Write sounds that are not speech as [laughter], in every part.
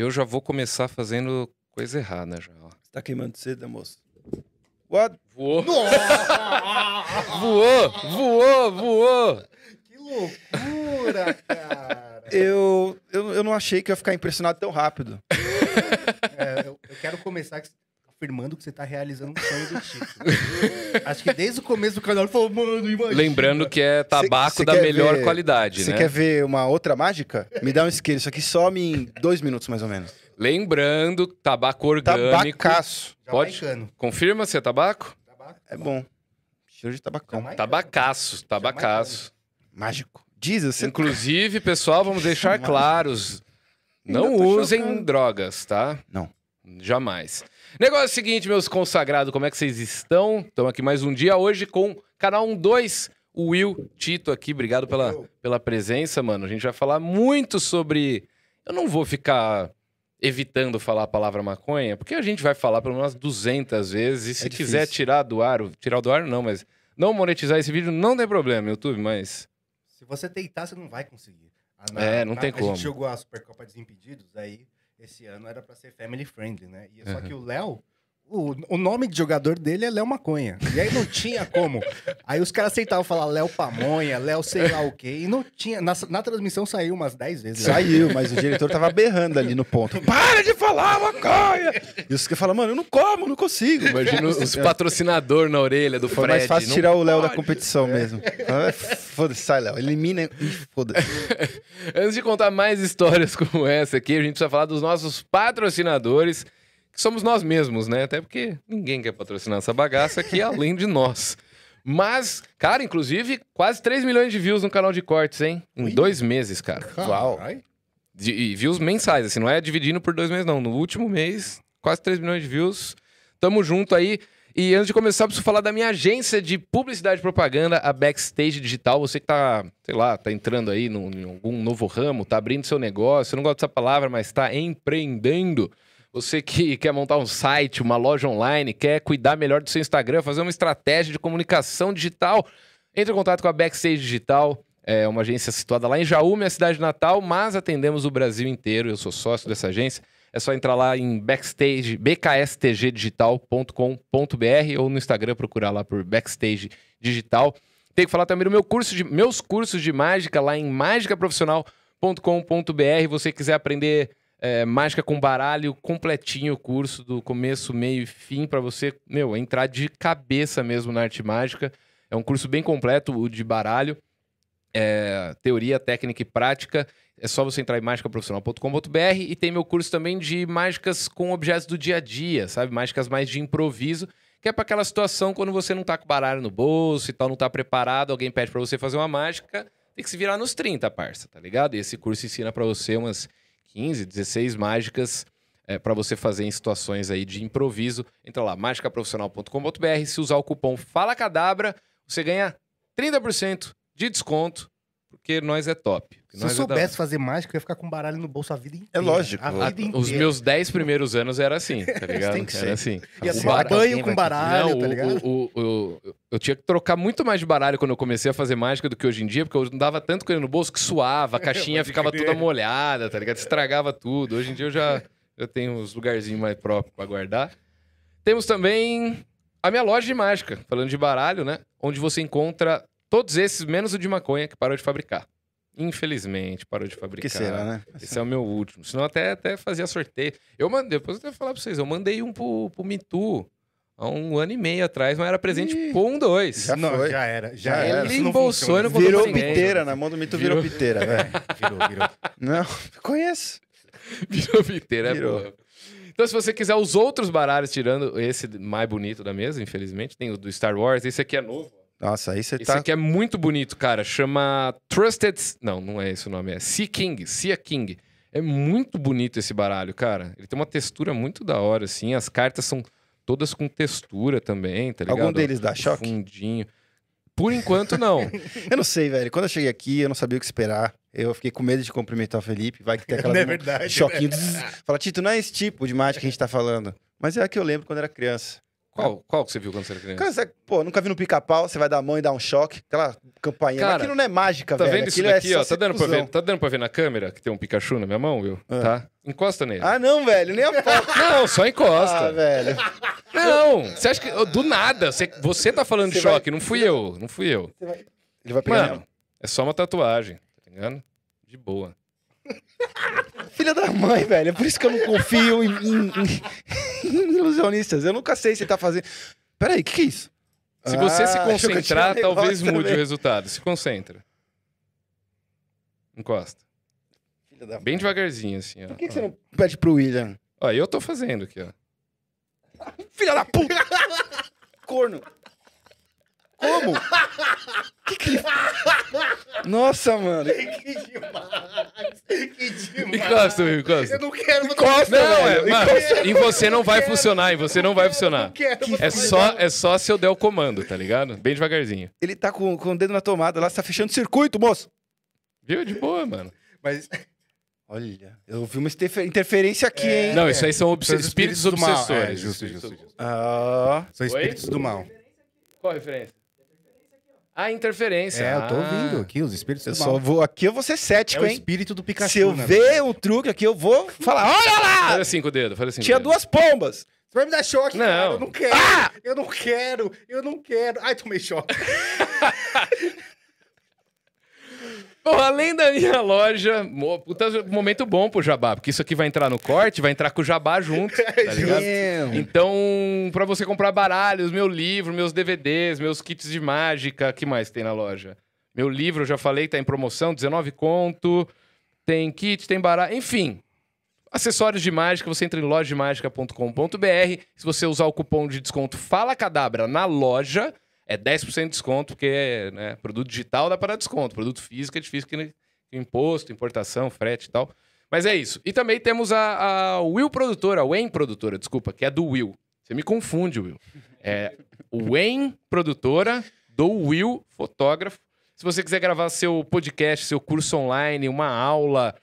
Eu já vou começar fazendo coisa errada já. Você tá queimando cedo, né, moço? What? Voou. [laughs] voou, voou, voou. Que loucura, cara. Eu, eu, eu não achei que ia ficar impressionado tão rápido. [laughs] É, eu, eu quero começar afirmando que você tá realizando um sonho do Chico. [laughs] Acho que desde o começo do canal ele falou, mano, imagina. Lembrando que é tabaco cê da quer melhor ver- qualidade, Você né? quer ver uma outra mágica? Me dá um isqueiro. Isso aqui some em dois minutos, mais ou menos. Lembrando, tabaco orgânico. Tabacaço. Pode? Jamaicano. Confirma se é tabaco? Tabaco. É bom. Cheiro de tabacão. Jamaicano. Tabacaço, tabacaço. Mágico. Jesus, você... Inclusive, pessoal, vamos deixar claros. Não usem drogas, tá? Não. Jamais. Negócio é o seguinte, meus consagrados, como é que vocês estão? Estamos aqui mais um dia hoje com canal 12, o Will Tito aqui. Obrigado pela, pela presença, mano. A gente vai falar muito sobre. Eu não vou ficar evitando falar a palavra maconha, porque a gente vai falar pelo menos 200 vezes. E se É quiser tirar do ar, tirar do ar não, mas não monetizar esse vídeo não tem problema, YouTube, mas Se você tentar, você não vai conseguir. A- É, não tem a como. gente jogou a Supercopa Desimpedidos, aí esse ano era pra ser family friendly, né? E só Uhum. que o Léo, o, o nome de jogador dele é Léo Maconha. E aí não tinha como. Aí os caras aceitavam falar Léo Pamonha, Léo sei lá o quê. E não tinha. Na, na transmissão saiu umas 10 vezes. né? Saiu, mas o diretor tava berrando ali no ponto. Para de falar maconha! E os que falam, mano, eu não como, não consigo. imagina os patrocinador na orelha do Foi Fred. mais fácil não tirar o Léo da competição mesmo. Ah, Foda-se, sai, Léo. Elimina e foda-se. [laughs] Antes de contar mais histórias como essa aqui, a gente precisa falar dos nossos patrocinadores, que somos nós mesmos, né? Até porque ninguém quer patrocinar essa bagaça aqui [laughs] além de nós. Mas, cara, inclusive, quase 3 milhões de views no canal de cortes, hein? Em Ui. dois meses, cara. Uau. De, e views mensais, assim, não é dividindo por dois meses, não. No último mês, quase 3 milhões de views. Tamo junto aí. E antes de começar, eu preciso falar da minha agência de publicidade e propaganda, a Backstage Digital. Você que tá, sei lá, tá entrando aí num- em algum novo ramo, tá abrindo seu negócio, eu não gosto dessa palavra, mas tá empreendendo. Você que [laughs] quer montar um site, uma loja online, quer cuidar melhor do seu Instagram, fazer uma estratégia de comunicação digital, entre em contato com a Backstage Digital. É uma agência situada lá em Jaú, minha cidade natal, mas atendemos o Brasil inteiro. Eu sou sócio dessa agência. É só entrar lá em backstage, bkstgdigital.com.br ou no Instagram procurar lá por Backstage Digital. Tem que falar também do meu curso de, meus cursos de mágica lá em mágicaprofissional.com.br. Você quiser aprender é, mágica com baralho, completinho o curso, do começo, meio e fim, para você, meu, entrar de cabeça mesmo na arte mágica. É um curso bem completo, o de baralho. É, teoria, técnica e prática. É só você entrar em mágicaprofissional.com.br e tem meu curso também de mágicas com objetos do dia a dia, sabe? Mágicas mais de improviso, que é para aquela situação quando você não tá com baralho no bolso e tal, não tá preparado, alguém pede para você fazer uma mágica, tem que se virar nos 30, parça, tá ligado? E esse curso ensina para você umas 15, 16 mágicas é, para você fazer em situações aí de improviso. Entra lá, mágicaprofissional.com.br, se usar o cupom Fala Cadabra, você ganha 30% de desconto, porque nós é top. Se eu é da- soubesse fazer mágica, eu ia ficar com baralho no bolso a vida inteira. lógico. A vida inteira. Os meus 10 primeiros anos era assim, tá ligado? Tem que ser. Era assim. Ia tomar banho com baralho, Não, tá ligado? o- o- o- eu tinha que trocar muito mais de baralho quando eu comecei a fazer mágica do que hoje em dia, porque eu não dava tanto com ele no bolso que suava, a [laughs] caixinha ficava toda molhada, tá ligado? Estragava tudo. Hoje em dia eu já eu tenho uns lugarzinhos mais próprios pra guardar. Temos também a minha loja de mágica, falando de baralho, né? Onde você encontra todos esses, menos o de maconha, que parou de fabricar. Infelizmente, parou de fabricar. que será, né? Esse é o meu último. Senão até, até fazia sorteio. Eu mandei, depois eu vou falar pra vocês, eu mandei um pro, pro Mitu há um ano e meio atrás, mas era presente Ih, com um dois. já não, foi. já era. Já, Já era. Ele embolsou e não contou Virou piteira, na mão do mito virou, Virou. piteira, velho. Virou, virou. Não, conheço. [laughs] Virou piteira, é Virou. boa. Então, se você quiser os outros baralhos, tirando esse mais bonito da mesa, infelizmente, tem o do Star Wars, esse aqui é novo. Nossa, aí você Esse tá. aqui é muito bonito, cara. Chama Trusted. Não, não é esse o nome. É Sea King. Sea King. É muito bonito esse baralho, cara. Ele tem uma textura muito da hora, assim. As cartas são todas com textura também, tá ligado? Algum deles dá choque? Fundinho. Por enquanto, não. [laughs] Eu não sei, velho. Quando eu cheguei aqui, eu não sabia o que esperar. Eu fiquei com medo de cumprimentar o Felipe. Vai que tem aquela [laughs] é verdade, choquinho. zzz. Fala, Tito, não é esse tipo de mágica que a gente tá falando. Mas é a que eu lembro quando era criança. Qual, qual que você viu quando você era criança? Cara, você, pô, nunca vi no pica-pau, você vai dar a mão e dar um choque, aquela campainha. Cara, Mas aquilo não é mágica, tá velho. vendo isso aquilo é daqui, ó? Tá dando, pra ver, tá dando pra ver na câmera que tem um Pikachu na minha mão, viu? Ah. Tá? Encosta nele. Ah, não, velho, nem a pau. [laughs] Não, só encosta. Ah, velho. Não, você acha que. Do nada, você, você tá falando de Você vai- choque, não fui eu, não fui eu. Ele vai pegar Mano, é só uma tatuagem, tá ligado? De boa. [laughs] Filha da mãe, velho. É por isso que eu não confio em, em- em- em ilusionistas. Eu nunca sei se tá fazendo. Peraí, o que, que é isso? Se você se Ah, [laughs] eu concentrar, um talvez mude o também. resultado. Se concentra. Encosta. Filha da... Bem devagarzinho, assim, ó. Por que, que você não pede pro William? Ó, eu tô fazendo aqui, ó. [laughs] Filha da puta! Corno! Como? [laughs] Que que. Nossa, mano. Que demais! Que demais! Encosta, Will, encosta. Eu não quero Encosta, Não, é, velho. mano, em você não vai funcionar, em você não vai funcionar. Não quero. É só, é só se eu der o comando, tá ligado? Bem devagarzinho. Ele tá com, com o dedo na tomada lá, você tá fechando o circuito, moço. Viu? De boa, mano. Mas Olha, eu vi uma interfe- interferência aqui, É. hein? Não, isso aí são obs- espíritos, espíritos do mal. obsessores. É, justo, justo, justo. Ah, são espíritos do mal. Qual a referência? Ah, interferência. É, eu tô Ah. ouvindo aqui, os espíritos eu do só mal. vou. Aqui eu vou ser É cético, o hein? espírito do Pikachu. Se eu né, ver o truque aqui, eu vou falar: olha lá! Faz assim com o dedo, faz assim Tinha o duas pombas. Você vai me dar choque, Não. cara. Eu não quero. Ah! Eu não quero. Eu não quero. Ai, tomei choque. [laughs] Bom, além da minha [laughs] loja, puta, momento bom pro Jabá, porque isso aqui vai entrar no corte, vai entrar com o Jabá junto, tá [laughs] ligado? Então, pra você comprar baralhos, meu livro, meus DVDs, meus kits de mágica, que mais tem na loja? Meu livro, eu já falei, tá em promoção, 19 conto. Tem kit, tem baralho, enfim. Acessórios de mágica, você entra em lojademagica.com.br. Se você usar o cupom de desconto Fala Cadabra na loja, é 10% de desconto, porque né, produto digital dá para desconto. Produto físico é difícil que imposto, importação, frete e tal. Mas é isso. E também temos a, a Will Produtora, a Wayne Produtora, desculpa, que é do Will. Você me confunde, Will. É o Wayne Produtora do Will Fotógrafo. Se você quiser gravar seu podcast, seu curso online, uma aula,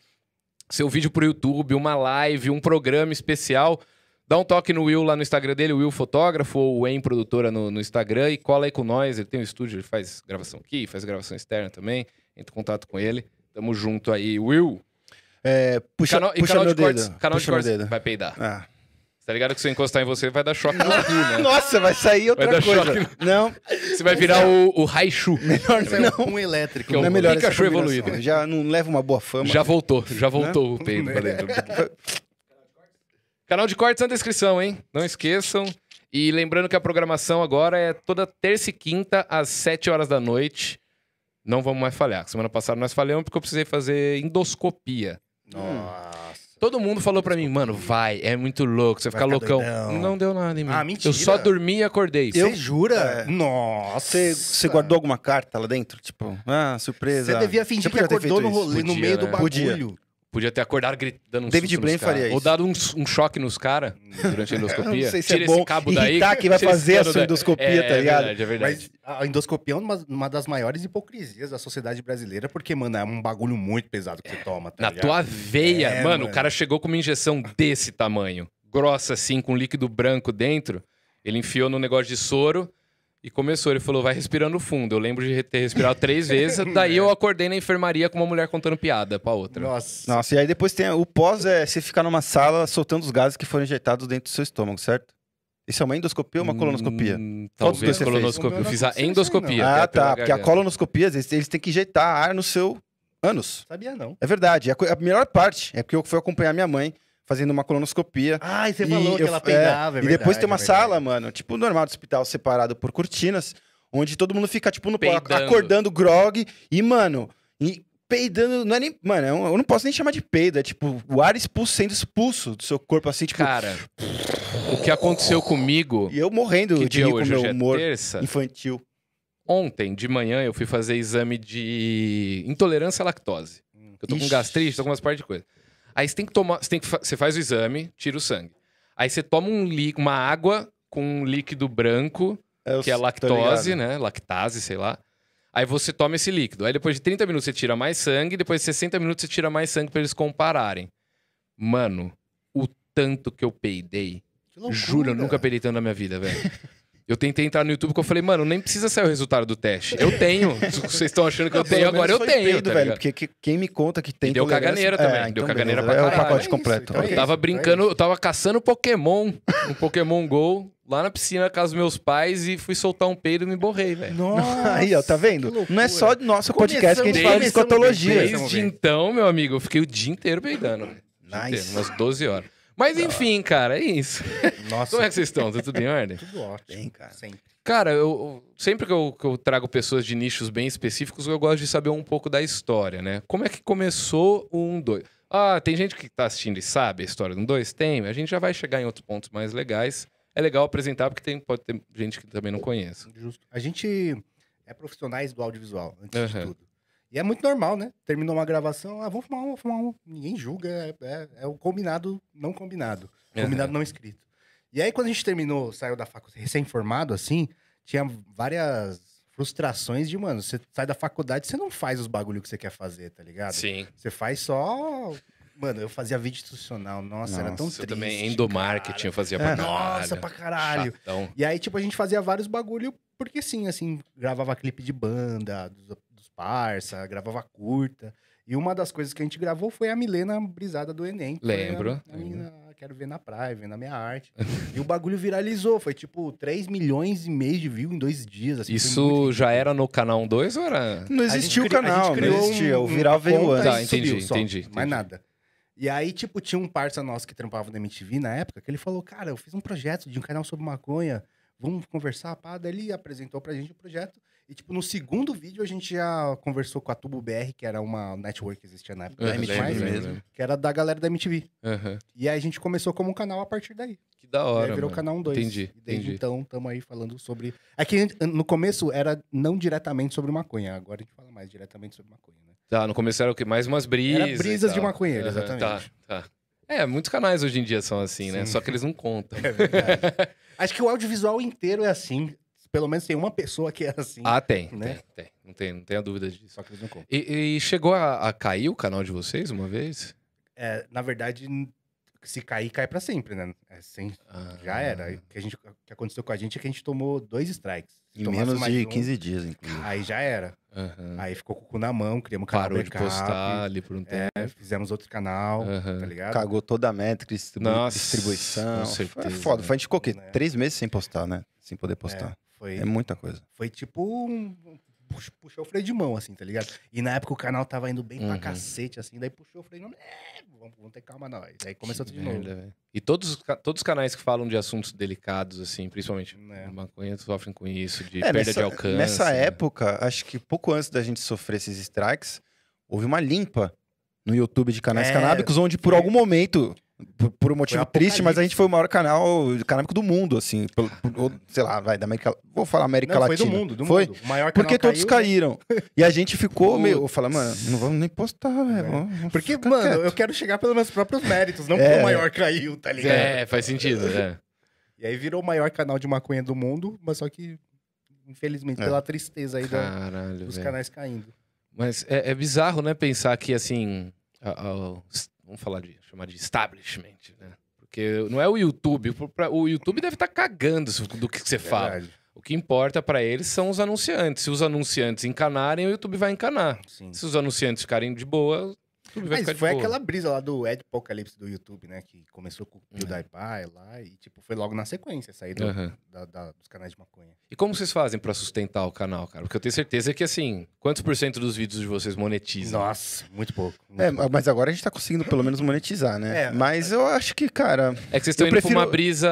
seu vídeo pro YouTube, uma live, um programa especial, dá um toque no Will lá no Instagram dele, o Will Fotógrafo ou o Wayne Produtora no, no Instagram e cola aí com nós. Ele tem um estúdio, ele faz gravação aqui, faz gravação externa também. Entra em contato com ele. Tamo junto aí. Will, É, puxa, canal, puxa canal meu de cortes, dedo. canal puxa de meu cortes dedo. vai peidar. Ah. Tá ligado que se eu encostar em você vai dar choque no cu, né? Nossa, vai sair outra Vai dar coisa. choque Não, Você vai virar o, o Raichu. melhor não. Um elétrico. Que é o Não é melhor Pikachu evoluído. Já não leva uma boa fama. Já voltou, já voltou o peido pra dentro. [laughs] Canal de cortes na descrição, hein? Não esqueçam. E lembrando que a programação agora é toda terça e quinta, às 7 horas da noite. Não vamos mais falhar. Semana passada nós falhamos porque eu precisei fazer endoscopia. Nossa. Todo mundo falou pra mim, mano, vai, é muito louco, você Vai fica ficar loucão. doidão. Não deu nada em mim. Ah, mentira. Eu só dormi e acordei. Você jura? É. Nossa. Você, guardou alguma carta lá dentro? Tipo, ah, surpresa. Você devia fingir Você que acordou no rolê, no meio do né? bagulho. Podia ter acordado gritando um David Blaine nos cara. faria Ou isso. dado um, um choque nos caras durante a [laughs] endoscopia. Não sei se Tira é bom esse cabo daí. irritar quem vai fazer a sua endoscopia, é, tá ligado? É verdade, é verdade. Mas a endoscopia é uma, uma das maiores hipocrisias da sociedade brasileira, porque, mano, é um bagulho muito pesado que você toma, tá Na ligado? tua veia. É, mano, o mano. cara chegou com uma injeção desse tamanho, grossa assim, com líquido branco dentro. Ele enfiou no negócio de soro e começou. Ele falou, vai respirando fundo. Eu lembro de ter respirado três [laughs] vezes. Daí eu acordei na enfermaria com uma mulher contando piada pra outra. Nossa. Nossa, e aí depois tem o pós é você ficar numa sala soltando os gases que foram injetados dentro do seu estômago, certo? Isso é uma endoscopia ou uma colonoscopia? Hum, Qual dos talvez colonoscopia. Eu fiz a endoscopia. é Ah, pela tá. Porque a garganta. colonoscopia, eles, eles têm que injetar ar no seu ânus. Sabia não. É verdade. É a a melhor parte é porque eu fui acompanhar minha mãe fazendo uma colonoscopia. Ai, você E falou que eu- ela é, peidava, é E depois verdade, tem uma é verdade. sala, mano, tipo normal do hospital, separado por cortinas, onde todo mundo fica, tipo, no Peidando. acordando grog. E, mano, e peidando, não é nem. Mano, eu eu não posso nem chamar de peido, é tipo, o ar expulso sendo expulso do seu corpo, assim, tipo. Cara, o que aconteceu comigo... E eu morrendo Que de dia rir com hoje? meu Hoje é humor terça. infantil. Ontem, de manhã, eu fui fazer exame de intolerância à lactose. Eu tô com Ixi. gastrite, tô com umas partes de coisa. Aí você tem que tomar. Você, tem que você faz o exame, tira o sangue. Aí você toma um li- uma água com um líquido branco, Eu que é tô lactose, né? Lactase, sei lá. Aí você toma esse líquido. Aí depois de 30 minutos você tira mais sangue, depois de 60 minutos você tira mais sangue pra eles compararem. Mano, o tanto que eu peidei. Juro, eu nunca peidei tanto na minha vida, velho. [laughs] Eu tentei entrar no YouTube porque eu falei, mano, nem precisa sair o resultado do teste. Eu tenho. [laughs] Vocês estão achando que eu tenho, agora eu tenho, peido, tá velho, porque que- quem me conta que tem E deu caganeira também, É, deu então caganeira beleza, pra É o caralho. pacote É isso, completo. então é Eu ok. tava isso, brincando, é eu tava caçando Pokémon, um Pokémon GO, lá na piscina na casa dos meus pais e fui soltar um peido e me borrei, velho. Nossa, Aí, ó, tá vendo? que Não é só nosso podcast que a gente fala de Começamos- começamos Desde então, meu amigo, eu fiquei o dia inteiro peidando. Nice. inteiro, umas 12 horas. Mas enfim, cara, é isso. [laughs] Nossa, Como é que vocês estão? Tá tudo em ordem? tudo ótimo. Bem, cara. Sempre. Cara, eu, sempre que eu, que eu trago pessoas de nichos bem específicos, eu gosto de saber um pouco da história, né? Como é que começou o 1, 2? Ah, tem gente que tá assistindo e sabe a história do 1, 2? Tem. A gente já vai chegar em outros pontos mais legais. É legal apresentar, porque tem, pode ter gente que também não conhece. Justo. A gente é profissionais do audiovisual, antes de Aham. tudo. E é muito normal, né? Terminou uma gravação, ah, vamos fumar um, vamos fumar um. Ninguém julga, é, é- é o combinado não combinado. Combinado não escrito. E aí, quando a gente terminou, saiu da faculdade, recém-formado, assim, tinha várias frustrações de, mano, você sai da faculdade, você não faz os bagulho que você quer fazer, tá ligado? Sim. Você faz só. Mano, eu fazia vídeo institucional. Nossa, era tão Nossa, Eu triste. também endomarketing eu fazia pra É. caralho. Nossa, pra caralho. Chatão. E aí, tipo, a gente fazia vários bagulho, porque sim, assim, gravava clipe de banda, dos parça, gravava curta. E uma das coisas que a gente gravou foi a Milena brisada do Enem. Lembro, A, a menina, quero ver na praia, ver na minha arte. [laughs] e o bagulho viralizou. Foi tipo 3 milhões e meio de views em dois dias. Assim, Isso já era no canal 2 ou era. Não existia o canal, não existia. um- O viral veio conta antes. Tá, e entendi, subiu só, entendi, Mais entendi. nada. E aí, tipo, tinha um parça nosso que trampava na MTV na época, que ele falou, cara, eu fiz um projeto de um canal sobre maconha, vamos conversar, pá. Daí ele apresentou pra gente o projeto. E, tipo, no segundo vídeo a gente já conversou com a Tubo BR, que era uma network que existia na época, da MTV, lembro, mesmo. que era da galera da MTV. Aham. E aí a gente começou como um canal a partir daí. Que da e hora. aí virou mano. canal 2. Entendi, E desde entendi. então estamos aí falando sobre. É que no começo era não diretamente sobre maconha, agora a gente fala mais diretamente sobre maconha, né? Tá, no começo era o quê? Mais umas brisas. Era brisas e de maconheiro, Aham, exatamente. Tá, tá. É, muitos canais hoje em dia são assim, né? Sim. Só que eles não contam. [laughs] É verdade. Acho que o audiovisual inteiro é assim. Pelo menos tem uma pessoa que é assim. Ah, tem, Né? tem, tem. Não tem, não tenha dúvida disso. Só que eles não contam. E, e chegou a, a cair o canal de vocês uma vez? É, na verdade, se cair, cai pra sempre, né? É, sem, Ah. já era. O que, a gente, o que aconteceu com a gente é que a gente tomou dois strikes. Se Em menos de um, 15 dias, inclusive. Aí já era. Aham. Aí ficou com o cu na mão, criamos um canal Parou de backup, postar ali por um tempo. é, fizemos outro canal, Aham. tá ligado? Cagou toda a métrica, distribu- Nossa, distribuição. com Foi certeza, foda. né? Foi, a gente ficou o quê? Né? Três meses sem postar, né? Sem poder É, postar. Foi, É, muita coisa. foi tipo um. pux- Puxou o freio de mão, assim, tá ligado? E na época o canal tava indo bem pra Uhum. cacete, assim, daí puxou o freio de mão. É, vamos, vamos ter calma nós. Aí começou Que tudo de novo. velho. E todos, todos os canais que falam de assuntos delicados, assim, principalmente Né? maconha, sofrem com isso, de É, perda nessa, de alcance. nessa né? época, acho que pouco antes da gente sofrer esses strikes, houve uma limpa no YouTube de canais É, canábicos, onde por foi- algum momento, por, por um motivo triste, mas a gente foi o maior canal canábico do mundo, assim, pelo- por- ou, sei lá, vai, da América, vou falar América Não, foi Latina. do mundo, do Foi? mundo. O maior Porque canal todos caiu, né? caíram. E a gente ficou meio, eu falo, mano, [laughs] não vamos nem postar, velho. vamos- vamos Porque, mano, quieto. eu quero chegar pelos meus próprios méritos, não É. porque o maior caiu, tá ligado? É, faz sentido, [laughs] é. E aí virou o maior canal de maconha do mundo, mas só que, infelizmente, É. pela tristeza aí da- Caralho, dos velho. canais caindo. Mas é, é bizarro, né, pensar que, assim, a- a- s- vamos falar de, chamar de establishment, né? Porque não é o YouTube, o YouTube deve estar cagando isso do que você fala. Verdade. O que importa pra eles são os anunciantes. Se os anunciantes encanarem, o YouTube vai encanar. Sim. Se os anunciantes ficarem de boa, YouTube vai Mas foi boa. aquela brisa lá do Ed Apocalipse do YouTube, né? Que começou com o É. PewDiePie lá e, tipo, foi logo na sequência sair do- Aham. da- da- dos canais de maconha. E como vocês fazem pra sustentar o canal, cara? Porque eu tenho certeza que, assim, quantos por cento dos vídeos de vocês monetizam? Nossa, muito pouco. muito É, pouco. mas agora a gente tá conseguindo pelo menos monetizar, né? É. mas eu acho que, cara, É que vocês estão indo pra prefiro- uma brisa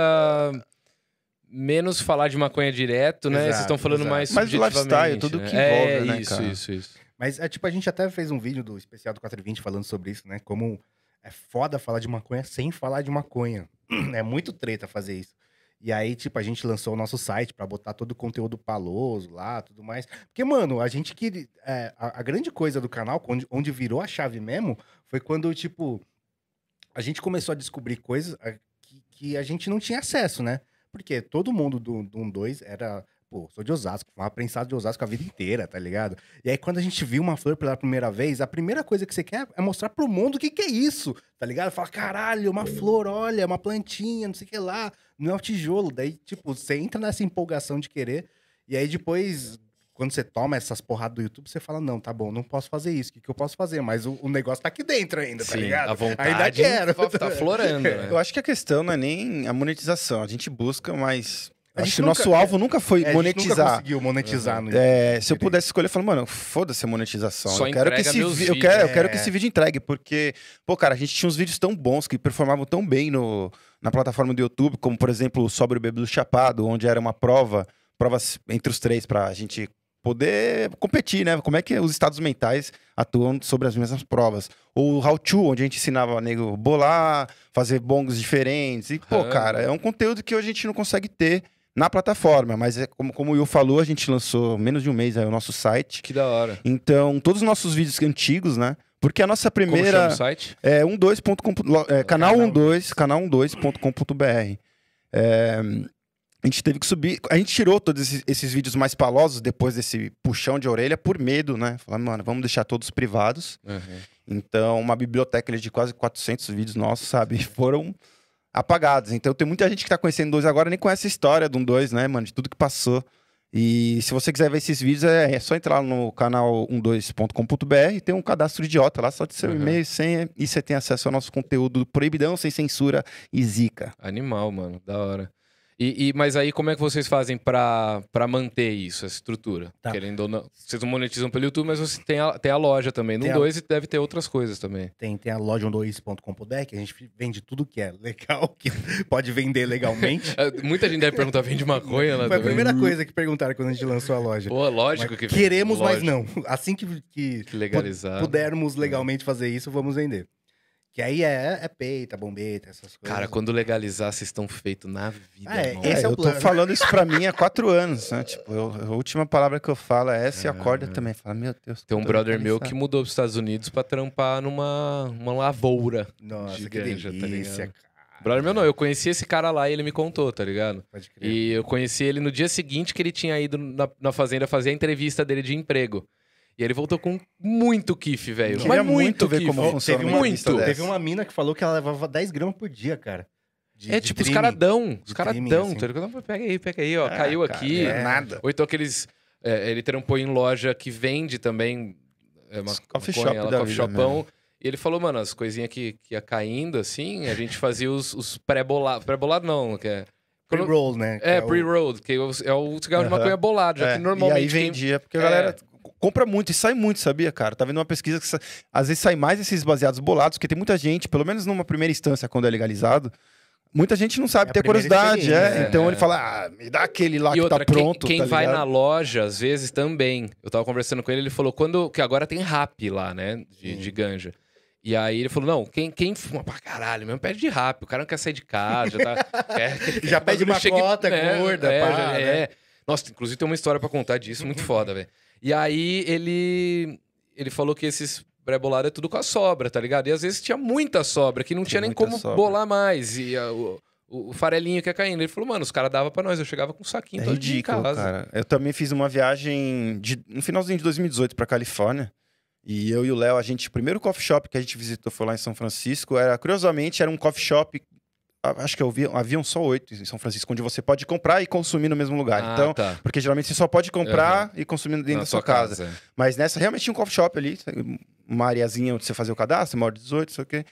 menos falar de maconha direto, né? Exato, vocês estão falando exato. mais Mais do lifestyle, tudo né? que é, envolve, né, isso, cara? isso, isso. Mas, é, tipo, a gente até fez um vídeo do especial do 420 falando sobre isso, né? Como é foda falar de maconha sem falar de maconha. [clears throat] É muito treta fazer isso. E aí, tipo, a gente lançou o nosso site pra botar todo o conteúdo paloso lá, tudo mais. Porque, mano, a gente que. é, a, a grande coisa do canal, onde, onde virou a chave mesmo, foi quando, tipo, a gente começou a descobrir coisas que, que a gente não tinha acesso, né? Porque todo mundo do, do 1-2 era pô, sou de Osasco, fumava prensado de Osasco a vida inteira, tá ligado? E aí quando a gente viu uma flor pela primeira vez, a primeira coisa que você quer é mostrar pro mundo o que que é isso, tá ligado? Fala, caralho, uma flor, olha, uma plantinha, não sei o que lá, não é um tijolo. Daí, tipo, você entra nessa empolgação de querer, e aí depois quando você toma essas porradas do YouTube, você fala, não, tá bom, não posso fazer isso, o que, que eu posso fazer? Mas o, o negócio tá aqui dentro ainda, tá Sim, ligado? a vontade ainda quero. tá florando, [laughs] né? Eu acho que a questão não é nem a monetização. A gente busca, mas. A Acho gente que o nunca- nosso alvo nunca foi É, a gente nunca monetizar. conseguiu monetizar no É, se eu pudesse escolher, eu falo, mano, foda-se a monetização. Só eu quero que esse vi- eu quero, eu quero que É. esse vídeo entregue, porque, pô, cara, a gente tinha uns vídeos tão bons que performavam tão bem no, na plataforma do YouTube, como por exemplo o Sobre o Bebê do Chapado, onde era uma prova, provas entre os três pra gente poder competir, né? Como é que os estados mentais atuam sobre as mesmas provas. Ou o How To, onde a gente ensinava a nego bolar, fazer bongos diferentes. E, pô, Ah. cara, é um conteúdo que hoje a gente não consegue ter na plataforma, mas é como, como o Will falou, a gente lançou menos de um mês aí o nosso site. Que da hora. Então, todos os nossos vídeos antigos, né? Porque a nossa Como primeira o site? é 12.com, é, canal Canal 12, canal 12.com.br. É, a gente teve que subir, a gente tirou todos esses, esses vídeos mais palosos depois desse puxão de orelha por medo, né? Falar, mano, vamos deixar todos privados. Uhum. Então, uma biblioteca de quase 400 vídeos nossos, sabe, [laughs] foram apagados. Então, tem muita gente que tá conhecendo 2 agora nem conhece a história do 2, né, mano, de tudo que passou. E se você quiser ver esses vídeos, é, é só entrar no canal 12.com.br e tem um cadastro idiota lá, só de seu Uhum. e-mail e senha, e você tem acesso ao nosso conteúdo proibidão, sem censura e zica. Animal, mano. Da hora. E, e- mas aí, como é que vocês fazem pra manter isso, essa estrutura? Tá. Querendo ou não. Vocês não monetizam pelo YouTube, mas você tem a, tem a loja também. No Tem a- 2 deve ter outras coisas também. Tem, tem a loja 12.com.br, que a gente vende tudo que é legal, que [laughs] pode vender legalmente. [laughs] É, Muita gente deve perguntar, vende maconha lá [laughs] Foi a primeira coisa que perguntaram quando a gente lançou a loja. Pô, lógico Mas que queremos, mas lógico não. Assim que, que Que legalizar. pudermos legalmente fazer isso, vamos vender. Que aí é, é peita, bombeta, essas coisas. Cara, quando legalizar, vocês estão feitos na vida, Ah, é, irmão. esse É, é o eu tô falando isso pra mim há quatro anos, né? Tipo, eu- a última palavra que eu falo é essa e acorda também. Fala, meu Deus. Tem um brother meu que mudou pros Estados Unidos pra trampar numa uma lavoura. Nossa, de que ganja, tá delícia, ligado? cara. Brother meu não, eu conheci esse cara lá e ele me contou, tá ligado? Pode crer. E eu conheci ele no dia seguinte que ele tinha ido na, na fazenda fazer a entrevista dele de emprego. E ele voltou com muito kiff, velho. Mas muito ver kiff. como funciona teve uma muito. teve uma mina que falou que ela levava 10 gramas por dia, cara. De- É de tipo, os caras dão. Os De caras trimming, dão, assim. tá? Não, Pega aí, pega aí, ó. Ah, Caiu cara, aqui. é nada. Ou então aqueles. é, ele trampou em loja que vende também. É uma Os coffee shop lá, da coffee vida shopão. E ele falou, mano, as coisinhas que, que ia caindo assim, a gente fazia os, os pré-bolados. Pré-bolado não, que é. Pre-roll, né? É, o- pre-rolled, que é o, é cigarro de Aham. maconha bolado, já É, que normalmente. E aí quem- vendia, porque a É. galera compra muito e sai muito, sabia, cara? Tá vendo uma pesquisa que às vezes sai mais esses baseados bolados, porque tem muita gente, pelo menos numa primeira instância, quando é legalizado, muita gente não sabe É ter curiosidade, é. experiência. Então É. ele fala, ah, me dá aquele lá E que outra, tá quem- pronto. quem, tá vai na loja, às vezes, também. Eu tava conversando com ele, ele falou, quando. Que agora tem rap lá, né? De, Sim. de ganja. E aí ele falou: não, quem, quem fuma pra caralho mesmo pede de rap. O cara não quer sair de casa, já tá. [laughs] quer- quer- Já [laughs] pede uma chegue- cota [laughs] gorda, é, pá, né? é. Nossa, inclusive tem uma história pra contar disso, muito foda, velho. E aí ele. Ele falou que esses pré-bolados é tudo com a sobra, tá ligado? E às vezes tinha muita sobra, que não Tem tinha nem como sobra. bolar mais. E a- o, o, o farelinho que ia caindo. Ele falou, mano, os caras davam pra nós. Eu chegava com um saquinho É todo dia em ridículo, casa. cara. Eu também fiz uma viagem de, no finalzinho de 2018 pra Califórnia. E eu e o Léo, a gente, o primeiro coffee shop que a gente visitou foi lá em São Francisco. Era, curiosamente, era um coffee shop. Acho que vi, haviam só oito em São Francisco, onde você pode comprar e consumir no mesmo lugar. Ah, então, tá. porque geralmente você só pode comprar e consumir dentro Na da sua casa. é. Mas nessa realmente tinha um coffee shop ali, uma areazinha onde você fazia o cadastro, maior de 18, não sei o quê.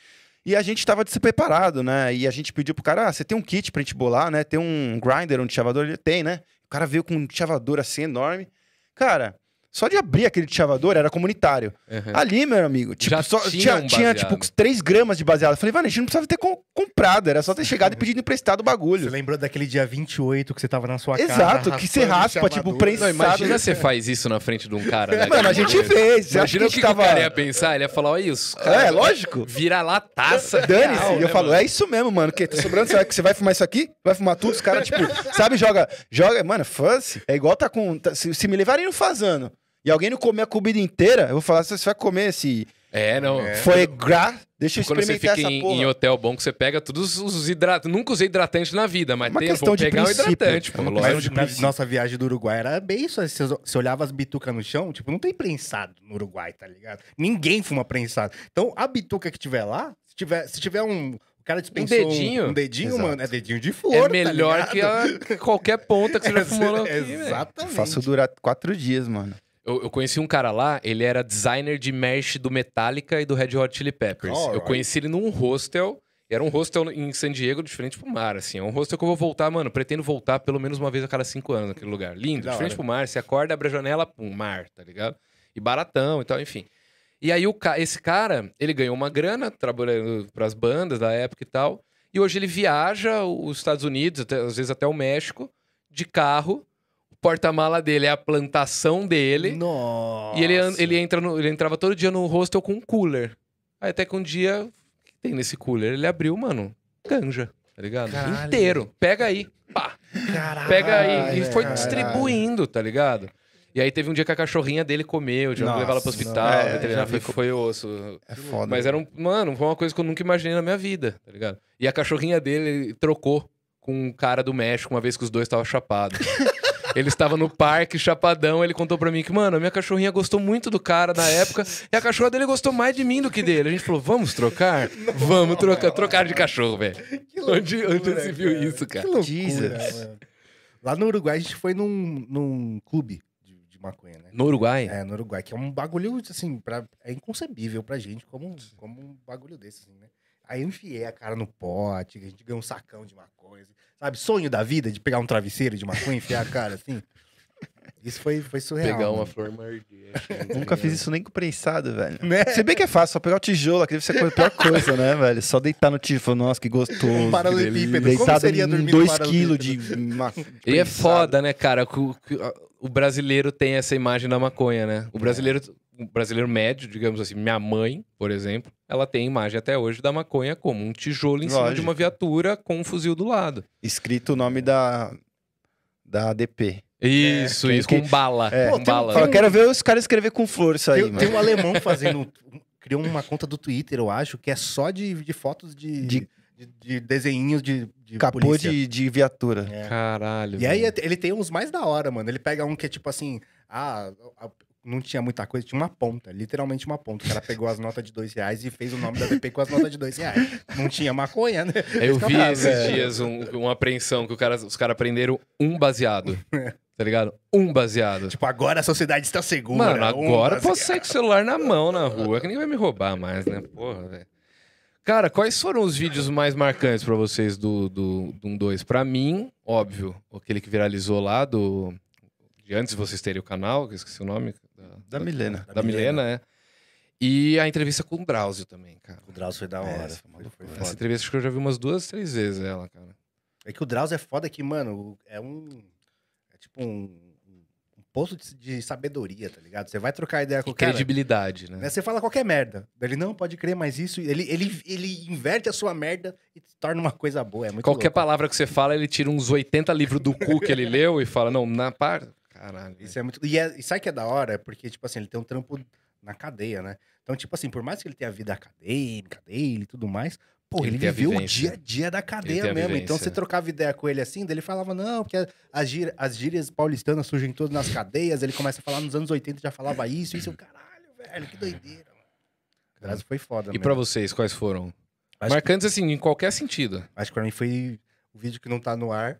E a gente tava despreparado, né? E a gente pediu pro cara, ah, você tem um kit pra gente bolar, né? Tem um grinder, um chavador? Ele tem, né? O cara veio com um chavador assim enorme. Cara, só de abrir aquele chavador era comunitário. Uhum. Ali, meu amigo, tipo, só, tinha um tinha tipo 3 gramas de baseado. Eu falei, mano, a gente não precisava ter com- comprado, era só ter chegado e pedido emprestado o Você bagulho. lembrou daquele dia 28 que você tava na sua casa? Exato, que você raspa, tipo, chamador? prensa- Não, imagina você faz isso na frente de um cara, né? Mano, a gente fez. Você Imagina a o gente que, tava... que o cara ia pensar. Ele ia falar, olha isso. É, lógico. Vira lá taça. Dane-se. E eu né, falo, mano? é isso mesmo, mano. Que tá sobrando, você vai, você vai fumar isso aqui? Vai fumar tudo? Os caras, tipo, sabe, joga. Joga. Mano, foda-se. É igual tá com. tá- se, se me levarem no fazano e alguém não comer a comida inteira, eu vou falar, você vai comer esse É, não. É. foie gras Deixa eu Quando você experimentar fica essa em, porra. em hotel bom, que você pega todos os hidratantes. Nunca usei hidratante na vida, mas Uma tem, questão vou de pegar um princípio. hidratante, É pô, uma questão de Mas na nossa viagem do Uruguai era bem isso. Você, você olhava as bitucas no chão, tipo, não tem prensado no Uruguai, tá ligado? Ninguém fuma prensado. Então, a bituca que tiver lá, se tiver, se tiver um. O cara dispensou um dedinho? Um, dedinho, Exato. mano, é dedinho de É flor. melhor tá que a- qualquer ponta que você já [laughs] fumou aqui. Exatamente. Faço durar quatro dias, mano. Eu, eu conheci um cara lá, ele era designer de merch do Metallica e do Red Hot Chili Peppers. Eu Alright. conheci ele num hostel. Era um hostel em San Diego, de frente pro mar, assim. É um hostel que eu vou voltar, mano. Pretendo voltar pelo menos uma vez a cada cinco anos naquele lugar. Lindo, hora. pro mar. Você acorda, abre a janela, pum, mar, tá ligado? E baratão e tal, enfim. E aí o ca- esse cara, ele ganhou uma grana trabalhando pras bandas da época e tal. E hoje ele viaja os Estados Unidos, até- às vezes até o México, de carro. Porta-mala dele é a plantação dele. Nossa. E ele, ele, entra no- ele entrava todo dia no hostel com um cooler. Aí até que um dia, o que tem nesse cooler? Ele abriu, mano, ganja, tá ligado? Caralho. Inteiro. Pega aí. Pá. Caralho, Pega aí. E foi caralho. distribuindo, tá ligado? E aí teve um dia que a cachorrinha dele comeu, já Nossa, levar ela pro hospital, não, é, veterinário, foi, foi osso. É foda. Mas era um. Mano, foi uma coisa que eu nunca imaginei na minha vida, tá ligado? E a cachorrinha dele ele trocou com um cara do México uma vez que os dois estavam chapados. [laughs] ele estava no parque, chapadão, ele contou pra mim que, mano, a minha cachorrinha gostou muito do cara na época e a cachorra dele gostou mais de mim do que dele. A gente falou, vamos trocar? vamos trocar. Trocar de cachorro, velho. Que Onde, onde se viu cara. isso, cara? Que loucura, Jesus. mano. Lá no Uruguai, a gente foi num, num clube de, de maconha, né? No Uruguai? É, no Uruguai, que é um bagulho, assim, pra, é inconcebível pra gente como, como um bagulho desse, assim, né? Aí eu enfiei a cara no pote, a gente ganhou um sacão de maconha, assim, sabe? Sonho da vida de pegar um travesseiro de maconha e enfiar a cara, assim. Isso foi, foi surreal. Pegar uma mano. flor mardinha. Nunca fiz isso nem com prensado, velho. Né? Se bem que é fácil, só pegar o tijolo, aqui deve ser a pior coisa, né, velho? Só deitar no tijolo, falar, nossa, que gostoso. Um paralelepípedo. Como Deitado seria em dormir 2 no quilos de... E é foda, né, cara? que o- que o brasileiro tem essa imagem da maconha, né? O brasileiro, o brasileiro médio, digamos assim, minha mãe, por exemplo, ela tem a imagem até hoje da maconha como um tijolo em cima de Lógico. uma viatura com um fuzil do lado. Escrito o nome da, da ADP. Isso, que- isso, que- com bala. É, com Pô, tem um- bala. Fala, quero ver os caras escrever com flor isso aí, Tem, mano. tem um alemão [laughs] fazendo. um- criou uma conta do Twitter, eu acho, que é só de, de fotos de, De- de, de desenhinhos de, de Capô polícia. de, de viatura. É. Caralho. E aí ele tem uns mais da hora, mano. Ele pega um que é tipo assim, ah, não tinha muita coisa, tinha uma ponta, literalmente uma ponta. O cara pegou as notas de dois reais e fez o nome da DP com as notas de dois reais. Não tinha maconha, né? Eu vi esses dias um- uma apreensão que cara, os caras prenderam um baseado. [laughs] Tá ligado? Um baseado. Tipo, agora a sociedade está segura. Mano, um agora eu posso sair com o celular na mão na rua, que ninguém vai me roubar mais, né? Porra, velho. Cara, quais foram os vídeos mais marcantes pra vocês do, do, do 1-2? Pra mim, óbvio, aquele que viralizou lá do. De antes de vocês terem o canal, que eu esqueci o nome. Da Milena. Da, Milena, é. E a entrevista com o Drauzio também, cara. O Drauzio foi da hora. É, essa foi foi? Essa foda. entrevista acho que eu já vi umas duas, três vezes ela, cara. É que o Drauzio é foda que, mano, é um. É tipo um. Um poço de, de sabedoria, tá ligado? Você vai trocar ideia com o cara. credibilidade, né? Né? Você fala qualquer merda. Ele não pode crer mais isso. Ele, ele, ele inverte a sua merda e torna uma coisa boa. É muito Qualquer louco. palavra que você fala, ele tira uns 80 livros do cu que ele leu e fala, não, na par... Caralho. Isso é muito. E, é, e sabe que é da hora? Porque, tipo assim, ele tem um trampo na cadeia, né? Então, tipo assim, por mais que ele tenha vida acadêmica dele e tudo mais, pô, Ele ele, viveu o dia a dia da cadeia mesmo. Então, você trocava ideia com ele assim, daí ele falava, não, porque as, gírias, as gírias paulistanas surgem todas nas cadeias. Ele começa a falar nos anos 80 já falava isso, isso. Caralho, velho, que doideira, mano. Foi foda, E pra vocês, quais foram? Acho que- Marcantes, assim, em qualquer sentido. Acho que pra mim foi o vídeo que não tá no ar,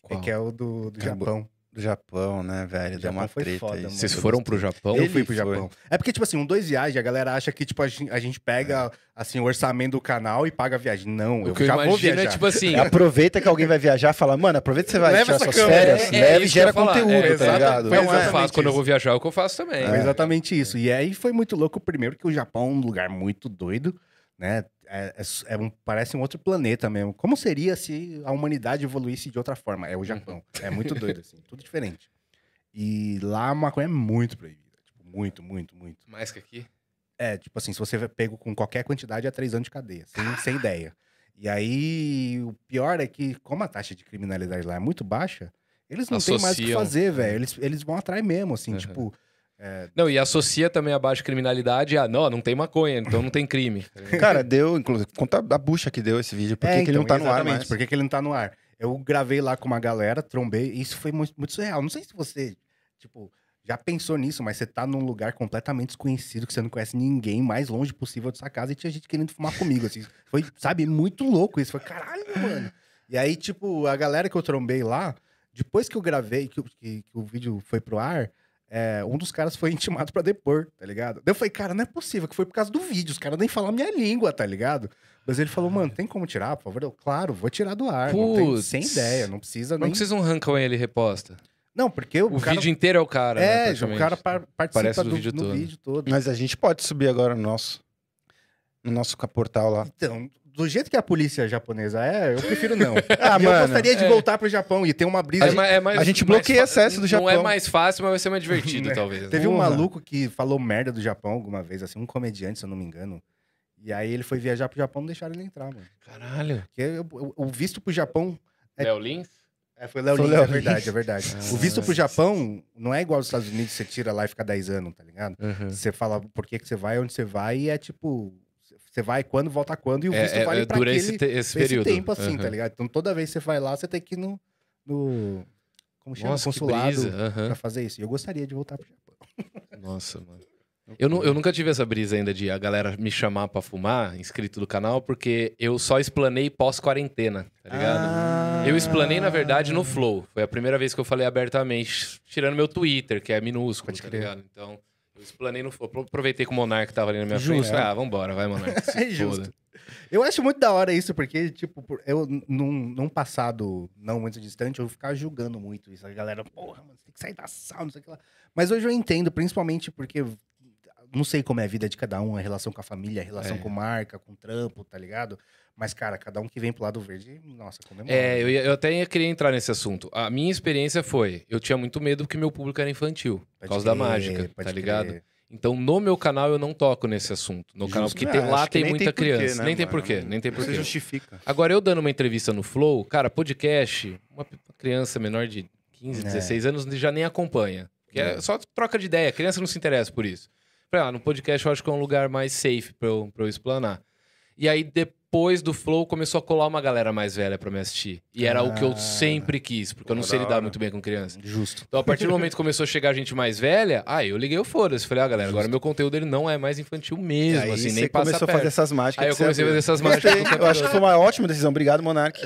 Qual? que é o do, do. Japão. Do Japão, né, velho? Deu Japão uma foi treta foda, aí. mano. Vocês foram pro Japão? Eu Ele fui pro foi. Japão. É porque, tipo assim, um dois viagens, a galera acha que, tipo, a gente, a gente pega, assim, o orçamento do canal e paga a viagem. Não, O eu que eu já vou imagino viajar. é tipo assim. [laughs] Aproveita que alguém vai viajar, fala, mano, aproveita que você vai Leva tirar essa suas câmera. férias, É- é leve e isso que eu gera falar. conteúdo, É, tá exata- ligado? foi é o que eu exatamente faço quando eu isso. vou viajar, é o que eu faço também. É exatamente isso. E aí foi muito louco, primeiro, que o Japão é um lugar muito doido, né? É, é- é um- parece um outro planeta mesmo. Como seria se a humanidade evoluísse de outra forma? É o Japão. [laughs] É muito doido, assim, tudo diferente. E lá a maconha é muito proibida. Tipo, muito, muito, muito. Mais que aqui? É, tipo assim, se você é pego com qualquer quantidade, é três anos de cadeia, sem, sem ideia. E aí, o pior é que, como a taxa de criminalidade lá é muito baixa, eles não têm mais o que Associam. fazer, velho. Eles, eles vão atrás mesmo, assim, Uhum. tipo, Não, e associa também a baixa criminalidade a, não, não tem maconha, então não tem crime. [laughs] Cara, deu, inclusive, conta a bucha que deu esse vídeo. Por que, É, que ele não então, tá no ar mais? Por que, que ele não tá no ar? Eu gravei lá com uma galera, trombei, e isso foi muito, muito surreal. Não sei se você, tipo, já pensou nisso, mas você tá num lugar completamente desconhecido, que você não conhece ninguém, mais longe possível da sua casa, e tinha gente querendo fumar comigo, assim. Foi, sabe, muito louco isso. Foi, caralho, mano. E aí, tipo, a galera que eu trombei lá, depois que eu gravei, que, o- que- que o vídeo foi pro ar, é, um dos caras foi [laughs] intimado pra depor, tá ligado? Daí eu falei, cara, não é possível, que foi por causa do vídeo, os caras nem falam a minha língua, tá ligado? Mas ele falou, mano, tem como tirar, por favor? Eu, claro, vou tirar do ar. Não tem, Putz. sem ideia, não precisa Não nem. precisa um rancão ele reposta. Não, porque o, O cara. vídeo inteiro é o cara, né, é, o praticamente. cara par- participa Aparece do, no vídeo no todo. vídeo todo. Mas a gente pode subir agora no nosso, no nosso portal lá. Então, do jeito que a polícia japonesa é, eu prefiro não. [laughs] Ah, E eu mano, gostaria de é. voltar pro Japão e ter uma brisa. É é mais- a gente bloqueia acesso do Não é Japão. mais fácil, mas vai ser mais divertido, [laughs] Né? talvez. Teve um Porra. maluco que falou merda do Japão alguma vez, assim, um comediante, se eu não me engano. E aí ele foi viajar pro Japão, não deixaram ele entrar, mano. Caralho. Porque o, o visto pro Japão. É- Léo Lins? É, foi Léo Lins, Léo é verdade, Lins. é verdade. Ah. o visto pro Japão não é igual aos Estados Unidos, você tira lá e fica 10 anos, tá ligado? Uhum. Você fala por que, que você vai, onde você vai, e é tipo. Você vai quando, volta quando, e o É, visto é, vale é, pra dura aquele, esse, te- esse esse tempo assim, Uhum. tá ligado? Então toda vez que você vai lá, você tem que ir no. no como chama? Nossa, Consulado. Aham. pra fazer isso. E eu gostaria de voltar pro Japão. [laughs] Nossa, mano. Eu, eu nunca tive essa brisa ainda de a galera me chamar pra fumar, inscrito do canal, porque eu só explanei pós-quarentena, tá ligado? Ah. Eu explanei, na verdade, no Flow. Foi a primeira vez que eu falei abertamente, tirando meu Twitter, que é minúsculo, Pode tá ligado? Então, eu explanei no Flow. Aproveitei que o Monark tava ali na minha Justo. frente. Ah, vambora, vai, Monark. [laughs] É justo. foda. Eu acho muito da hora isso, porque, tipo, eu, num, num passado não muito distante, eu ficava julgando muito isso. A galera, porra, mano, você tem que sair da sala, não sei o que lá. Mas hoje eu entendo, principalmente porque não sei como é a vida de cada um, a relação com a família, a relação É. com marca, com trampo, tá ligado? Mas, cara, cada um que vem pro lado verde, nossa, comemora. É, eu, ia- eu até ia querer entrar nesse assunto. A minha experiência foi, eu tinha muito medo porque meu público era infantil, por Pode causa da crer, mágica, pode tá ligado? crer. Então, no meu canal, eu não toco nesse assunto. No canal, Justo. porque É, tem, lá acho que tem muita tem porquê, criança. né, nem tem mano? porquê, nem tem porquê. justifica. Agora, eu dando uma entrevista no Flow, cara, podcast, uma criança menor de 15, É. 16 anos já nem acompanha. Porque é É. só troca de ideia, a criança não se interessa por isso. Falei, ah, no podcast eu acho que é um lugar mais safe pra eu, pra eu explanar. E aí, depois do Flow, começou a colar uma galera mais velha pra me assistir. E era o que eu Ah. sempre quis, porque eu não sei da lidar muito bem com criança. Justo. Então, a partir do momento que começou a chegar gente mais velha, aí eu liguei o foda-se. Falei, ah, galera, agora meu conteúdo ele não é mais infantil mesmo, aí assim, nem passa começou a perto. fazer essas mágicas. Aí eu comecei a fazer essas mágicas. Eu acho que foi uma ótima decisão. Obrigado, Monark.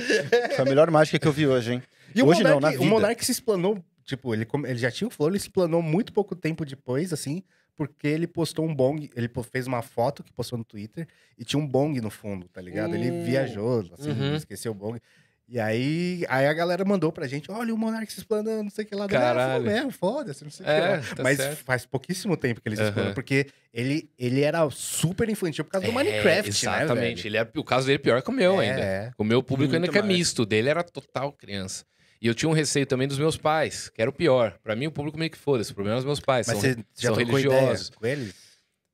Foi a melhor mágica que eu vi hoje, hein? E o Hoje não, Monark, na o vida. Monark se explanou, tipo, ele, ele já tinha o flow, ele se explanou muito pouco tempo depois, assim, porque ele postou um bong, ele fez uma foto que postou no Twitter e tinha um bong no fundo, tá ligado? Ele Hum. viajou, assim, Uhum. esqueceu o bong. E aí, aí a galera mandou pra gente, olha o Monark se explanando, não sei o que lá. Ah, Caralho. falou foda-se, não sei o É, que lá. tá Mas certo. faz pouquíssimo tempo que ele se explanou, porque ele, ele era super infantil por causa do É, Minecraft, Exatamente. né, Ele é, o caso dele é pior que o meu velho? ainda. É, O meu público ainda Muito que é misto. Dele era total criança. E eu tinha um receio também dos meus pais, que era o pior. Pra mim, o público meio que foda-se. O problema é os meus pais. Mas são, você já são religiosos. com eles?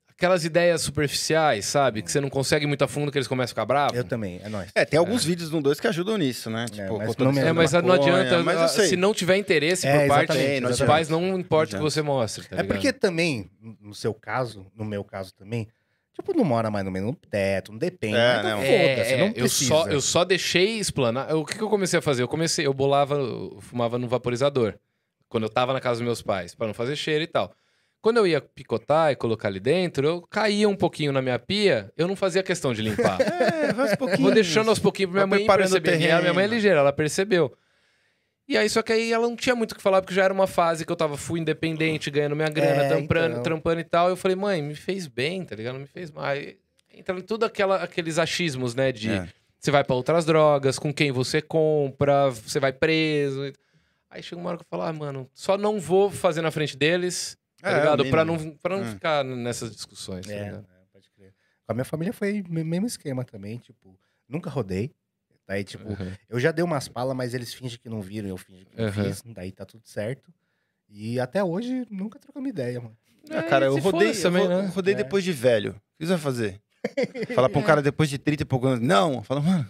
Aquelas ideias superficiais, sabe? Que você não consegue muito a fundo, que eles começam a ficar bravos. Eu também, é nóis. É, tem alguns vídeos no 2 que ajudam nisso, né? Tipo, mas contando não É, mas não adianta. Mas ah. Se não tiver interesse É, por parte dos pais, não importa o que você mostre. Tá É ligado? porque também, no seu caso, no meu caso também, tipo, não mora mais no mesmo teto, não depende. É, então não. foda-se, É, não eu, precisa. só, eu só deixei explanar. O que, que eu comecei a fazer? Eu comecei, eu bolava, eu fumava no vaporizador. Quando eu tava na casa dos meus pais, pra não fazer cheiro e tal. Quando eu ia picotar e colocar ali dentro, eu caía um pouquinho na minha pia, eu não fazia questão de limpar. [laughs] É, aos pouquinhos. Vou deixando aos pouquinhos pra minha Vai mãe perceber. A minha mãe é ligeira, ela percebeu. E aí, só que aí ela não tinha muito o que falar, porque já era uma fase que eu tava full independente, ganhando minha grana, É, trampando, então. trampando e tal. Eu falei, mãe, me fez bem, tá ligado? Não me fez mal. Aí Entra em tudo aquela, aqueles achismos, né? De É. você vai pra outras drogas, com quem você compra, você vai preso. Aí chega uma hora que eu falo, ah, mano, só não vou fazer na frente deles, tá É, ligado? Pra não, pra não É. ficar nessas discussões, tá É, ligado? é, pode crer. Com a minha família foi o mesmo esquema também, tipo, nunca rodei. Daí, tipo, Uhum. eu já dei umas palas, mas eles fingem que não viram, eu fingi que não Uhum. fiz. Daí tá tudo certo. E até hoje nunca trocamos ideia, mano. Ah, cara, eu rodei, eu também, né? rodei É. depois de velho. O que você vai fazer? [laughs] Falar pra um cara depois de 30 e poucos anos, não. Fala, mano,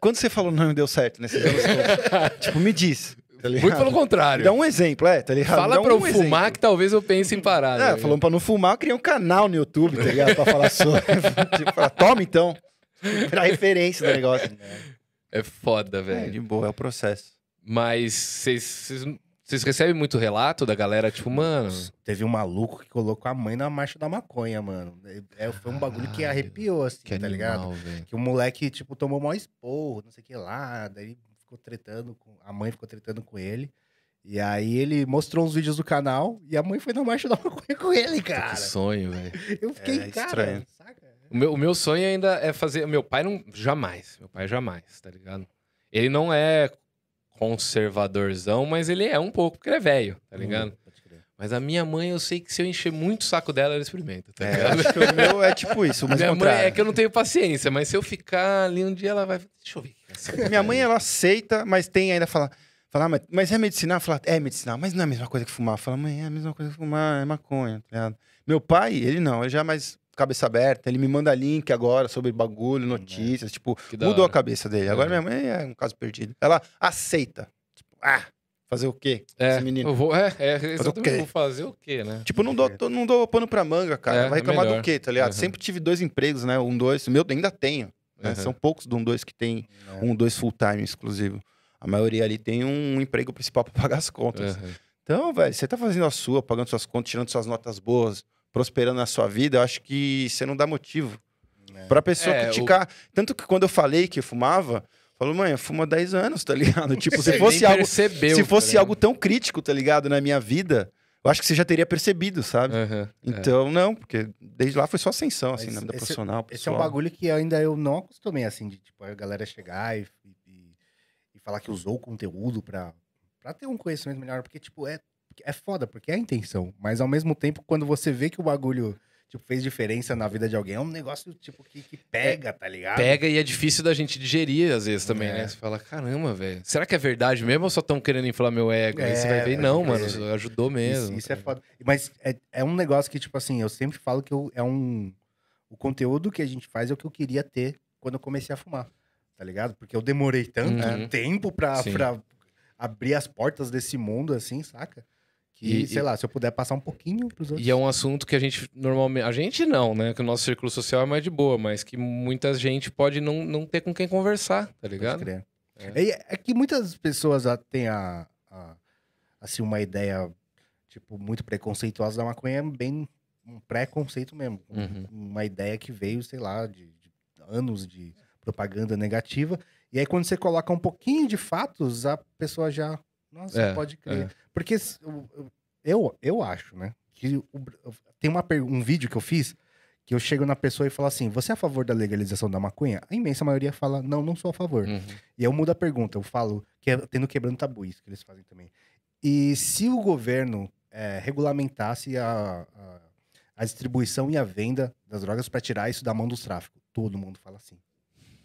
quando você falou não e deu certo nesses anos [laughs] tipo, me diz. Tá? Muito pelo contrário. Dá um exemplo, é, tá ligado? Fala Dá pra eu um fumar exemplo. que talvez eu pense em parar. É, né? falando pra não fumar, eu criei um canal no YouTube, tá ligado? Pra falar sobre. [laughs] tipo, falar, toma então. Pra referência do negócio. É foda, É, velho. de boa, é o processo. Mas vocês- recebem muito relato da galera, tipo, mano. Teve um maluco que colocou a mãe na marcha da maconha, mano. É, foi um bagulho que Caralho, arrepiou, assim, Que tá animal, ligado? velho. Que o moleque, tipo, tomou maior esporro, não sei o que lá. Daí ficou tretando com. A mãe ficou tretando com ele. E aí ele mostrou uns vídeos do canal e a mãe foi na marcha da maconha com ele, cara. Que sonho, velho. Eu fiquei, É cara, estranho. saca? O meu, o meu sonho ainda é fazer. Meu pai não. Jamais. Meu pai jamais, tá ligado? Ele não é conservadorzão, mas ele é um pouco, porque ele é velho, tá ligado? Hum, pode crer. Mas a minha mãe, eu sei que se eu encher muito o saco dela, ela experimenta, tá É, acho que o meu é tipo isso, mas minha mãe contrário. é que eu não tenho paciência, mas se eu ficar ali um dia, ela vai. Deixa eu ver. [laughs] Minha mãe, ela aceita, mas tem ainda fala, fala ah, mas, mas é medicinal? Fala, é medicinal, mas não é a mesma coisa que fumar. Fala, mãe, é a mesma coisa que fumar, é maconha, tá ligado? Meu pai, ele não, ele já mais cabeça aberta, ele me manda link agora sobre bagulho, notícias, tipo, Que da mudou a hora. cabeça dele. Agora Uhum. minha mãe é um caso perdido. Ela aceita. Tipo, ah, fazer o quê? É, Esse menino. eu vou, é, é exatamente, quê? vou fazer o quê, né? Tipo, não dou, não dou pano pra manga, cara. É, Vai é reclamar melhor. do quê, tá ligado? Uhum. Sempre tive dois empregos, né? Um, dois. Meu, ainda tenho. né? Uhum. São poucos do um, dois que tem É. um, dois full time exclusivo. A maioria ali tem um emprego principal pra pagar as contas. Uhum. Então, velho, você tá fazendo a sua, pagando suas contas, tirando suas notas boas, prosperando na sua vida, eu acho que você não dá motivo É. pra pessoa É, criticar. Tanto que quando eu falei que eu fumava, falou, mãe, eu fumo há 10 anos, tá ligado? [laughs] Tipo, se fosse algo, percebeu, se tá fosse algo tão crítico, tá ligado, na minha vida, eu acho que você já teria percebido, sabe? Uhum. Então, não, porque desde lá foi só ascensão, assim, Mas na vida esse- profissional. Esse é um pessoal. bagulho que ainda eu não acostumei, assim, de tipo, a galera chegar e, e- e falar que usou o conteúdo pra, pra ter um conhecimento melhor, porque, tipo, é, é foda, porque é a intenção. Mas ao mesmo tempo, quando você vê que o bagulho tipo, fez diferença na vida de alguém, é um negócio, tipo, que, que pega, tá ligado? Pega e é difícil da gente digerir às vezes também, É. né? Você fala, caramba, velho. Será que é verdade mesmo ou só estão querendo inflar meu ego? Aí você É, vai ver, pode não, mano, ajudou mesmo. Isso, isso é foda. Mas é, é um negócio que, tipo assim, eu sempre falo que eu- é um. O conteúdo que a gente faz é o que eu queria ter quando eu comecei a fumar. Tá ligado? Porque eu demorei tanto Uhum. tempo pra, Sim. pra abrir as portas desse mundo, assim, saca? Que, E- sei lá, se eu puder passar um pouquinho pros outros. E é um assunto que a gente normalmente. A gente não, né? Que o nosso círculo social é mais de boa, mas que muita gente pode não, não ter com quem conversar, tá ligado? crer. É. é que muitas pessoas ah, têm a, a- assim, uma ideia, tipo, muito preconceituosa da maconha, é bem um preconceito mesmo. Um- Uhum. Uma ideia que veio, sei lá, de, de anos de propaganda negativa. E aí, quando você coloca um pouquinho de fatos, a pessoa já. Nossa, É, pode crer. Porque o- o- eu, eu acho, né? Que o tem uma, um vídeo que eu fiz que eu chego na pessoa e falo assim: você é a favor da legalização da maconha? A imensa maioria fala: não, não sou a favor. Uhum. E eu mudo a pergunta, eu falo que é tendo quebrando tabu, isso que eles fazem também. E se o governo é, regulamentasse a, a, a distribuição e a venda das drogas para tirar isso da mão dos tráficos? Todo mundo fala assim.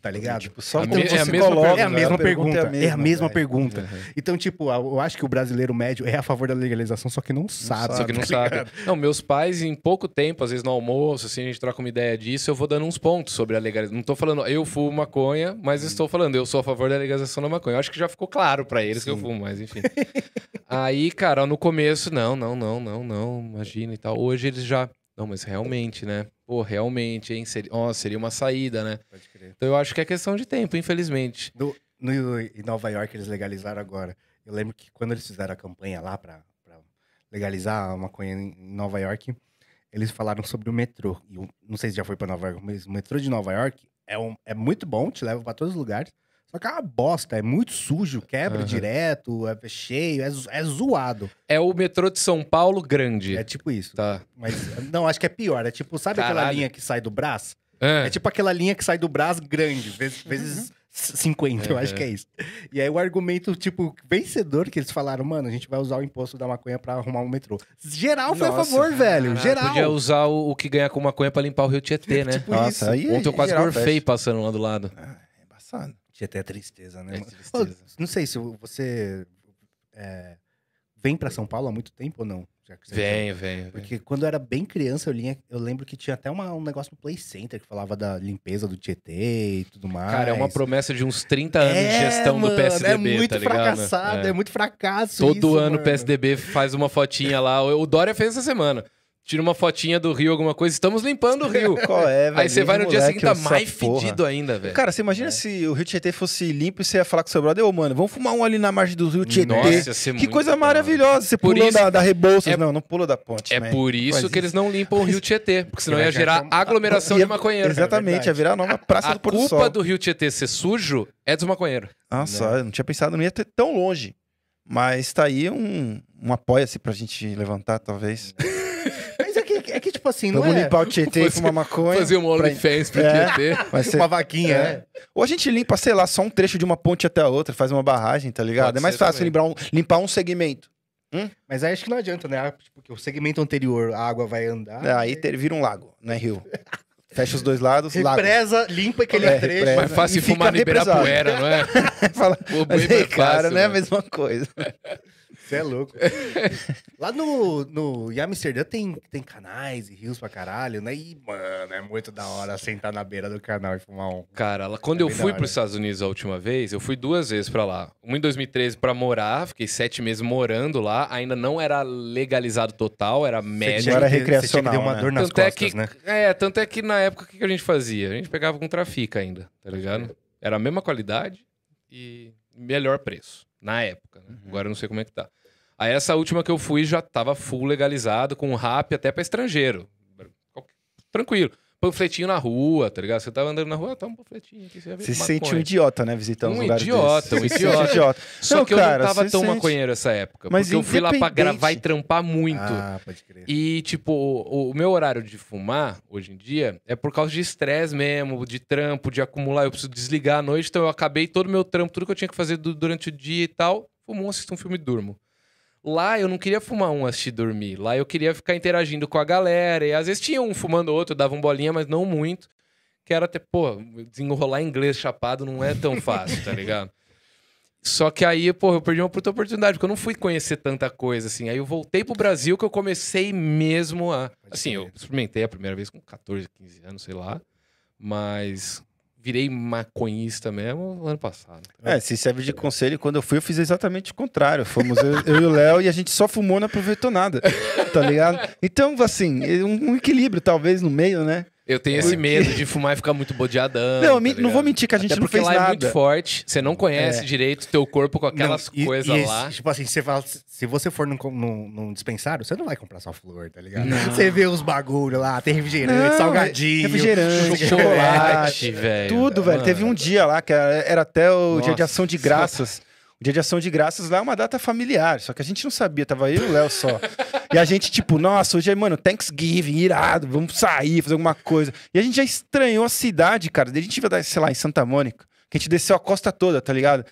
Tá ligado? Tipo, só A como me- é a mesma coloca, é a né? mesma pergunta. É a mesma velho. pergunta. Uhum. Então, tipo, eu acho que o brasileiro médio é a favor da legalização, só que não sabe. Só que não tá sabe. ligado? Não, meus pais, em pouco tempo, às vezes no almoço, assim, a gente troca uma ideia disso, eu vou dando uns pontos sobre a legalização. Não tô falando, eu fumo maconha, mas estou falando, eu sou a favor da legalização da maconha. Eu acho que já ficou claro pra eles que eu Sim. fumo, mas enfim. [laughs] Aí, cara, no começo, não, não, não, não, não, imagina e tal. Hoje eles já. Não, mas realmente, né? Pô, realmente, hein? Seria, ó, seria uma saída, né? Pode crer. Então eu acho que é questão de tempo, infelizmente. No, no- em Nova York eles legalizaram agora. Eu lembro que quando eles fizeram a campanha lá pra, pra legalizar a maconha em Nova York, eles falaram sobre o metrô. E eu não sei se já foi pra Nova York, mas o metrô de Nova York é, um- é muito bom, te leva pra todos os lugares. Só que é uma bosta, é muito sujo, quebra Aham. direto, é cheio, é, é zoado. É o metrô de São Paulo grande. É tipo isso. Tá. Mas não, acho que é pior. É tipo, sabe aquela Caralho. linha que sai do Brás? É. É tipo aquela linha que sai do Brás grande, vezes, vezes 50, eu acho Uhum. que é isso. E aí o argumento, tipo, vencedor que eles falaram, mano, a gente vai usar o imposto da maconha pra arrumar um metrô. Geral foi a Nossa, favor, velho. Geral. Podia usar o, o que ganha com maconha pra limpar o Rio Tietê, [laughs] né? Tipo Nossa, isso. aí Ontem eu quase gorfei fecha. passando lá do lado. Ah, é embaçado. Tinha até tristeza, né? É tristeza. Não sei se você é, vem pra São Paulo há muito tempo ou não? Vem. vem. Porque quando eu era bem criança, eu, linha, eu lembro que tinha até uma- um negócio no Play Center que falava da limpeza do Tietê e tudo mais. Cara, é uma promessa de uns 30 anos de gestão mano, do PSDB, É muito tá fracassado, é. muito fracasso Todo isso, ano o. PSDB faz uma fotinha lá. O Dória fez essa semana. Tira uma fotinha do Rio, alguma coisa. Estamos limpando o Rio. [laughs] Qual é, velho? Aí você vai no dia seguinte, tá mais fedido ainda, velho. Cara, você imagina se o Rio Tietê fosse limpo e você ia falar com seu brother, ô, mano, vamos fumar um ali na margem do Rio Tietê. Nossa, que coisa hora. maravilhosa. Você Por pulou isso- da, da Rebouças. é- não, não pulou da ponte. É man. por isso Faz que eles não limpam o Rio Tietê, porque senão ia gerar um- aglomeração Ia- de maconheiro. Exatamente, ia virar a nova Praça A do Pôr do culpa do Rio Tietê ser sujo é dos maconheiros. Nossa, eu não tinha pensado, não ia ter tão longe. Mas tá aí um, um apoia-se pra gente levantar, talvez. [laughs] Mas é que, é que tipo assim, não Vamos é limpar o Tietê e Fazer- fumar maconha. Fazer um pra- OnlyFans pro É. Tietê. Vai ser... uma vaquinha, É. né? Ou a gente limpa, sei lá, só um trecho de uma ponte até a outra, faz uma barragem, tá ligado? Pode é mais fácil limpar um, limpar um segmento. Mas aí acho que não adianta, né? Porque o segmento anterior, a água vai andar. É, aí ter- vira um lago, né, rio? Fecha os dois lados, lago. Represa, limpa aquele É, trecho. represa. Mais fácil E fumar no represado. Ibirapuera, não é? [laughs] Fala, Pô, mas aí, mais cara, fácil, não é a velho. mesma coisa. Você é louco. [laughs] Lá no, no em Amsterdã tem, tem canais e rios pra caralho, né? E, mano, é muito da hora sentar na beira do canal e fumar um. Cara, lá- quando É eu fui hora. para os Estados Unidos a última vez, eu fui duas vezes pra lá. Uma em 2013 pra morar, fiquei sete meses morando lá. Ainda não era legalizado total, era Você médio. Você tinha que recreacional, ter uma né? dor nas Tanto é costas, que, né? é, tanto é que na época o que que a gente fazia? A gente pegava com trafica ainda, tá ligado? Era a mesma qualidade e melhor preço, na época. né? Uhum. Agora eu não sei como é que tá. Aí essa última que eu fui já tava full legalizado, com rap até pra estrangeiro. Tranquilo. Panfletinho na rua, tá ligado? Você tava andando na rua, tá um panfletinho aqui, você Você se sente um idiota, né, visitando Um uns lugares idiota, um desses. Você se idiota. sente idiota. Só Não, que eu cara, não tava tão sente- maconheiro essa época. Mas porque eu fui lá pra gravar e trampar muito. Ah, pode crer. E, tipo, o, o meu horário de fumar, hoje em dia, é por causa de estresse mesmo, de trampo, de acumular. Eu preciso desligar à noite, então eu acabei todo o meu trampo, tudo que eu tinha que fazer du- durante o dia e tal. Fumo um, assisto um filme e durmo. Lá eu não queria fumar um, assistir e dormir. Lá eu queria ficar interagindo com a galera. E às vezes tinha um fumando outro, dava um bolinha, mas não muito. Que era até, pô, desenrolar inglês chapado não é tão fácil, tá ligado? Só que aí, pô, eu perdi uma puta oportunidade, porque eu não fui conhecer tanta coisa, assim. Aí eu voltei pro Brasil que eu comecei mesmo a. Assim, eu experimentei a primeira vez com 14, 15 anos, sei lá. Mas virei maconhista mesmo no ano passado. É, se serve de conselho, quando eu fui, eu fiz exatamente o contrário. Fomos eu, eu e o Léo e a gente só fumou, não aproveitou nada. Tá ligado? Então, assim, um, um equilíbrio, talvez, no meio, né? Eu tenho esse medo de fumar e ficar muito bodeadão. não, tá não vou mentir que a gente Até não porque fez lá é nada. muito forte, você não conhece É. direito teu corpo com aquelas Não, e- coisas e esse- lá. Tipo assim, você fala, se você for num, num, num dispensário, você não vai comprar só flor, tá ligado? Você vê os bagulho lá, tem refrigerante, Não, salgadinho. refrigerante, chocolate. chocolate, velho. Tudo, velho. Mano. Teve um dia lá que era, era até o dia de Nossa. ação de graças. O dia de ação de graças lá é uma data familiar, só que a gente não sabia, tava eu e o Léo só. E a gente, tipo, nossa, hoje é, mano, Thanksgiving, irado, vamos sair, fazer alguma coisa. E a gente já estranhou a cidade, cara. Daí a gente viu, sei lá, em Santa Mônica, que a gente desceu a costa toda, tá ligado?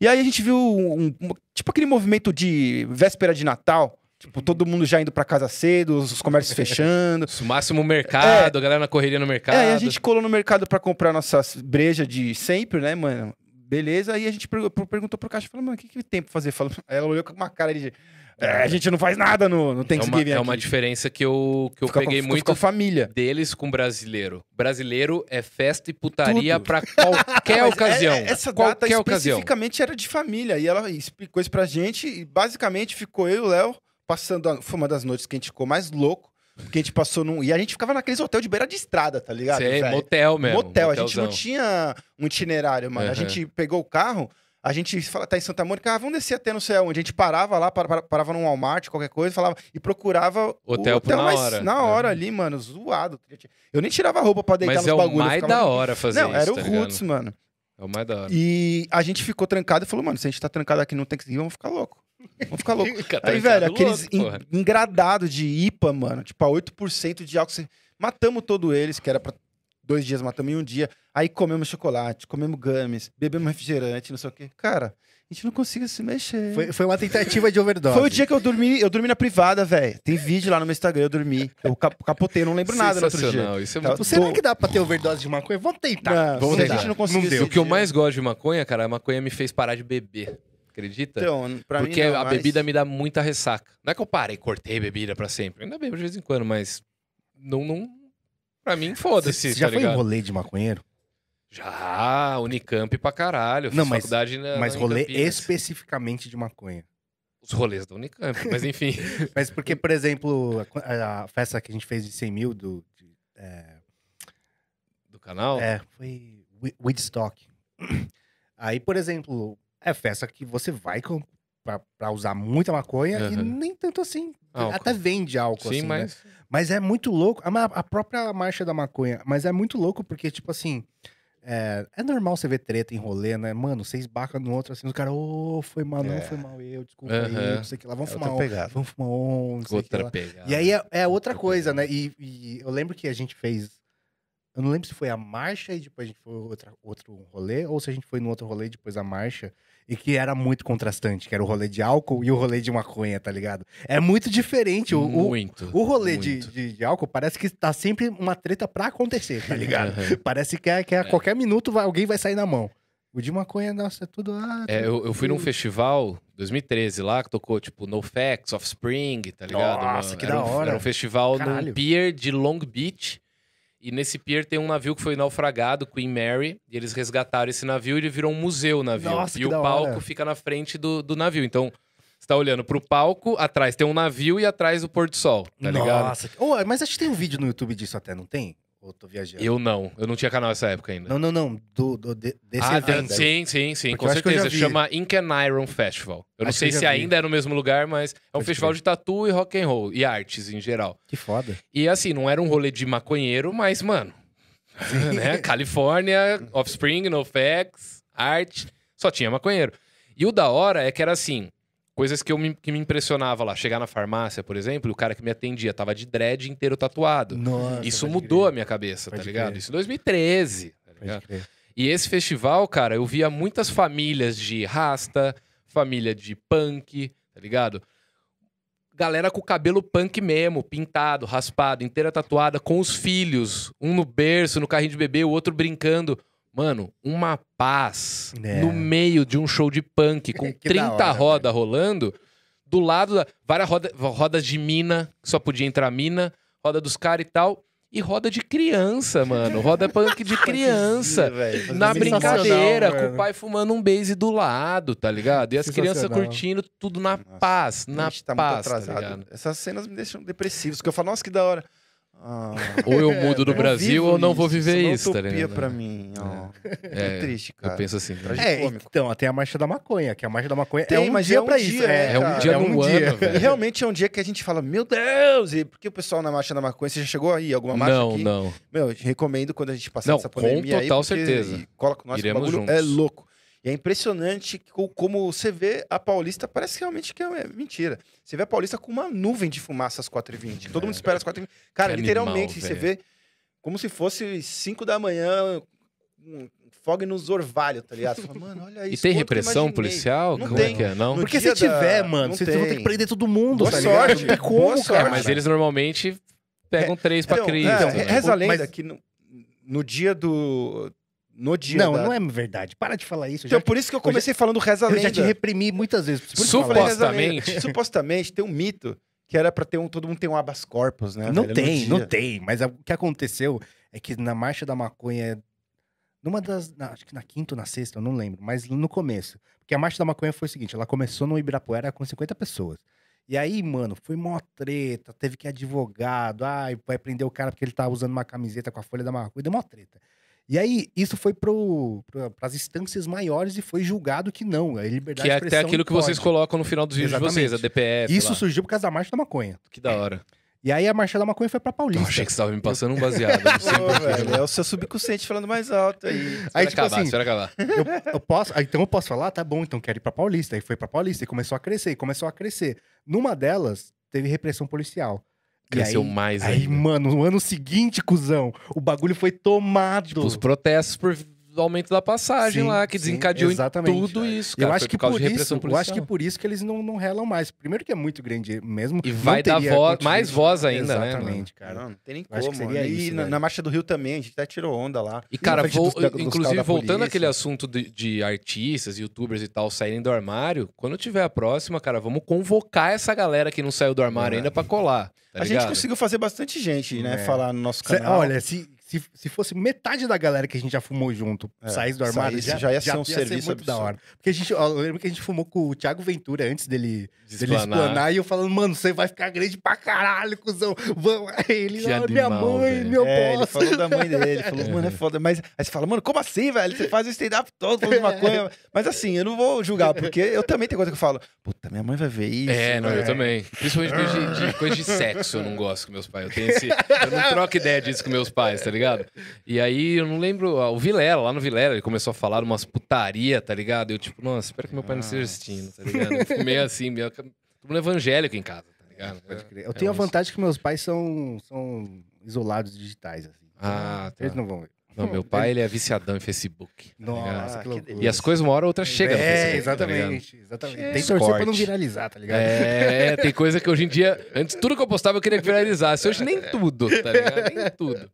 E aí a gente viu, um- um- tipo aquele movimento de véspera de Natal, tipo, todo mundo já indo pra casa cedo, os comércios fechando. [laughs] O máximo mercado, a galera na correria no mercado. É, a gente colou no mercado pra comprar nossas brejas de sempre, né, mano? Beleza, aí a gente per- per- perguntou pro caixa, falou, mano, o que, que tem pra fazer? Falou, [laughs] ela olhou com uma cara de, "É, a gente não faz nada no, no é uma, Thanksgiving é uma aqui." diferença que eu, que eu Fica com- peguei ficou- muito ficou família. deles com brasileiro. Brasileiro é festa e putaria Tudo. pra qualquer [laughs] ocasião. é- essa data qualquer ocasião. especificamente era de família. E ela explicou isso pra gente. E basicamente ficou eu e o Léo passando. a- Foi uma das noites que a gente ficou mais louco. Porque a gente passou num. E a gente ficava naqueles hotel de beira de estrada, tá ligado? Sei, velho? motel mesmo. motel. A gente não tinha um itinerário, mano. A Aham. gente pegou o carro, a gente fala, tá em Santa Mônica, ah, vamos descer até no céu. Onde a gente parava lá, para- para- parava num Walmart, qualquer coisa, falava, e procurava Hotel o por na hora. na É. hora ali, mano, zoado. Eu nem tirava a roupa pra deitar Mas nos é o bagulhos. mais ficava- da hora fazer Não, isso, era o tá ligado? Roots, mano. É o mais da hora. E a gente ficou trancado e falou, mano, se a gente tá trancado aqui no Thanksgiving, vamos ficar louco. Vamos ficar louco. [laughs] Fica Aí, velho, aqueles louco, porra. en- engradados de IPA, mano, tipo a 8% de álcool. Matamos todos eles, que era pra dois dias, matamos em um dia. Aí comemos chocolate, comemos gummies, bebemos refrigerante, não sei o quê. Cara, a gente não conseguia se mexer. Foi, foi uma tentativa de overdose. Foi o dia que eu dormi, eu dormi na privada, velho. Tem vídeo lá no meu Instagram, eu dormi. Eu cap- capotei, não lembro nada no outro dia. Isso é Tá- muito Será Tô- que dá pra ter overdose de maconha? Vamos tentar. Não, Vamos se a tentar. gente não conseguiu Não deu. O que eu mais gosto de maconha, cara, a maconha me fez parar de beber. Acredita? Então, pra Porque mim não, a mas- bebida me dá muita ressaca. Não é que eu parei, cortei bebida pra sempre. Ainda bebo de vez em quando, mas não, não pra mim foda-se, Você já tá foi em ligado? rolê de maconheiro? Já, Unicamp pra caralho. Não, mas- faculdade na, Mas na rolê Campinas. especificamente de maconha. Os rolês da Unicamp, mas enfim. [laughs] Mas porque, por exemplo, a, a festa que a gente fez de 100 mil do... de- é, do canal. É, foi Woodstock. [clears throat] Aí, por exemplo, é festa que você vai com, pra, pra usar muita maconha e Aham. nem tanto assim. Álcool. Até vende álcool, Sim, assim, né? mas. Mas é muito louco. A, a própria marcha da maconha. Mas é muito louco porque, tipo assim. É, é normal você ver treta em rolê, né? Mano, você esbarca no outro assim, os caras, ô, foi mal, não, É. foi mal eu, desculpa aí, Aham. não sei o que lá, vamos É fumar outra um, vamos fumar um, não Outra pegada. E aí é, é outra Outra coisa, pegada. né? E, e eu lembro que a gente fez. Eu não lembro se foi a marcha e depois a gente foi outra, outro rolê, ou se a gente foi no outro rolê e depois a marcha. E que era muito contrastante, que era o rolê de álcool e o rolê de maconha, tá ligado? É muito diferente. O, o, muito. o rolê de, muito. de, de álcool parece que tá sempre uma treta pra acontecer, tá ligado? Parece que, é, que a qualquer minuto vai- alguém vai sair na mão. O de maconha, nossa, é tudo. Ah, É, eu, eu fui num festival 2013 lá que tocou, tipo, No Facts, Offspring, tá ligado? Nossa, que era da um, hora. Era um festival Caralho. num pier de Long Beach. E nesse pier tem um navio que foi naufragado, Queen Mary. E eles resgataram esse navio e ele virou um museu o navio. Nossa, e o palco hora. fica na frente do, do navio. Então, você tá olhando pro palco, atrás tem um navio e atrás o pôr do sol, tá ligado? Nossa. Ô, mas acho que tem um vídeo no YouTube disso até, não tem? Ou tô viajando? Eu não. Eu não tinha canal nessa época ainda. Não, não, não. Do, do- de- desse ah, evento. sim, sim, sim, Porque com acho que certeza. Chama Ink and Iron Festival. Eu não Acho que sei se vi. ainda é no mesmo lugar, mas é um Pode festival crer. de tatu e rock and roll e artes em geral. Que foda. E assim, não era um rolê de maconheiro, mas mano, [laughs] né? Califórnia, Offspring, NoFX, arte, só tinha maconheiro. E o da hora é que era assim, coisas que, eu me, que me impressionava lá. Chegar na farmácia, por exemplo, o cara que me atendia tava de dread inteiro tatuado. Nossa. Isso mudou a crer, minha cabeça, tá Pode ligado? crer. Isso em 2013, tá ligado? E esse festival, cara, eu via muitas famílias de rasta, família de punk, tá ligado? Galera com o cabelo punk mesmo, pintado, raspado, inteira tatuada, com os filhos, um no berço, no carrinho de bebê, o outro brincando. Mano, uma paz É. no meio de um show de punk [laughs] com Que da 30 hora, rodas rolando, do lado da. Várias roda, rodas de mina, que só podia entrar mina, roda dos caras e tal. E roda de criança, mano. Roda punk de [laughs] criança. Na brincadeira, com o pai fumando um base do lado, tá ligado? E as crianças curtindo tudo na Nossa, paz, A na gente tá paz, muito tá atrasado. ligado? Essas cenas me deixam depressivos, porque eu falo, nossa, que da hora. Ah, Ou eu mudo do eu Brasil ou não vou isso, viver é uma isso, tá ligado? pra mim, ó. É, É, triste, cara. Eu penso assim. né? Pra É, então, tem a marcha da maconha, que a marcha da maconha é Tem, um mas dia é um pra dia, isso. é, É um dia é um no dia. ano, E velho. realmente é um dia que a gente fala, meu Deus! E por que o pessoal na marcha da maconha, você já chegou aí? Alguma marcha Não, aqui? não. Meu, eu te recomendo quando a gente passar Não, essa com pandemia aí. total porque- certeza. e Cola com nós, Iremos bagulho juntos. é louco. E é impressionante co- como você vê a Paulista, parece realmente que é mentira. Você vê a Paulista com uma nuvem de fumaça às 4h20. Todo mundo espera às 4h20. Cara, Que literalmente, animal, você velho. vê como se fosse 5 da manhã, um nos orvalhos, tá ligado? Fala, mano, olha [laughs] E isso. tem que eu repressão imaginei." policial? Não Como tem. é que é? Não? No Porque se tiver, da- mano, não vocês vão ter tem. que prender todo mundo, Boa tá sorte, Não tem como, boa sorte. cara. Mas eles normalmente pegam três pra Então, Cristo. é, né? reza a lenda Mas- que no, no dia do... No dia Não, da... não é verdade. Para de falar isso. Então, já, por isso que eu comecei falando reza a eu lenda. já te reprimi muitas vezes. Eu lenda. Supostamente. Supostamente tem um mito que era pra ter um... Todo mundo tem um habeas corpus, né? Não velho, no tem, não dia. tem. Mas o que aconteceu é que na Marcha da Maconha, numa das. na- acho que na quinta ou na sexta, eu não lembro, mas no começo. Porque a Marcha da Maconha foi o seguinte: ela começou no Ibirapuera com 50 pessoas. E aí, mano, foi mó treta, teve que ir advogado, ai, vai prender o cara porque ele tá usando uma camiseta com a folha da maconha, deu mó treta. E aí, isso foi pro, pro, pras instâncias maiores e foi julgado que não, a liberdade Que é de até aquilo que pode. vocês colocam no final dos vídeos de vocês, a. DPF. Isso lá. surgiu por causa da Marcha da Maconha. Que da hora. E aí a Marcha da Maconha foi pra Eu Paulista. achei que você tava me passando um baseado. [laughs] Pô, porquê. velho, é o seu subconsciente falando mais alto aí. Espera Aí, tipo acabar, assim, espera acabar. eu, eu posso, ah, então eu posso falar, tá bom, então quero ir pra Paulista. Aí foi pra Paulista e começou a crescer, e começou a crescer. Numa delas, teve repressão policial. Cresceu aí- mais Aí, ainda. mano, no ano seguinte, cuzão, o bagulho foi tomado. Tipo, os protestos por do aumento da passagem Sim, lá, que sim, desencadeou em exatamente. tudo isso, eu cara. acho Foi que por causa por de isso, eu acho que por isso que eles não, não relam mais. Primeiro que é muito grande mesmo. E não vai dar voz- mais voz ainda, né, Exatamente, cara. Não, não tem nem Eu acho como. que seria e isso, na, na Marcha do Rio também, a gente até tirou onda lá. E, cara, vol- dos- inclusive, voltando àquele assunto de, de artistas, youtubers e tal, saírem do armário, quando tiver a próxima, cara, vamos convocar essa galera que não saiu do armário É. ainda pra colar. Tá a gente conseguiu fazer bastante gente, né? É. Falar no nosso Cê- canal. olha, se, se, se fosse metade da galera que a gente já fumou junto É, saísse do armário, saísse, já, já ia ser um serviço muito da hora. Porque a gente, ó, eu lembro que a gente fumou com o Thiago Ventura antes dele, De dele explanar. e eu falando, mano, você vai ficar grande pra caralho, cuzão. Vamos. [laughs] Aí Ele, "Ah, minha animal, mãe, velho. meu É, ele boss. falou da mãe dele, ele falou, mano, [laughs] é foda. Mas aí você fala, mano, como assim, velho? Você faz o stand-up todo falando de maconha. Mas assim, eu não vou julgar, porque eu também tenho coisa que eu falo, puta, minha mãe vai ver isso. É, não, velho." eu também. Principalmente coisa de, de- coisa de [laughs] sexo, eu não gosto com meus pais. Eu, tenho esse, eu não troco ideia disso com meus pais, tá ligado? E aí eu não lembro. ó, O Vilela, lá no Vilela, ele começou a falar umas putaria, tá ligado? Eu, tipo, nossa, espero que meu pai não esteja assistindo, tá ligado? Eu fico meio assim, meio. Todo mundo evangélico em casa, tá ligado? Pode crer. É, Eu tenho é a uns- vantagem que meus pais são, são isolados digitais, assim. Ah, tá. Eles não vão ver. Não, meu pai, ele é viciadão em Facebook. tá ligado? Nossa, Ah, que loucura. E as coisas, uma hora ou outra, chega no É, Facebook, tá ligado? exatamente. exatamente. É, Tem que torcer pra não viralizar, tá ligado? É, tem coisa que hoje em dia. Antes, tudo que eu postava eu queria que viralizasse. Hoje nem tudo, tá ligado? Nem tudo.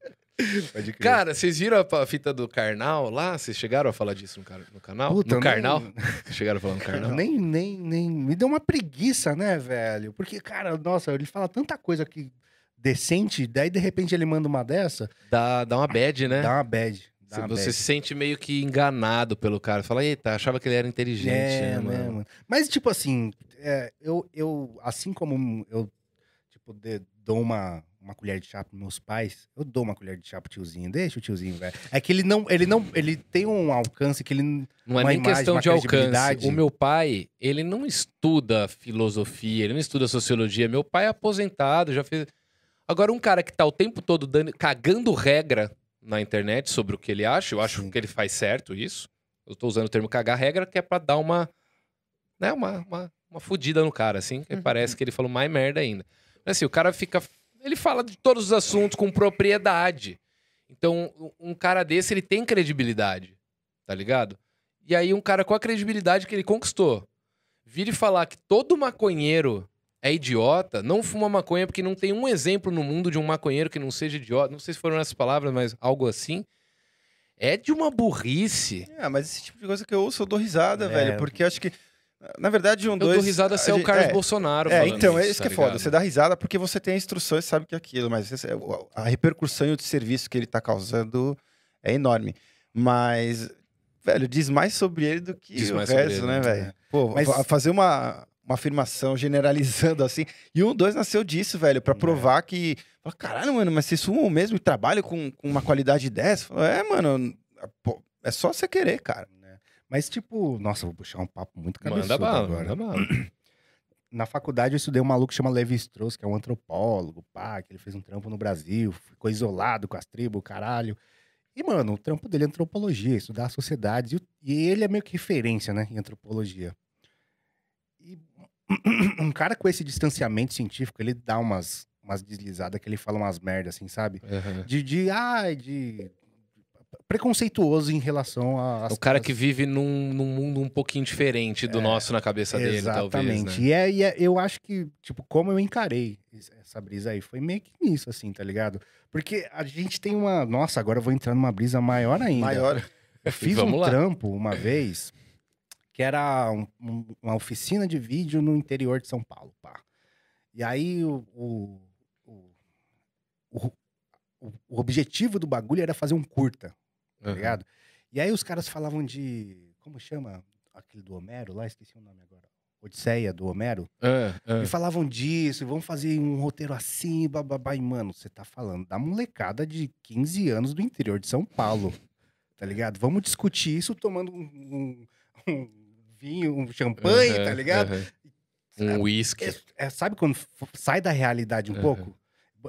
Cara, vocês viram a, fita do Karnal lá? Vocês chegaram a falar disso no, canal? Puta, no Karnal? nem- [laughs] chegaram a falar no Karnal? Nem, nem, nem. Me deu uma preguiça, né, velho? Porque, cara, nossa, ele fala tanta coisa que decente, daí de repente ele manda uma dessa, Dá, dá uma bad, né? dá uma bad. Dá Você, uma você bad. se sente meio que enganado pelo cara. Fala, eita, achava que ele era inteligente, É, né, né, mano? mano? Mas, tipo assim, é, eu, eu, assim como eu, tipo, de- dou uma, uma colher de chá pros meus pais, eu dou uma colher de chá pro tiozinho. Deixa o tiozinho, velho. É que ele não, ele não, ele tem um alcance que ele Não é nem imagem, questão de alcance. O meu pai, ele não estuda filosofia, ele não estuda sociologia. Meu pai é aposentado, já fez. Agora, um cara que tá o tempo todo dando, cagando regra na internet sobre o que ele acha, eu acho Sim. que ele faz certo isso. Eu tô usando o termo cagar regra, que é pra dar uma. Né, uma, uma, uma fudida no cara, assim, que Uhum. parece que ele falou mais merda ainda. Mas assim, o cara fica. Ele fala de todos os assuntos com propriedade. Então, um cara desse, ele tem credibilidade, tá ligado? E aí, um cara com a credibilidade que ele conquistou, vira e falar que todo maconheiro é idiota, não fuma maconha porque não tem um exemplo no mundo de um maconheiro que não seja idiota. Não sei se foram essas palavras, mas algo assim. É de uma burrice. É, mas esse tipo de coisa que eu ouço, eu dou risada, É. velho. Porque acho que, na verdade, um, Eu dois... dou risada a se é o Carlos é, Bolsonaro É, então, é isso, isso tá que é foda. ligado? Você dá risada porque você tem instruções, sabe que é aquilo, mas esse- a repercussão e o serviço que ele tá causando é enorme. Mas, velho, diz mais sobre ele do que Diz o resto, ele, né, né? velho? Pô, Mas- fa- fazer uma, uma afirmação generalizando assim. E um dois nasceu disso, velho, pra É. provar que. fala, Caralho, mano, mas vocês fumam mesmo e trabalham com, com uma qualidade dessa? É, mano, pô, é só você querer, cara. Mas, tipo, nossa, vou puxar um papo muito cabeçudo Manda bala, agora. manda bala. [clears throat] Na faculdade eu estudei um maluco que chama Levi Strauss, que é um antropólogo, pá, que ele fez um trampo no Brasil, ficou isolado com as tribos, caralho. E, mano, o trampo dele é antropologia, estudar a sociedade. E, ele é meio que referência, né, em antropologia. E [clears throat] um cara com esse distanciamento científico, ele dá umas, umas deslizadas que ele fala umas merdas, assim, sabe? Aham. De, de, ai, de preconceituoso em relação a... O cara que vive num, num mundo um pouquinho diferente do nosso na cabeça dele, talvez, É, Exatamente. né? E, é, e é- eu acho que, tipo, como eu encarei es- essa brisa aí, foi meio que nisso, assim, tá ligado? Porque a gente tem uma. Nossa, agora eu vou entrar numa brisa maior ainda. Maior. Eu [laughs] fiz um lá. trampo uma vez que era um- um- uma oficina de vídeo no interior de São Paulo, pá. E aí o, o, o, o- objetivo do bagulho era fazer um curta, tá Aham. ligado? E aí os caras falavam de. Como chama aquele do Homero lá? Esqueci o nome agora. Odisseia do Homero. Ah, ah. E falavam disso, vamos fazer um roteiro assim, bababá. E, mano, você tá falando da molecada de 15 anos do interior de São Paulo, tá ligado? Vamos discutir isso tomando um, um- um vinho, um champanhe, tá ligado? Um whisky. É- é, sabe quando sai da realidade um pouco?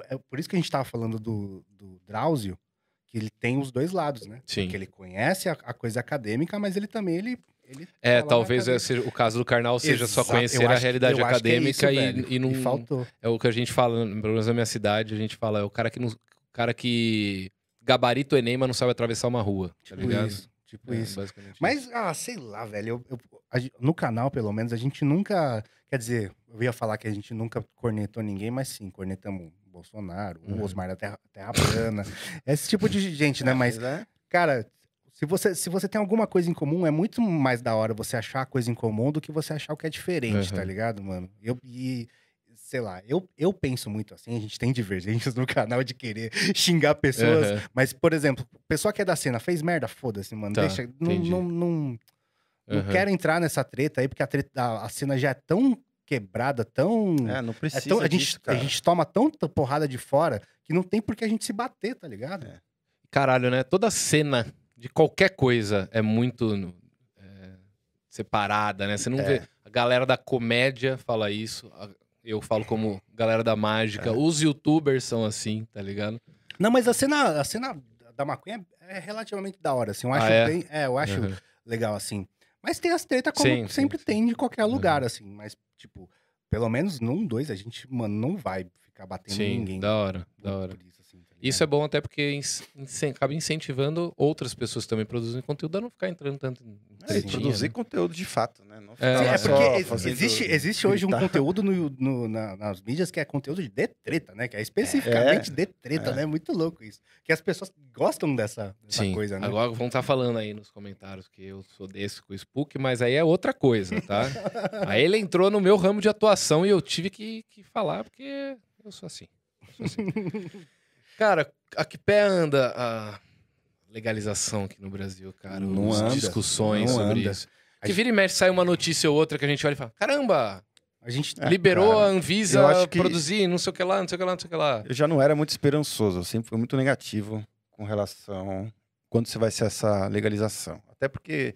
É por isso que a gente tava falando do, do Drauzio, que ele tem os dois lados, né? Sim. Porque ele conhece a, a coisa acadêmica, mas ele também, ele... ele É, na talvez esse- o caso do Karnal seja só Exato, conhecer eu a realidade é acadêmica isso, e, e não. faltou. É o que a gente fala, pelo menos na minha cidade, a gente fala, é o cara que não, o cara que gabarita o Enem, mas não sabe atravessar uma rua, tá Tipo ligado? isso. Tipo É, isso. Mas, ah, sei lá, velho. eu- eu- a no canal, pelo menos, a gente nunca. Quer dizer, eu ia falar que a gente nunca cornetou ninguém, mas sim, cornetamos o Bolsonaro, o Uhum. Osmar da Terra, Terra Plana. [laughs] esse tipo de gente, né? Mas, né? cara, se você, se você tem alguma coisa em comum, é muito mais da hora você achar a coisa em comum do que você achar o que é diferente, tá Uhum. ligado, mano? Eu, e, sei lá, eu, eu penso muito assim, a gente tem divergências no canal de querer [laughs] xingar pessoas, Aham, mas, por exemplo, pessoa que é da cena fez merda, foda-se, mano. Tá, deixa. Não, não, não, não aham. quero entrar nessa treta aí, porque a, treta, a, a cena já é tão quebrada, tão. É, não é precisa tão- a, gente, disso, a cara. gente toma tanta porrada de fora que não tem por que a gente se bater, tá ligado? É. Caralho, né? Toda cena de qualquer coisa é muito é, separada, né? Você não É. vê. A galera da comédia fala isso. a- Eu falo como galera da mágica. É. Os youtubers são assim, tá ligado? Não, mas a cena, a cena da maconha é relativamente da hora, assim. Eu Ah, acho é? bem. É, eu acho Aham. legal, assim. Mas tem as tretas como Sim, sempre sim. tem de qualquer lugar, assim. Mas, tipo, pelo menos num, dois, a gente, mano, não vai ficar batendo Sim, ninguém. da hora, da hora. por isso, Isso é ligado? bom até porque acaba incentivando outras pessoas também produzem conteúdo a não ficar entrando tanto em É, tretinha, produzir né? conteúdo de fato, né? Não É, é porque existe, existe hoje um conteúdo no, no- na- nas mídias que é conteúdo de treta, né? Que é especificamente de treta, é. né? Muito louco isso. Que as pessoas gostam dessa, dessa Sim, coisa, né? agora vão estar falando aí nos comentários que eu sou desse com o Spook, mas aí é outra coisa, tá? [laughs] aí ele entrou no meu ramo de atuação e eu tive que, que falar porque eu sou assim. eu sou assim. [laughs] Cara, a que pé anda a legalização aqui no Brasil, cara? Não As anda, discussões não sobre anda. isso. Que vira e mexe, sai uma notícia ou outra que a gente olha e fala: caramba, A gente. É, liberou cara, a Anvisa que- produzir, não sei o que lá, não sei o que lá, não sei o que lá. Eu já não era muito esperançoso, eu sempre fui muito negativo com relação quando você vai ser essa legalização. Até porque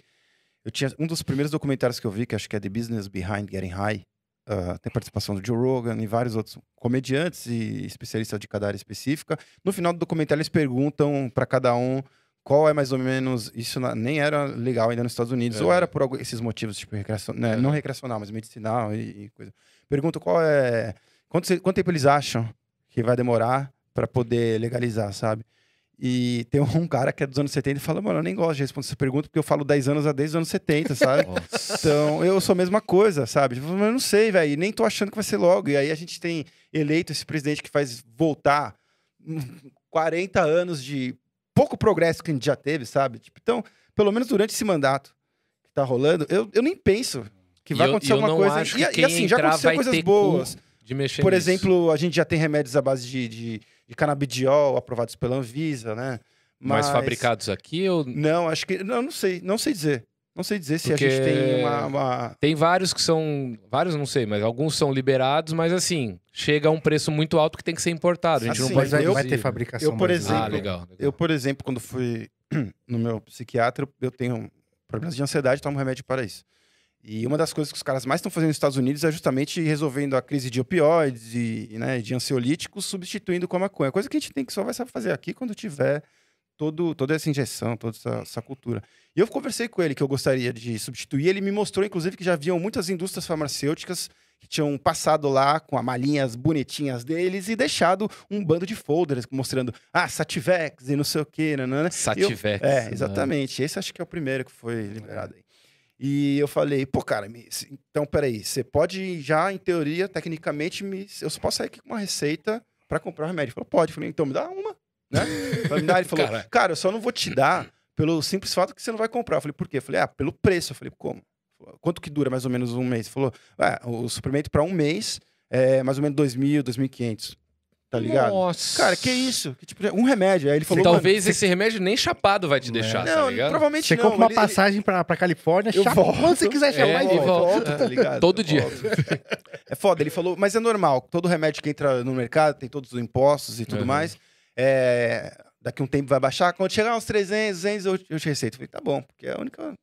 eu tinha um dos primeiros documentários que eu vi, que acho que é The Business Behind Getting High, ah, tem participação do Joe Rogan e vários outros comediantes e especialistas de cada área específica. No final do documentário eles perguntam para cada um qual é mais ou menos isso na- nem era legal ainda nos Estados Unidos ou Aham. era por algum, esses motivos tipo recreação, né, Aham. não recreacional mas medicinal e, e coisa. Perguntam qual é quanto, quanto tempo eles acham que vai demorar para poder legalizar, sabe? E tem [laughs] um cara que é dos anos 70 e fala, mano, eu nem gosto de responder essa pergunta porque eu falo 10 anos a desde os anos 70, sabe? [laughs] Nossa. Então, eu sou a mesma coisa, sabe? Tipo, mas eu não sei, velho, nem tô achando que vai ser logo. E aí a gente tem eleito esse presidente que faz voltar hum, 40 anos de pouco progresso que a gente já teve, sabe? Tipo, então, pelo menos durante esse mandato que tá rolando, eu, eu nem penso que vai eu- acontecer eu alguma coisa. E, e assim, já aconteceu coisas boas. cu de mexer Por nisso. exemplo, a gente já tem remédios à base de, de, de canabidiol aprovados pela Anvisa, né? Mas fabricados aqui ou Não, acho que. Não, não sei. Não sei dizer. Não sei dizer se Porque- a gente tem uma. uma- Tem vários que são. Vários não sei, mas alguns são liberados, mas assim, chega a um preço muito alto que tem que ser importado. A gente Assim, não Mas pode vai, eu- vai ter fabricação. eu, por. Ah, exemplo, legal. legal. Eu, por exemplo, quando fui [clears throat] no meu psiquiatra, eu tenho problemas de ansiedade, tomo remédio para isso. E uma das coisas que os caras mais estão fazendo nos Estados Unidos é justamente resolvendo a crise de opioides e né, de ansiolíticos, substituindo com a maconha. Coisa que a gente tem que só vai saber fazer aqui quando tiver todo, toda essa injeção, toda essa, essa cultura. E eu conversei com ele que eu gostaria de substituir. Ele me mostrou, inclusive, que já haviam muitas indústrias farmacêuticas que tinham passado lá com as malinhas bonitinhas deles e deixado um bando de folders mostrando, ah, Sativex e não sei o quê, nanana. Sativex. É, né? exatamente. Esse acho que é o primeiro que foi liberado aí. E eu falei, pô, cara, me- então peraí, você pode já, em teoria, tecnicamente, me, eu só posso sair aqui com uma receita pra comprar o remédio. Ele falou, pode. Eu falei, então me dá uma, né? Me dar. Ele falou, Cara. cara, eu só não vou te dar pelo simples fato que você não vai comprar. Eu falei, por quê? Eu falei, ah, pelo preço. Eu falei, como? Quanto que dura mais ou menos um mês? Ele falou, ah, o suplemento pra um mês é mais ou menos 2.000, 2.500. Tá ligado? Nossa. Cara, que isso? Que tipo de- um remédio. Aí ele falou, Talvez esse remédio nem chapado vai te deixar, você- tá não, ligado? provavelmente Você não. compra uma ele- passagem pra, pra Califórnia, Eu chapa volto. quando você quiser chamar É, e volta. volta. tá ligado? Todo Eu dia. volto. É foda, ele falou, mas é normal. Todo remédio que entra no mercado tem todos os impostos e tudo Uhum. mais. É, daqui a um tempo vai baixar. Quando chegar uns 300, 200, eu, eu te receito. Eu falei, tá bom, porque é a única.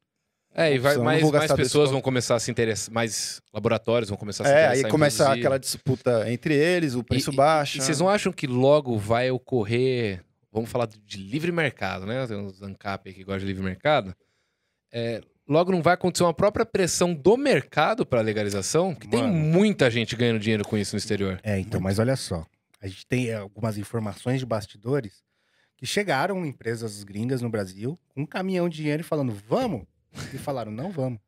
É, e vai, Opção, mais, mais pessoas vão começar a se interessar, mais laboratórios vão começar a se É, interessar. aí em começa produzir. aquela disputa entre eles, o preço E- baixa. E vocês não acham que logo vai ocorrer, vamos falar de livre mercado, né? Tem uns ANCAP aqui que gostam de livre mercado. É, logo não vai acontecer uma própria pressão do mercado para legalização? Porque tem muita gente ganhando dinheiro com isso no exterior. É, então, mas olha só. A gente tem é, algumas informações de bastidores que chegaram empresas gringas no Brasil com um caminhão de dinheiro e falando, vamos? E falaram, não vamos.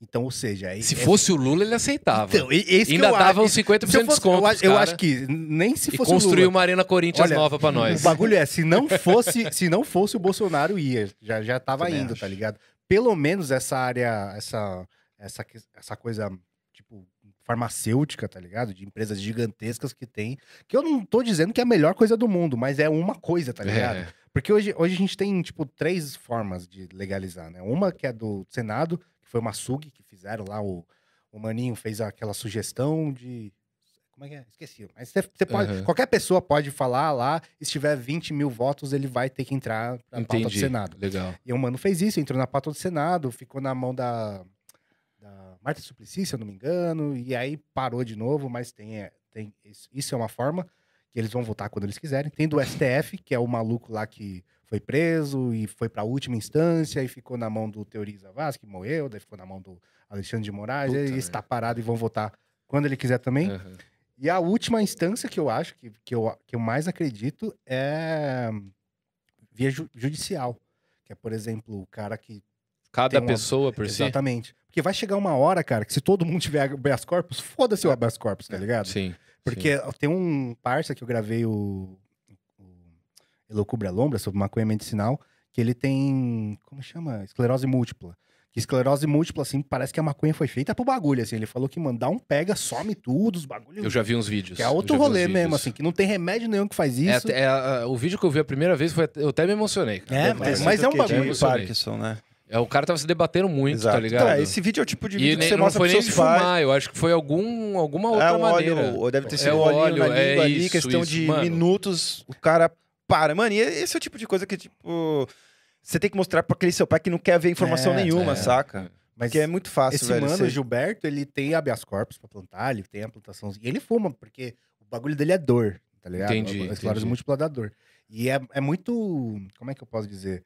Então, ou seja... aí- Se é- fosse o Lula, ele aceitava. Então, e- esse que Ainda eu dava uns acho. 50% Se eu de desconto Eu, acho- eu acho que nem se E fosse o construiu Lula. uma Arena Corinthians Olha, nova pra nós. O bagulho é, se não fosse, se não fosse o Bolsonaro, ia. Já, já tava Também indo, acho. tá ligado? Pelo menos essa área, essa, essa, essa coisa, tipo, farmacêutica, tá ligado? De empresas gigantescas que tem. Que eu não tô dizendo que é a melhor coisa do mundo, mas é uma coisa, tá ligado? É. Porque hoje, hoje a gente tem, tipo, três formas de legalizar, né? Uma que é do Senado, que foi uma SUG que fizeram lá, o, o Maninho fez aquela sugestão de. Como é que é? Esqueci. Mas você você pode. Aham. Qualquer pessoa pode falar lá, e se tiver 20 mil votos, ele vai ter que entrar na pauta do Entendi. Senado. Legal. E o mano fez isso, entrou na pauta do Senado, ficou na mão da, da Marta Suplicy, se eu não me engano, e aí parou de novo, mas tem, é, tem isso, isso é uma forma que eles vão votar quando eles quiserem. Tem do STF, que é o maluco lá que foi preso e foi pra última instância e ficou na mão do Teoriza Vaz, que morreu, daí ficou na mão do Alexandre de Moraes, Puta e está parado e vão votar quando ele quiser também. Aham. E a última instância que eu acho, que, que, eu, que eu mais acredito, é via ju- judicial. Que é, por exemplo, o cara que. Cada uma- pessoa por si. Exatamente. Porque vai chegar uma hora, cara, que se todo mundo tiver habeas corpus, foda-se o habeas corpus, tá ligado? Sim. Porque tem um parça que eu gravei o, o Elocubra Lombra sobre maconha medicinal, que ele tem, como chama? Esclerose múltipla. Que esclerose múltipla, assim, parece que a maconha foi feita pro bagulho, assim. Ele falou que mandar um pega, some tudo, os bagulhos. Eu já vi uns vídeos. Que é outro rolê mesmo, vídeos. assim, que não tem remédio nenhum que faz É, isso. até- é, a- o vídeo que eu vi a primeira vez foi. Eu até me emocionei. cara. É, mas- mas é um que bagulho. Parkinson, né? É, o cara tava se debatendo muito, Exato. tá ligado? Tá, esse vídeo é o tipo de E vídeo que nem- você não mostra foi pros nem seus de pais. fumar, eu acho que foi algum, alguma É outra um maneira. óleo, ou deve ter É sido o um óleo, na é língua ali, isso, questão isso. de Mano. minutos, o cara para. Mano, e esse é o tipo de coisa que, tipo, você tem que mostrar pra aquele seu pai que não quer ver informação É, nenhuma, é. saca? Mas Porque é muito fácil, esse velho. mano, você- o Gilberto, ele tem habeas corpus pra plantar, ele tem a plantação. E ele fuma, porque o bagulho dele é dor, tá ligado? Entendi, A esclerose entendi. múltipla da dor. E é, é muito. Como é que eu posso dizer?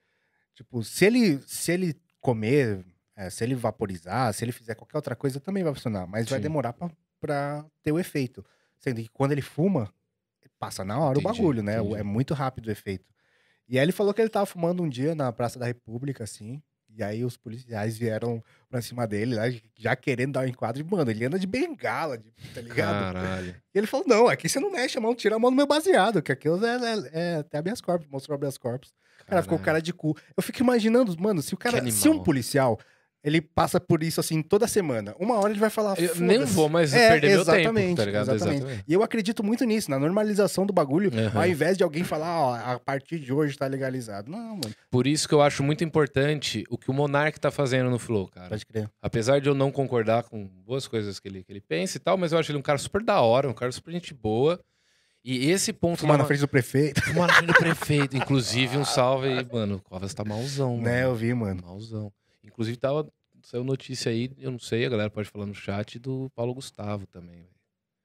Tipo, se ele, se ele comer, é, se ele vaporizar, se ele fizer qualquer outra coisa, também vai funcionar. Mas vai Sim. demorar pra, pra ter o efeito. Sendo que quando ele fuma, passa na hora Entendi, o bagulho, né? entendi. É muito rápido o efeito. E aí ele falou que ele tava fumando um dia na Praça da República, assim. E aí os policiais vieram pra cima dele, lá, já querendo dar um enquadro. E, mano, ele anda de bengala, de- tá ligado? Caralho. E ele falou, não, aqui você não mexe a mão, tira a mão do meu baseado, que aquilo é, é, é até habeas corpus, mostrou habeas corpus. O cara ficou cara de cu. Eu fico imaginando, mano, se o cara, se um policial, ele passa por isso, assim, toda semana, uma hora ele vai falar, Eu nem vou mais É, perder meu tempo, exatamente, tá ligado? exatamente. E eu acredito muito nisso, na normalização do bagulho, Aham. ao invés de alguém falar, ó, a partir de hoje tá legalizado. Não, mano, Por isso que eu acho muito importante o que o Monark tá fazendo no Flow, cara. pode crer. Apesar de eu não concordar com boas coisas que ele, que ele pensa e tal, mas eu acho ele um cara super da hora, um cara super gente boa. E esse ponto Fumar na frente do prefeito. [laughs] Fumar na frente do prefeito. Inclusive, um salve aí, mano. O Covas tá malzão, mano. Né, eu vi, mano. Malzão. Inclusive, tava. Saiu notícia aí, eu não sei, a galera pode falar no chat, do Paulo Gustavo também. velho.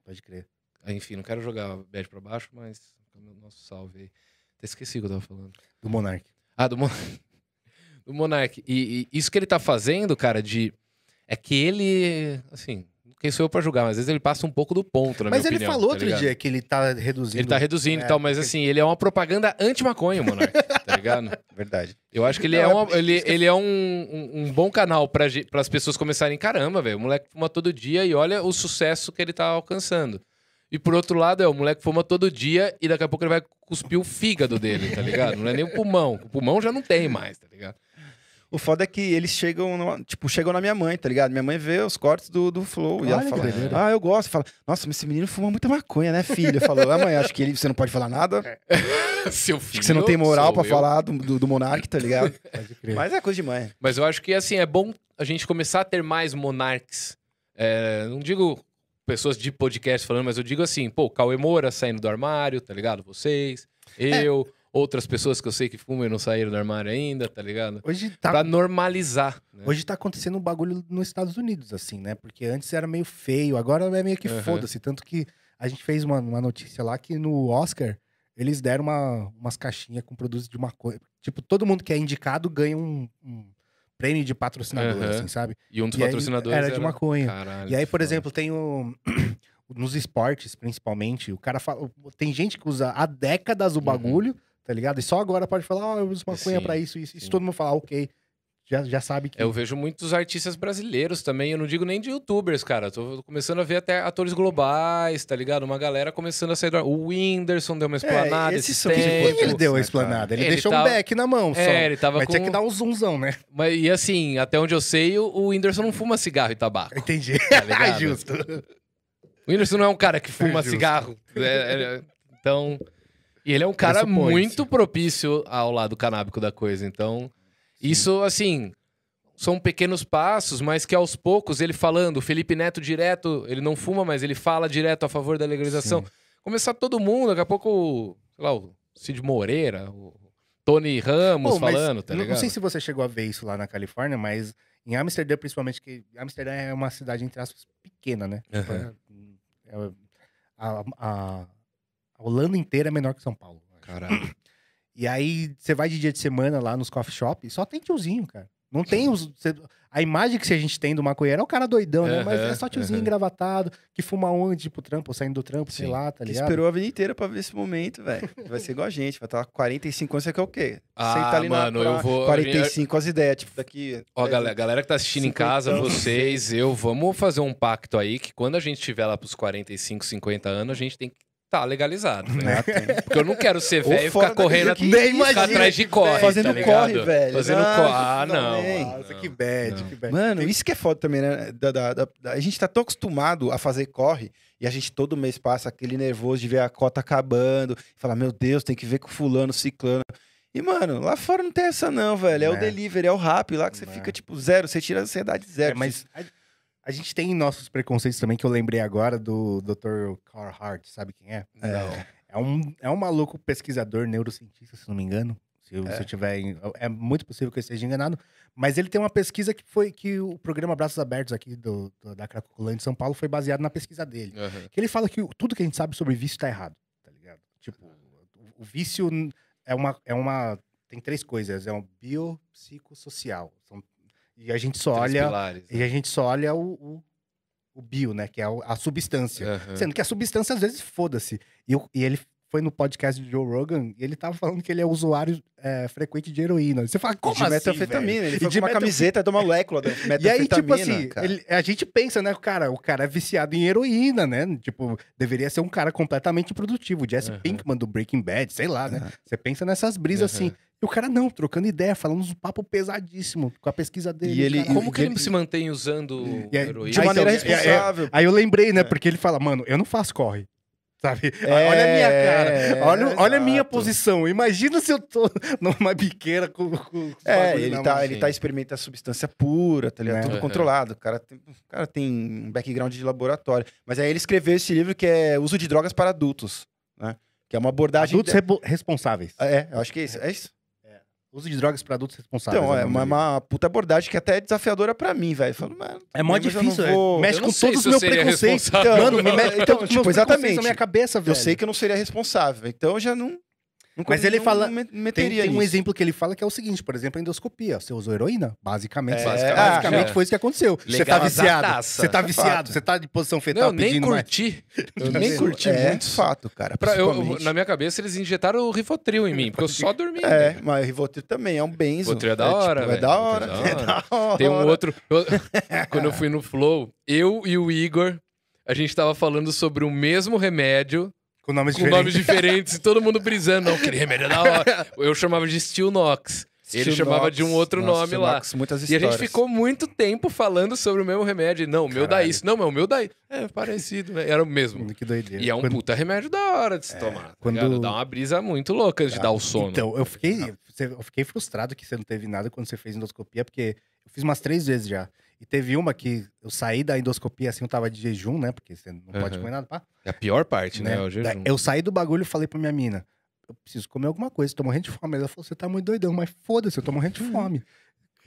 Pode crer. Aí, Enfim, não quero jogar bad pra baixo, mas nosso salve aí. Até esqueci o que eu tava falando. Do Monark. Ah, do, Mon... [laughs] do Monark. E, e isso que ele tá fazendo, cara, de. É que ele. Assim, quem sou eu pra julgar, mas às vezes ele passa um pouco do ponto, na Mas minha ele opinião, falou tá outro ligado? dia que ele tá reduzindo. Ele tá reduzindo É, e tal, mas assim, ele é uma propaganda anti-maconha, o Monark, [laughs] tá ligado? Verdade. Eu acho que ele Não, é, é uma- ele, ele é um, um, um bom canal para as pessoas começarem, caramba, velho, o moleque fuma todo dia e olha o sucesso que ele tá alcançando. E por outro lado, é o moleque fuma todo dia e daqui a pouco ele vai cuspir o fígado dele, tá ligado? Não é nem o pulmão. O pulmão já não tem mais, tá ligado? O foda é que eles chegam, no- tipo, chegam na minha mãe, tá ligado? Minha mãe vê os cortes do, do Flow e ela Olha fala, ah, eu gosto. Fala, nossa, mas esse menino fuma muita maconha, né, filho? Falou, ah, mãe, acho que ele, você não pode falar nada. [laughs] Seu Acho que você não tem moral eu. falar do, do, do Monark, tá ligado? [laughs] Pode crer. Mas é coisa de mãe. Mas eu acho que, assim, é bom a gente começar a ter mais monarques. É, não digo pessoas de podcast falando, mas eu digo assim, pô, Cauê Moura saindo do armário, tá ligado? Vocês, eu, outras pessoas que eu sei que fumam e não saíram do armário ainda, tá ligado? Hoje tá, Pra normalizar. né? hoje tá acontecendo um bagulho nos Estados Unidos, assim, né? Porque antes era meio feio, agora é meio que Aham. foda-se. Tanto que a gente fez uma, uma notícia lá que no Oscar eles deram uma, umas caixinhas com produtos de maconha. Tipo, todo mundo que é indicado ganha um, um prêmio de patrocinador, Aham. assim, sabe? E um dos E patrocinadores era de maconha. Caralho, E aí, por exemplo, tem o. [clears throat] Nos esportes, principalmente, o cara fala. Tem gente que usa há décadas o Uhum. Tá ligado? E só agora pode falar, ó, eu uso maconha pra isso, isso. Se todo mundo falar, ok, já, já sabe que. Eu vejo muitos artistas brasileiros também, eu não digo nem de youtubers, cara. Tô começando a ver até atores globais, tá ligado? Uma galera começando a sair. da- O Whindersson deu uma esplanada esses esse os tempo. Ele deu a né, explanada? Ele, Ele deixou tava- um back na mão só. É, ele tava Mas com... tinha que dar um zoomzão, né? Mas, e assim, até onde eu sei, o, Whindersson não fuma cigarro e tabaco. Entendi. Tá [laughs] ligado? Justo. O Whindersson não é um cara que fuma [laughs] Justo. cigarro. É, é, então. E ele é um cara Pressupõe-se. muito propício ao lado canábico da coisa. Então, isso, assim, são pequenos passos, mas que aos poucos ele falando, o Felipe Neto direto, ele não fuma, mas ele fala direto a favor da legalização. Começar todo mundo, daqui a pouco, o- sei lá, o Cid Moreira, o Tony Ramos Pô, falando, tá não- ligado? Não sei se você chegou a ver isso lá na Califórnia, mas em Amsterdã, principalmente, que Amsterdã é uma cidade, entre aspas, pequena, né? Aham. É- a, a- a Holanda inteira é menor que São Paulo. Caralho. E aí, você vai de dia de semana lá nos coffee shop e só tem tiozinho, cara. Não tem os. cê- a imagem que a gente tem do maconheiro é o cara doidão, né? Mas é só tiozinho aham. engravatado, que fuma onde, tipo, trampo, saindo do trampo, sei Sim. lá, tá Que ligado? esperou a vida inteira pra ver esse momento, velho. Vai ser igual a gente, vai estar lá com 45 anos, você quer o quê? Ah, ali mano, na eu vou- 45 as ideias, tipo, daqui... Ó, galera, galera que tá assistindo em 50 casa, anos, vocês, eu, vamos fazer um pacto aí que quando a gente tiver lá pros 45, 50 anos, a gente tem que tá legalizado, né? Tem. Porque eu não quero ser velho e ficar correndo daqui, nem ficar imagina, atrás de corre, Fazendo tá corre, velho. Fazendo Ah, corre. Ah, não. Nossa, não, que bad, não. que bad. Mano, isso que é foda também, né? Da, da- da- da- a gente tá tão acostumado a fazer corre e a gente todo mês passa aquele nervoso de ver a cota acabando e falar, meu Deus, tem que ver com fulano, ciclano. E, mano, lá fora não tem essa não, velho. É, o É. delivery, é o rap lá que você É. fica, tipo, zero. Você tira a ansiedade zero. É, mas a, a gente tem nossos preconceitos também, que eu lembrei agora do Dr. Carhart, sabe quem é? É. É um, é um maluco pesquisador, neurocientista, se não me engano. Se eu, se eu tiver. É muito possível que eu esteja enganado. Mas ele tem uma pesquisa que foi que o programa Braços Abertos aqui do, do- da Cracolândia de São Paulo foi baseado na pesquisa dele. Aham. Que ele fala que tudo que a gente sabe sobre vício tá errado, tá ligado? Tipo, o, o vício é uma, é uma. Tem três coisas: é um biopsicossocial. E a gente só Três olha. pilares, né? E a gente só olha o, o, o bio, né? Que é a substância. Aham. Sendo que a substância, às vezes, foda-se. E, e ele foi no podcast do Joe Rogan e ele tava falando que ele é usuário é, frequente de heroína. Você fala, como de assim, metanfetamina. Ele E foi de com uma camiseta de uma molécula da metanfetamina. [laughs] E aí, tipo assim, ele- a gente pensa, né, cara, o cara é viciado em heroína, né? Tipo, deveria ser um cara completamente produtivo. O Jesse Aham. Pinkman do Breaking Bad, sei lá, né? Aham. Você pensa nessas brisas assim. E o cara não, trocando ideia, falando uns papo pesadíssimo com a pesquisa dele. E ele-. Como que ele ele- se mantém usando E aí, heroína? De Ah, maneira então, é- é- responsável. Aí eu lembrei, né? É. Porque ele fala, mano, eu não faço corre. Sabe? É, olha a minha cara. é, olha, olha a minha posição. Imagina se eu tô [laughs] numa biqueira com. com É, ele tá, mão. ele tá experimentando substância pura, tá ligado? Né? Tudo Aham. controlado. O cara, tem, o cara tem um background de laboratório. Mas aí ele escreveu esse livro que é Uso de Drogas para Adultos, né? Que é uma abordagem... Adultos rebo- responsáveis. É, eu acho que é isso. É isso? Uso de drogas para adultos responsáveis. Então, é é uma, dele. uma puta abordagem que até é desafiadora pra mim, velho. Falo, mano, É mó difícil, é. vou- Mexe com todos os meus preconceitos. responsável. Mano, me mexe [laughs] Então, então, tipo, exatamente. exatamente. na minha cabeça, velho. Eu sei que eu não seria responsável. Então eu já não... não Mas ele fala- Tem, meteria tem um exemplo que ele fala que é o seguinte, por exemplo, a endoscopia. Você usou heroína? Basicamente. É, basicamente, ah, basicamente é. foi isso que aconteceu. Você tá viciado. Você tá É viciado. Você tá de posição fetal Não, nem pedindo mais. curti. Eu nem curti é muito. fato, cara. Pra- eu- na minha cabeça, eles injetaram o Rivotril em mim, porque eu só dormi. É, né? mas o Rivotril também é um benzo. Rivotril é da hora, tipo, é velho. [laughs] da hora. É É da hora. Tem um outro. eu- [laughs] quando eu fui no Flow, eu e o Igor, a gente tava falando sobre o mesmo remédio, Com nomes com diferentes. nomes diferentes, e todo mundo brisando. Não, [laughs] aquele remédio é da hora. Eu chamava de Steel Nox. Ele chamava de um outro Nossa, nome lá. Nox, muitas E a histórias. gente ficou muito tempo falando sobre o mesmo remédio. Não, o meu dá isso. Não, mas o meu dá isso. É parecido, né? Era o mesmo. Que doideira. E é um Quando- puta remédio da hora de se tomar. tá quando- ligado? Dá uma brisa muito louca de dar o sono. Então, eu fiquei, eu fiquei frustrado que você não teve nada quando você fez endoscopia, porque eu fiz umas três vezes já. E teve uma que eu saí da endoscopia assim, eu tava de jejum, né? Porque você não pode comer nada, pá. É a pior parte, né? né? O jejum. Eu saí do bagulho e falei pra minha mina: eu preciso comer alguma coisa, tô morrendo de fome. Ela falou: você tá muito doidão, mas foda-se, eu tô morrendo de [laughs] fome.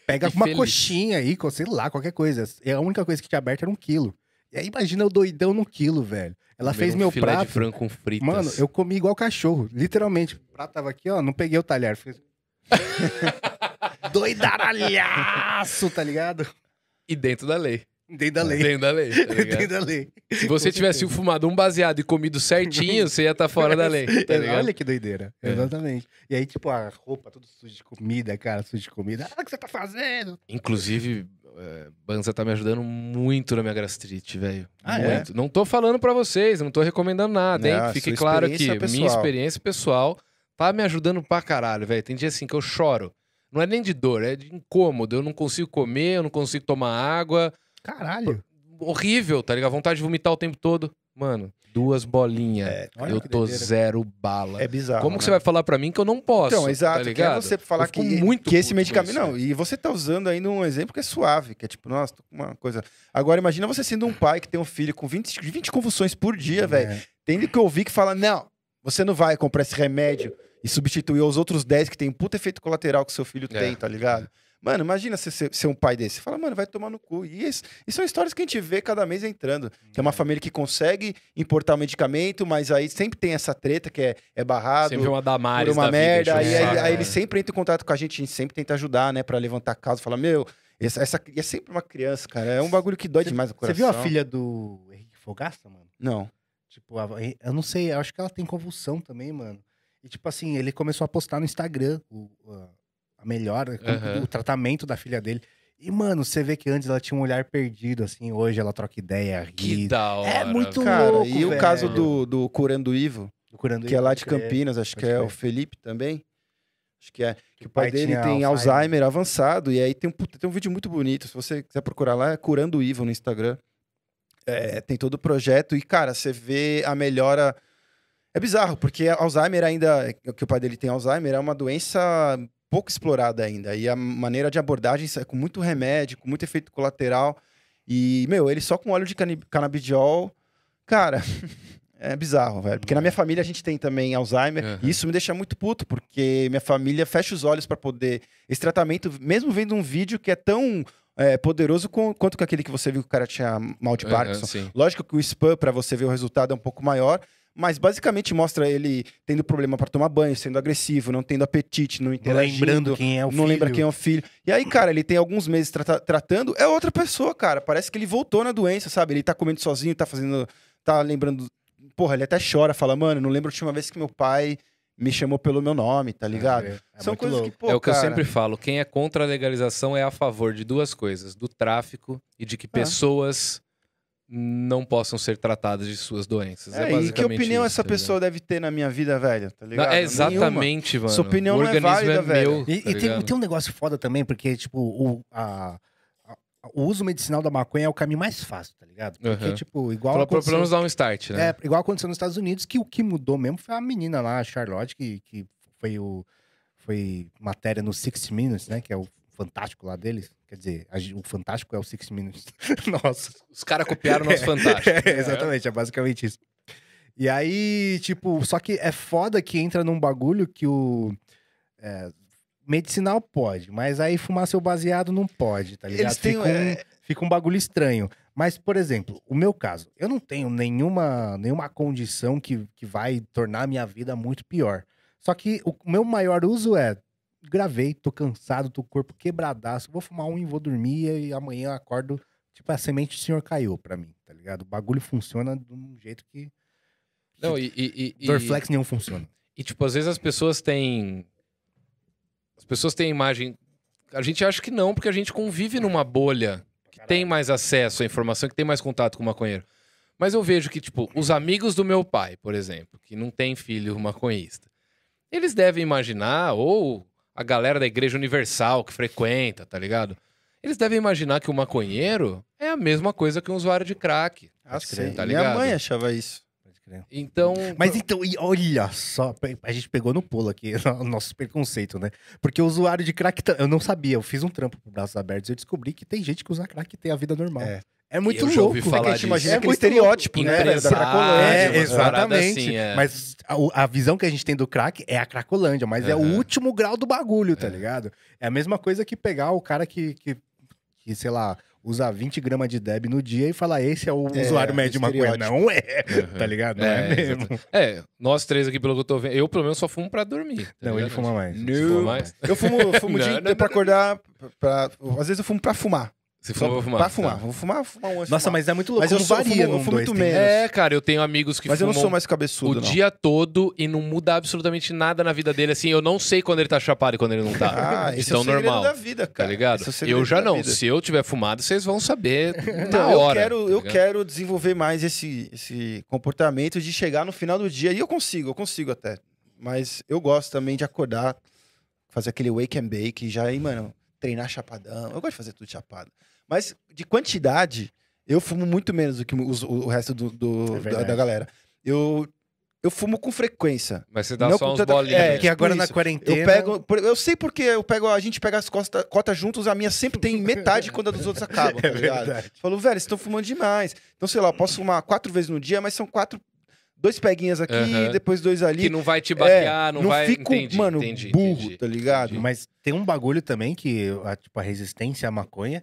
Pega E uma feliz. coxinha aí, sei lá, qualquer coisa. E a única coisa que tinha aberto era um quilo. E aí imagina eu doidão no quilo, velho. Ela Comer fez um meu filé prato. de frango com fritas. Mano, eu comi igual cachorro, literalmente. O prato tava aqui, ó, não peguei o talher. Fiz... [laughs] [laughs] Doidaralhaço, tá ligado? E dentro da lei. Dentro da lei. Dentro da lei, tá? [laughs] Dentro da lei. Se você tivesse fumado um baseado e comido certinho, você ia estar fora da lei, tá? [laughs] Olha que doideira. É. Exatamente. E aí, tipo, a roupa tudo suja de comida, cara, suja de comida. Ah, o que você tá fazendo? Inclusive, é, Banza tá me ajudando muito na minha gastrite, velho. Ah, é? muito. Não tô falando pra vocês, não tô recomendando nada, hein? Não, Que Fique claro aqui, experiência minha pessoal. experiência pessoal tá me ajudando pra caralho, velho. Tem dia assim que eu choro. Não é nem de dor, é de incômodo. Eu não consigo comer, eu não consigo tomar água. Caralho. Horrível, tá ligado? Vontade de vomitar o tempo todo. Mano, duas bolinhas. Olha eu tô doideira. zero bala. É bizarro. Como que né? você vai falar pra mim que eu não posso? Então, exato. tá ligado? é você falar que, muito que esse medicamento. Não, e você tá usando ainda um exemplo que é suave, que é tipo, nossa, tô com uma coisa. Agora, imagina você sendo um pai que tem um filho com 20, 20 convulsões por dia, velho. É. Tendo que ouvir que fala, não, você não vai comprar esse remédio e substituir os outros 10 que tem um puta efeito colateral que seu filho É. tem, tá ligado? Mano, imagina você ser, ser um pai desse. Você fala, mano, vai tomar no cu. E, esse- e são histórias que a gente vê cada mês entrando. Que é uma família que consegue importar o medicamento, mas aí sempre tem essa treta que é, é barrado Sempre uma por Damares uma da vida, merda. enchendo E o aí, aí né? ele sempre entra em contato com a gente, a gente sempre tenta ajudar, né, pra levantar causa. Fala, meu, essa, essa e é sempre uma criança, cara. É um bagulho que dói demais o Você coração. viu a filha do Henrique Fogaça, mano? Não. Tipo, a- eu não sei, eu acho que ela tem convulsão também, mano. E tipo assim, ele começou a postar no Instagram o, a- melhora, como- Aham. o tratamento da filha dele. E, mano, você vê que antes ela tinha um olhar perdido, assim, hoje ela troca ideia, Que ri. da hora. É muito Cara, louco, e o velho. caso do, do Curando Ivo, Curando que é lá de pode crer. Campinas, acho que é o Felipe também. Acho que é. Que o o pai pai dele tem Alzheimer. Alzheimer avançado. E aí tem um, tem um vídeo muito bonito. Se você quiser procurar lá, é Curando Ivo no Instagram. É, tem todo o projeto. E, cara, você vê a melhora. É bizarro, porque Alzheimer ainda. Que o pai dele tem Alzheimer é uma doença pouco explorada ainda. E a maneira de abordagem é com muito remédio, com muito efeito colateral. E, meu, ele só com óleo de canabidiol. Cara, [laughs] é bizarro, velho. Porque na minha família a gente tem também Alzheimer. Uhum. E isso me deixa muito puto, porque minha família fecha os olhos pra poder. Esse tratamento, mesmo vendo um vídeo que é tão é, poderoso com- quanto que aquele que você viu que o cara tinha mal de Parkinson. sim. Lógico que o spam, pra você ver o resultado, é um pouco maior. Mas basicamente mostra ele tendo problema pra tomar banho, sendo agressivo, não tendo apetite, não Não interagindo. lembrando quem é o não filho. lembra quem é o filho. E aí, cara, ele tem alguns meses trata- tratando, é outra pessoa, cara. Parece que ele voltou na doença, sabe? Ele tá comendo sozinho, tá fazendo. Tá lembrando. Porra, ele até chora, fala, mano, não lembro a última vez que meu pai me chamou pelo meu nome, tá ligado? É, é São coisas louco. que, pô, é o que eu cara, sempre falo. Quem é contra a legalização é a favor de duas coisas: do tráfico e de que Ah. pessoas não possam ser tratadas de suas doenças. É, É, e que basicamente opinião isso, essa tá pessoa deve ter na minha vida, velho? Tá Não, ligado? é Nenhuma. exatamente, mano. Sua opinião o não é válida, é velho. meu. E, tá e tem, tem um negócio foda também, porque, tipo, o, a- a- o uso medicinal da maconha é o caminho mais fácil, tá ligado? Porque, Aham. tipo, igual Pelo, pelo aconteceu- menos dar um start, né? É, igual aconteceu nos Estados Unidos, que o que mudou mesmo foi a menina lá, a Charlotte, que, que foi o foi matéria no 60 Minutes, né? Que é o fantástico lá deles. Quer dizer, a o fantástico é o 60 Minutes. [laughs] Nossa. Os caras copiaram o nosso fantástico. [laughs] É, exatamente, é basicamente isso. E aí, tipo, só que é foda que entra num bagulho que o. é, medicinal pode, mas aí fumar seu baseado não pode, tá ligado? Eles têm. Fica um- é, fica um bagulho estranho. Mas, por exemplo, o meu caso, eu não tenho nenhuma, nenhuma condição que, que vai tornar a minha vida muito pior. Só que o meu maior uso é gravei, tô cansado, tô com o corpo quebradaço, vou fumar um e vou dormir e amanhã eu acordo, tipo, a semente do senhor caiu pra mim, tá ligado? O bagulho funciona de um jeito que Não, e, e, e, Dorflex nenhum funciona. e, tipo, às vezes as pessoas têm. As pessoas têm imagem. A gente acha que não, porque a gente convive numa bolha que tem mais acesso à informação, que tem mais contato com o maconheiro. Mas eu vejo que, tipo, os amigos do meu pai, por exemplo, que não tem filho maconhista, eles devem imaginar, ou a galera da Igreja Universal que frequenta, tá ligado? Eles devem imaginar que o maconheiro é a mesma coisa que um usuário de crack. ah, sei. tá Minha ligado? mãe achava isso. Então. Mas então, e olha só, a gente pegou no pulo aqui [laughs] o nosso preconceito, né? Porque o usuário de crack, eu não sabia, eu fiz um trampo pro Braços Abertos e eu descobri que tem gente que usa crack e tem a vida normal. É. É, muito Eu já louco. ouvi É que a gente imagina É aquele muito estereótipo, né? Da Empresário, Cracolândia. É, exatamente. assim, é. Mas a, a visão que a gente tem do crack é a cracolândia, mas é o último grau do bagulho, tá É. ligado? É a mesma coisa que pegar o cara que, que, que, sei lá, usa 20 gramas de Deb no dia e falar, esse é o É, usuário médio de maconha. Não é, Uhum. tá ligado? Não é, É, mesmo. É, nós três aqui, pelo que eu tô vendo, eu pelo menos só fumo pra dormir. tá Não, ele fuma mais. Não. Fuma mais? Eu fumo, eu fumo Não, inteiro não, pra não, acordar. Pra, às vezes eu fumo pra fumar. Você Só fuma pra fumar? Pra fumar. tá. Vou fumar, fumar um antes Nossa, fumar. mas é muito louco. Mas eu sou- varia fumo- eu num fumo muito menos. É, cara, eu tenho amigos que Mas eu fumam não sou mais o cabeçudo, não. dia todo e não muda absolutamente nada na vida dele. Assim, eu não sei quando ele tá chapado e quando ele não tá. [laughs] Ah, então, é o normal. da vida, Tá cara. ligado? Esse é o Eu já não. vida. Se eu tiver fumado, vocês vão saber [laughs] na hora. eu quero, tá eu ligado? quero desenvolver mais esse, esse comportamento de chegar no final do dia. E eu consigo, eu consigo até. Mas eu gosto também de acordar, fazer aquele wake and bake, já aí, mano, treinar chapadão. Eu gosto de fazer tudo chapado. Mas de quantidade, eu fumo muito menos do que os- o, o resto do, do- É da, da galera. Eu, eu fumo com frequência. Mas você dá Não só uns tanta- bolinhos. é, né? Porque agora na quarentena. Eu pego. Eu sei porque eu pego, a gente pega as costa- cotas juntos, a minha sempre tem [laughs] metade quando a dos outros acabam, [laughs] tá É ligado? verdade. Falou, velho, vocês estão fumando demais. Então, sei lá, eu posso fumar quatro vezes no dia, mas são quatro. Dois peguinhas aqui, Aham. depois dois ali. Que não vai te baquear, É, não, vai... fico, entendi, mano, entendi, burro, entendi. tá ligado? Mas tem um bagulho também que a, tipo, a resistência à maconha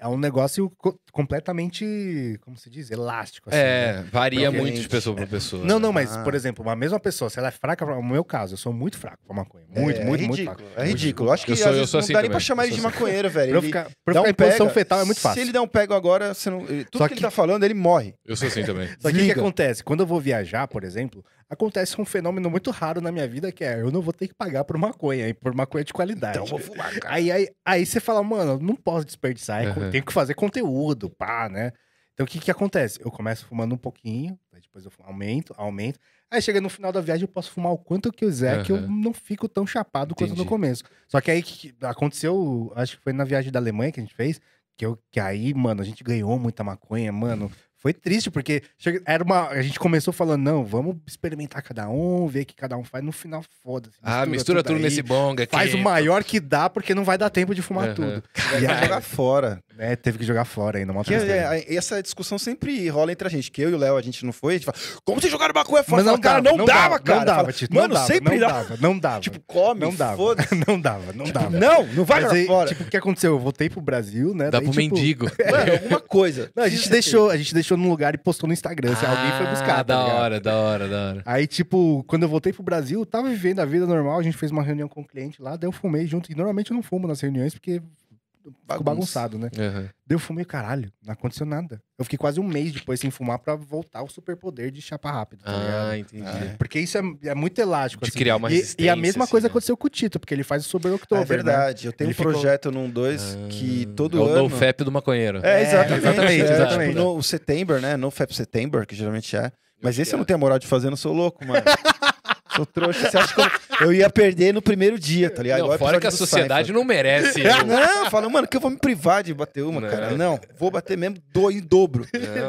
é um negócio co- completamente, como se diz, elástico. assim, né? É, varia Provavelmente. muito de pessoa pra pessoa. Não, não, mas, Ah. por exemplo, uma mesma pessoa, se ela é fraca, no meu caso, eu sou muito fraco pra maconha. Muito, é, muito, é muito ridículo, fraco. É ridículo. Acho que Eu sou- eu sou não assim dá nem pra chamar ele de assim. maconheiro, velho. Pra Ele ficar, pra ficar um em posição pega, fetal é muito fácil. Se ele der um pego agora, você não... tudo Só que, ele que- tá falando, ele morre. Eu sou assim também. Só que o que acontece? Quando eu vou viajar, por exemplo, acontece um fenômeno muito raro na minha vida que é eu não vou ter que pagar por maconha, e por maconha de qualidade. Então eu vou fumar, cara. Aí, aí, aí você fala, mano, não posso desperdiçar, Uhum. tenho que fazer conteúdo, pá, né? Então o que que acontece? Eu começo fumando um pouquinho, aí depois eu aumento, aumento. Aí chega no final da viagem eu posso fumar o quanto eu quiser, que eu Uhum. não fico tão chapado quanto no Entendi. começo. Só que aí que aconteceu, acho que foi na viagem da Alemanha que a gente fez, que, eu, que aí, mano, a gente ganhou muita maconha, mano. Foi triste, porque era uma. A gente começou falando, não, vamos experimentar cada um, ver o que cada um faz. No final, foda-se. Ah, mistura tudo aí, nesse bonga aqui. Faz o maior que dá, porque não vai dar tempo de fumar Uhum. tudo. E aí, jogar fora. é, teve que jogar fora ainda, uma Que tristeza. é, é, essa discussão sempre rola entre a gente. Que eu e o Léo, a gente não foi, a gente fala, como vocês jogaram maconha fora? Mas não Fala, cara, não, dava, cara. Não dava, Fala, Tito, Mano, não dava, sempre não dava, não dava. Tipo, come, não dava, foda-se. [laughs] não dava, não dava. Não, não vai Mas aí, fora. tipo, o que aconteceu? Eu voltei pro Brasil, né? Dá daí, pro tipo, mendigo. [laughs] Mano, alguma coisa. Não, a gente deixou, a gente deixou num lugar e postou no Instagram, se alguém foi buscar, Ah, tá da ligado? hora, da hora, da hora. Aí, tipo, quando eu voltei pro Brasil, tava vivendo a vida normal, a gente fez uma reunião com o cliente lá, daí eu fumei junto. E normalmente eu não fumo nas reuniões, porque. Bagunçado, né? Uhum. Daí eu fumei, caralho, não aconteceu nada. Eu fiquei quase um mês depois sem fumar pra voltar o superpoder de chapa rápido, tá ligado? Ah, entendi. Ah, Porque isso é, é muito elástico, De assim. criar uma E- E, a mesma assim, coisa né? aconteceu com o Tito, porque ele faz o Sober October, É verdade. Eu tenho Ele um ficou- projeto num 2 que Ah, todo é o ano. No Fap do maconheiro. É, É, exatamente. exatamente, é, exatamente. Tipo, no o September, né? No Fap September, que geralmente é. Mas esse que eu não é. tenho a moral de fazer, não sou louco, mano. [laughs] sou trouxa. Você acha que eu, eu ia perder no primeiro dia, tá ligado? Não, Igual fora que a sociedade Seinfeld. não merece. [laughs] eu- Não, fala, mano, que eu vou me privar de bater uma, Não. cara. Não, vou bater mesmo do, em dobro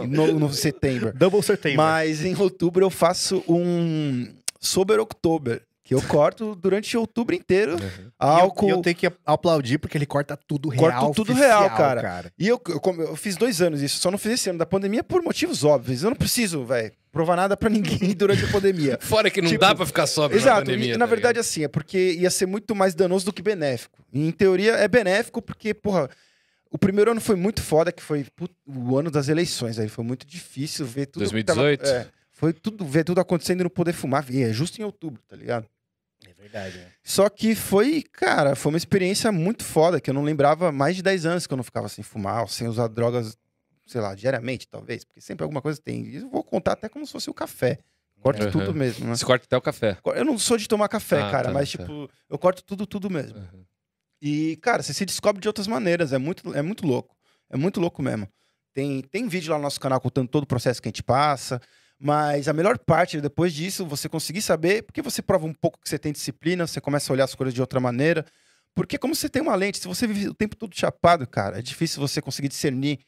no, no September. Double September. Mas em outubro eu faço um Sober October, que eu corto durante outubro inteiro. Uhum. E eu- Álcool. E eu, tenho que aplaudir porque ele corta tudo real. Corta tudo oficial, real, cara. E eu, eu, eu fiz dois anos isso, só não fiz esse ano da pandemia por motivos óbvios. Eu não preciso, velho, provar nada pra [laughs] ninguém durante a pandemia. Fora que não Tipo, dá pra ficar sóbrio na Exato, pandemia. e, na tá verdade, assim, é porque ia ser muito mais danoso do que benéfico. E, em teoria, é benéfico porque, porra, o primeiro ano foi muito foda, que foi put- o ano das eleições. Aí foi muito difícil ver tudo. que 2018? Tava, é, foi tudo, ver tudo acontecendo e não poder fumar. E é justo em outubro, tá ligado? Verdade, né? Só que foi, cara, foi uma experiência muito foda, que eu não lembrava mais de 10 anos que eu não ficava sem fumar, sem usar drogas, sei lá, diariamente, talvez, porque sempre alguma coisa tem. E eu vou contar até como se fosse o café. Corto Uhum. tudo mesmo, né? Você corta até o café. Eu não sou de tomar café, Ah, cara, tá, mas tá. tipo, eu corto tudo, tudo mesmo. Uhum. E, cara, você se descobre de outras maneiras, é muito, é muito louco. É muito louco mesmo. Tem, tem vídeo lá no nosso canal contando todo o processo que a gente passa, mas a melhor parte, depois disso, você conseguir saber, porque você prova um pouco que você tem disciplina, você começa a olhar as coisas de outra maneira. Porque como você tem uma lente, se você vive o tempo todo chapado, cara, é difícil você conseguir discernir.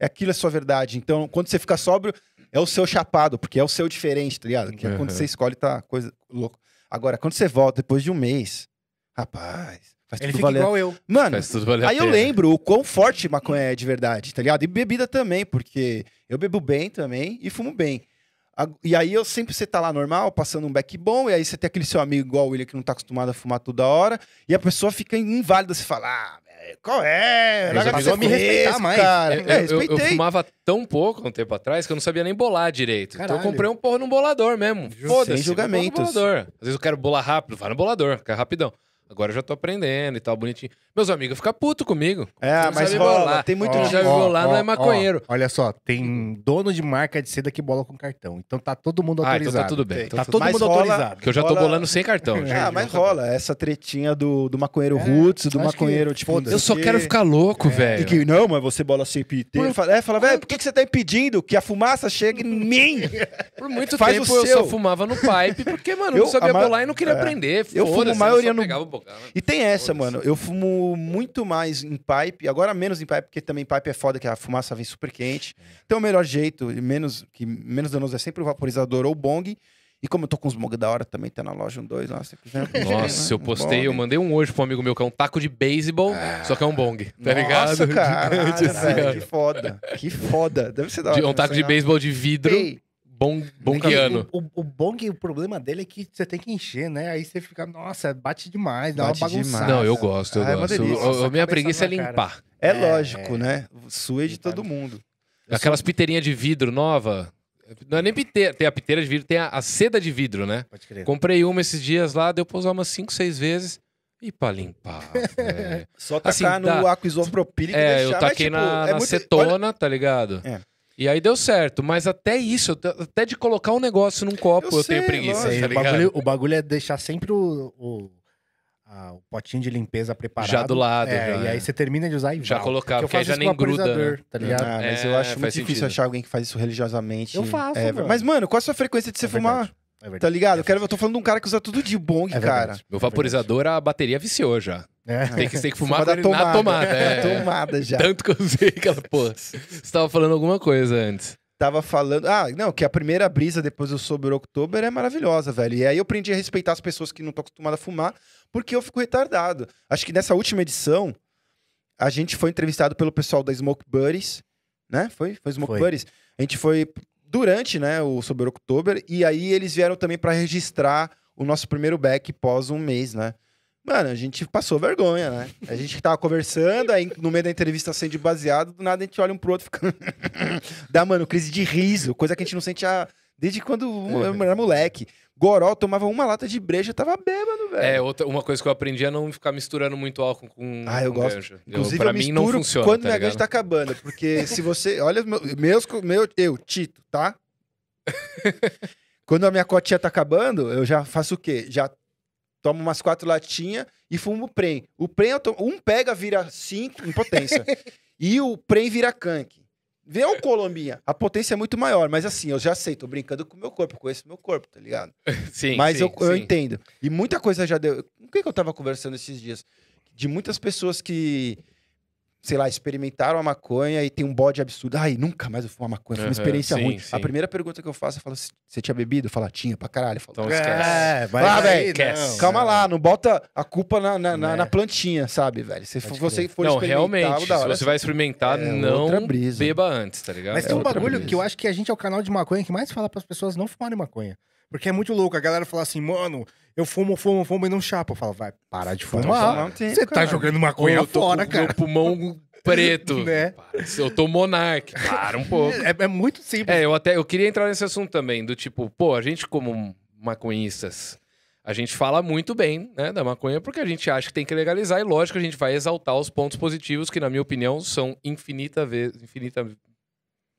É aquilo é sua verdade. Então, quando você fica sóbrio, é o seu chapado, porque é o seu diferente, tá ligado? Que é quando você escolhe, tá coisa louca. Agora, quando você volta depois de um mês, rapaz, faz Ele tudo fica valer. igual eu. Mano, Faz tudo valer a Aí eu lembro o quão forte maconha é de verdade, tá ligado? E bebida também, porque eu bebo bem também e fumo bem. E aí eu sempre você tá lá normal, passando um beck bom, e aí você tem aquele seu amigo igual o William que não tá acostumado a fumar toda hora, e a pessoa fica inválida, você fala, ah, qual é? Mas Larga a de pessoa ser me respeitar mais. Cara. Eu, É, eu- eu fumava tão pouco um tempo atrás que eu não sabia nem bolar direito. Então eu Caralho. comprei um porra num bolador mesmo. Sem Foda-se. julgamentos. no bolador. Às vezes eu quero bolar rápido, vai no bolador, quer rapidão. Agora eu já tô aprendendo e tal, bonitinho. Meus amigos ficam puto comigo. É, Não mas rola. bolar. Tem muito Ó, já viu lá, não é maconheiro. olha só, tem dono de marca de seda que bola com cartão. Então tá todo mundo Ah, autorizado. então tá tudo bem. Tem. Então Tá todo mundo rola- autorizado. Porque eu já tô rola- bolando sem cartão. já. [laughs] Ah, mas rola. Essa tretinha do, do maconheiro É, roots, do acho que maconheiro, tipo. Eu só que- quero ficar louco, E velho. que, não, mas você bola sem PT. Fala, é, fala, velho, por que, que você tá impedindo que a fumaça chegue em mim? [laughs] Por muito Faz tempo o eu seu. só fumava no pipe, porque, mano, eu não sabia a bolar e não queria é. aprender. Eu fumo Foda-se, maioria no- pegava o bocal. E tem essa, mano. Eu fumo muito mais em pipe, agora menos em pipe, porque também pipe é foda, que a fumaça vem super quente. Então o melhor jeito, menos, que menos danoso, é sempre o vaporizador ou o bong. E como eu tô com os bong da hora, também tá na loja um dois lá, quiser. Nossa, eu Um postei, eu mandei um hoje um amigo meu que é um taco de beisebol, só que é um bong, tá ligado? Nossa, [laughs] assim, velho, que foda. Que foda. Deve ser da De- hora. um taco de né? beisebol de vidro, Ei, bong, bonguiano. O, o, o bong, o problema dele é que você tem que encher, né? Aí você fica, nossa, bate demais, dá Bate uma bagunçada. demais. Não, eu gosto, eu Ah, é gosto. delícia. Eu- eu- Nossa, a minha preguiça é limpar. É, É, lógico, é. né? Suei de todo mundo. Aquelas piteirinhas de vidro nova. Não é nem piteira, tem a piteira de vidro, tem a, a seda de vidro, né? Pode crer. Comprei uma esses dias lá, deu pra usar umas 5, 6 vezes. E pra limpar. [laughs] Só tacar Assim, no dá- água isopropílico e É, deixar, eu mas, taquei tipo, na, é na muito- olha- cetona, tá ligado? É. E aí deu certo, mas até isso, até de colocar um negócio num copo eu, Eu sei, tenho preguiça, tá o, bagulho, o bagulho é deixar sempre o, o, a- o potinho de limpeza preparado. Já do lado, É, já, e é. aí você termina de usar e Já colocar, Porque eu porque aí faço já nem com gruda, vaporizador, né? Tá ligado? Ah, mas É, eu acho faz muito difícil sentido. achar alguém que faz isso religiosamente. Eu faço, É, mano. mas, mano, qual a sua frequência de você É fumar? é. Tá ligado? Eu, quero, eu tô falando de um cara que usa tudo de bong, É cara. Meu vaporizador, a bateria viciou já. É. Tem que, tem que fumar na tomada. é. tomada já. Tanto que eu usei aquela porra. Você tava falando alguma coisa antes. Tava falando. Ah, não, que a primeira brisa depois do Sober October é maravilhosa, velho. E aí eu aprendi a respeitar as pessoas que não estão acostumadas a fumar, porque eu fico retardado. Acho que nessa última edição, a gente foi entrevistado pelo pessoal da Smoke Buddies, né? Foi? Foi Smoke Foi. Buddies? A gente foi durante, né, o Sober October, e aí eles vieram também pra registrar o nosso primeiro back pós um mês, né? Mano, a gente passou vergonha, né? A gente tava conversando, aí no meio da entrevista sendo baseado, do nada a gente olha um pro outro e fica. [laughs] Dá, mano, crise de riso, coisa que a gente não sente a... desde quando eu era moleque. Goró tomava uma lata de breja, tava bêbado, velho. É, outra, uma coisa que eu aprendi é não ficar misturando muito álcool com Ah, eu com gosto. ganja. Eu- Inclusive, pra eu mim não funciona, quando tá minha ganja tá acabando. Porque se você. Olha, meus, meu, eu, Tito, tá? [laughs] quando a minha cotinha tá acabando, eu já faço o quê? Já tomo umas quatro latinhas e fumo o prem. O prem, eu tomo- um pega, vira cinco em potência. [laughs] e o prem vira canque. Vê o Colombinha. A potência é muito maior, mas assim, eu já sei, tô brincando com o meu corpo, conheço o meu corpo, tá ligado? [laughs] Sim, Mas sim, eu, eu sim. entendo. E muita coisa já deu. O que, que eu tava conversando esses dias? De muitas pessoas que, sei lá, experimentaram a maconha e tem um bode absurdo. Ai, nunca mais eu fumo maconha. Foi uma Aham, experiência sim, ruim. sim. A primeira pergunta que eu faço, eu falo, você tinha bebido? Eu falo, tinha pra caralho. Eu falo, Então esquece. É, vai Ah, não, Calma não. lá, não bota a culpa na, na, na- É. na plantinha, sabe, velho? Se Pode você for Não, experimentar, realmente, se você vai experimentar, É não outra brisa. beba antes, tá ligado? Mas É tem um bagulho brisa. que eu acho que a gente é o canal de maconha que mais fala pras pessoas não fumarem maconha. Porque é muito louco. A galera fala assim, mano, eu fumo, fumo, fumo e não chapa. Eu falo, vai, parar de Fuma fumar. um Você tá jogando maconha fora, com cara. meu pulmão [laughs] preto. Né? Para, eu tô monarque. Para um pouco. É, é muito simples. É, eu até eu queria entrar nesse assunto também, do tipo, pô, a gente como maconhistas, a gente fala muito bem, né, da maconha, porque a gente acha que tem que legalizar, e lógico, a gente vai exaltar os pontos positivos, que na minha opinião são infinita ve infinita, infinitas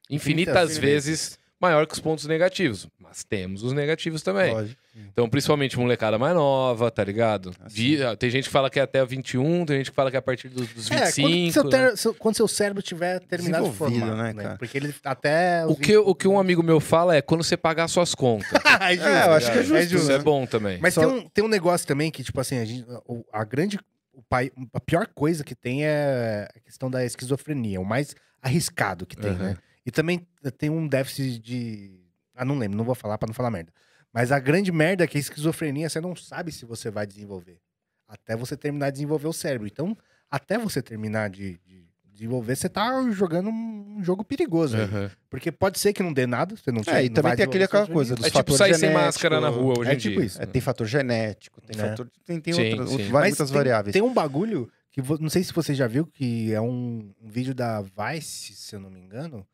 Infinitas vezes maior que os pontos negativos. Mas temos os negativos também. Lógico. Então, principalmente molecada mais nova, tá ligado? Assim. De- tem gente que fala que é até 21, tem gente que fala que é a partir dos, dos É, 25. quando seu, né? ter- seu- quando seu cérebro tiver terminado de formar, né, né? cara? Porque ele até... O que, o que um amigo meu fala é quando você pagar suas contas. é, [laughs] justo, É, eu acho que é justo, Isso né? é bom também. Mas Só- tem, um, tem um negócio também que, tipo assim, a, gente, a grande. O pai, a pior coisa que tem é a questão da esquizofrenia, o mais arriscado que tem, Uhum. né? E também tem um déficit de. Ah, não lembro, não vou falar pra não falar merda. Mas a grande merda é que a esquizofrenia você não sabe se você vai desenvolver. Até você terminar de desenvolver o cérebro. Então, até você terminar de, de desenvolver, você tá jogando um jogo perigoso. Uhum. Porque pode ser que não dê nada, você não É, e não também tem aquela coisa dos É tipo fatores sair sem máscara na rua hoje É em tipo dia. isso. É, tem fator genético, tem Né? fator. Tem, tem, Sim, outras, sim. outras- Mas muitas tem, variáveis. Tem um bagulho que não sei se você já viu, que é um, um vídeo da Vice, se eu não me engano,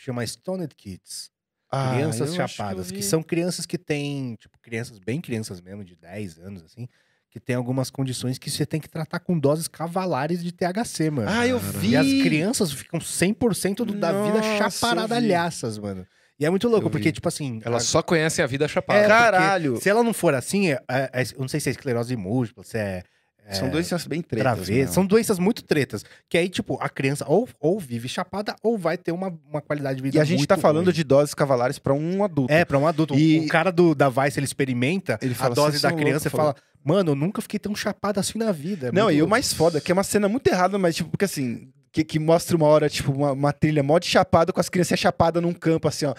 chama Stoned Kids. Ah, crianças chapadas, que, vi. são crianças que têm, tipo, crianças bem crianças mesmo, de 10 anos, assim, que que tem algumas condições que você tem que tratar com doses cavalares de THC, mano. Ah, eu vi. E as crianças ficam 100% do, da vida Nossa, chaparadalhaças, mano. E é muito louco, Eu porque, vi. tipo assim. Elas a- só conhecem a vida chapada. É, Caralho. Se ela não for assim, é- é- é- eu não sei se é esclerose múltipla, se é. É São doenças bem tretas. mesmo. São doenças muito tretas. Que aí, tipo, a criança ou, ou vive chapada ou vai ter uma, uma qualidade de vida E a gente tá falando ruim. de doses cavalares pra um adulto. É, pra um adulto. E- O cara do, da Vice, ele experimenta Ele a fala, dose "Vocês da criança e loucos", fala, mano, eu nunca fiquei tão chapado assim na vida. É Não, e o mais foda, que é uma cena muito errada, mas tipo, porque assim, que, que mostra uma hora, tipo, uma, uma trilha mó de chapado com as crianças chapadas num campo, assim, ó.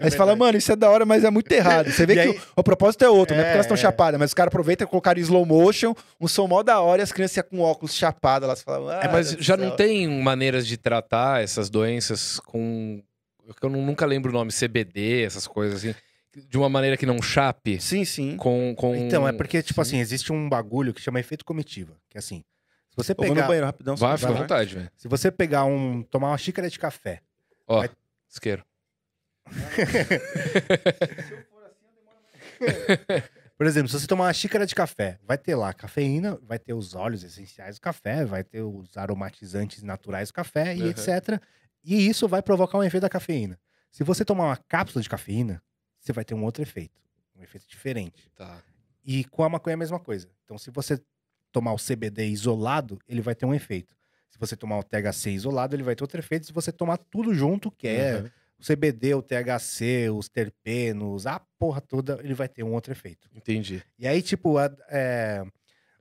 Aí você fala, mano, isso é da hora, mas é muito [laughs] errado. Você vê E que aí- o, o propósito é outro, não é porque elas estão É, é. chapadas, mas os caras aproveitam e colocaram em slow motion, um som mó da hora e as crianças com óculos chapadas, elas falam, ah, É, mas já não tem maneiras de tratar essas doenças com. Eu nu- nunca lembro o nome, CBD, essas coisas assim. De uma maneira que não chape Sim, sim. com. com... Então, é porque, tipo Sim. assim, existe um bagulho que chama efeito comitiva. Que é assim, se você Eu vou no pegar, banheiro rapidão. Vai, fica à vontade, velho. se você pegar um, tomar uma xícara de café, Ó, Vai- isqueiro. [laughs] Por exemplo, se você tomar uma xícara de café, vai ter lá cafeína, vai ter os óleos essenciais do café, vai ter os aromatizantes naturais do café e Uhum. etc. E isso vai provocar um efeito da cafeína. Se você tomar uma cápsula de cafeína, você vai ter um outro efeito, um efeito diferente. Tá. E com a maconha é a mesma coisa. Então, se você tomar o CBD isolado, ele vai ter um efeito. Se você tomar o THC isolado, ele vai ter outro efeito. Se você tomar tudo junto, que é Uhum. O CBD, o THC, os terpenos, a porra toda, ele vai ter um outro efeito. Entendi. E aí, tipo, a- é,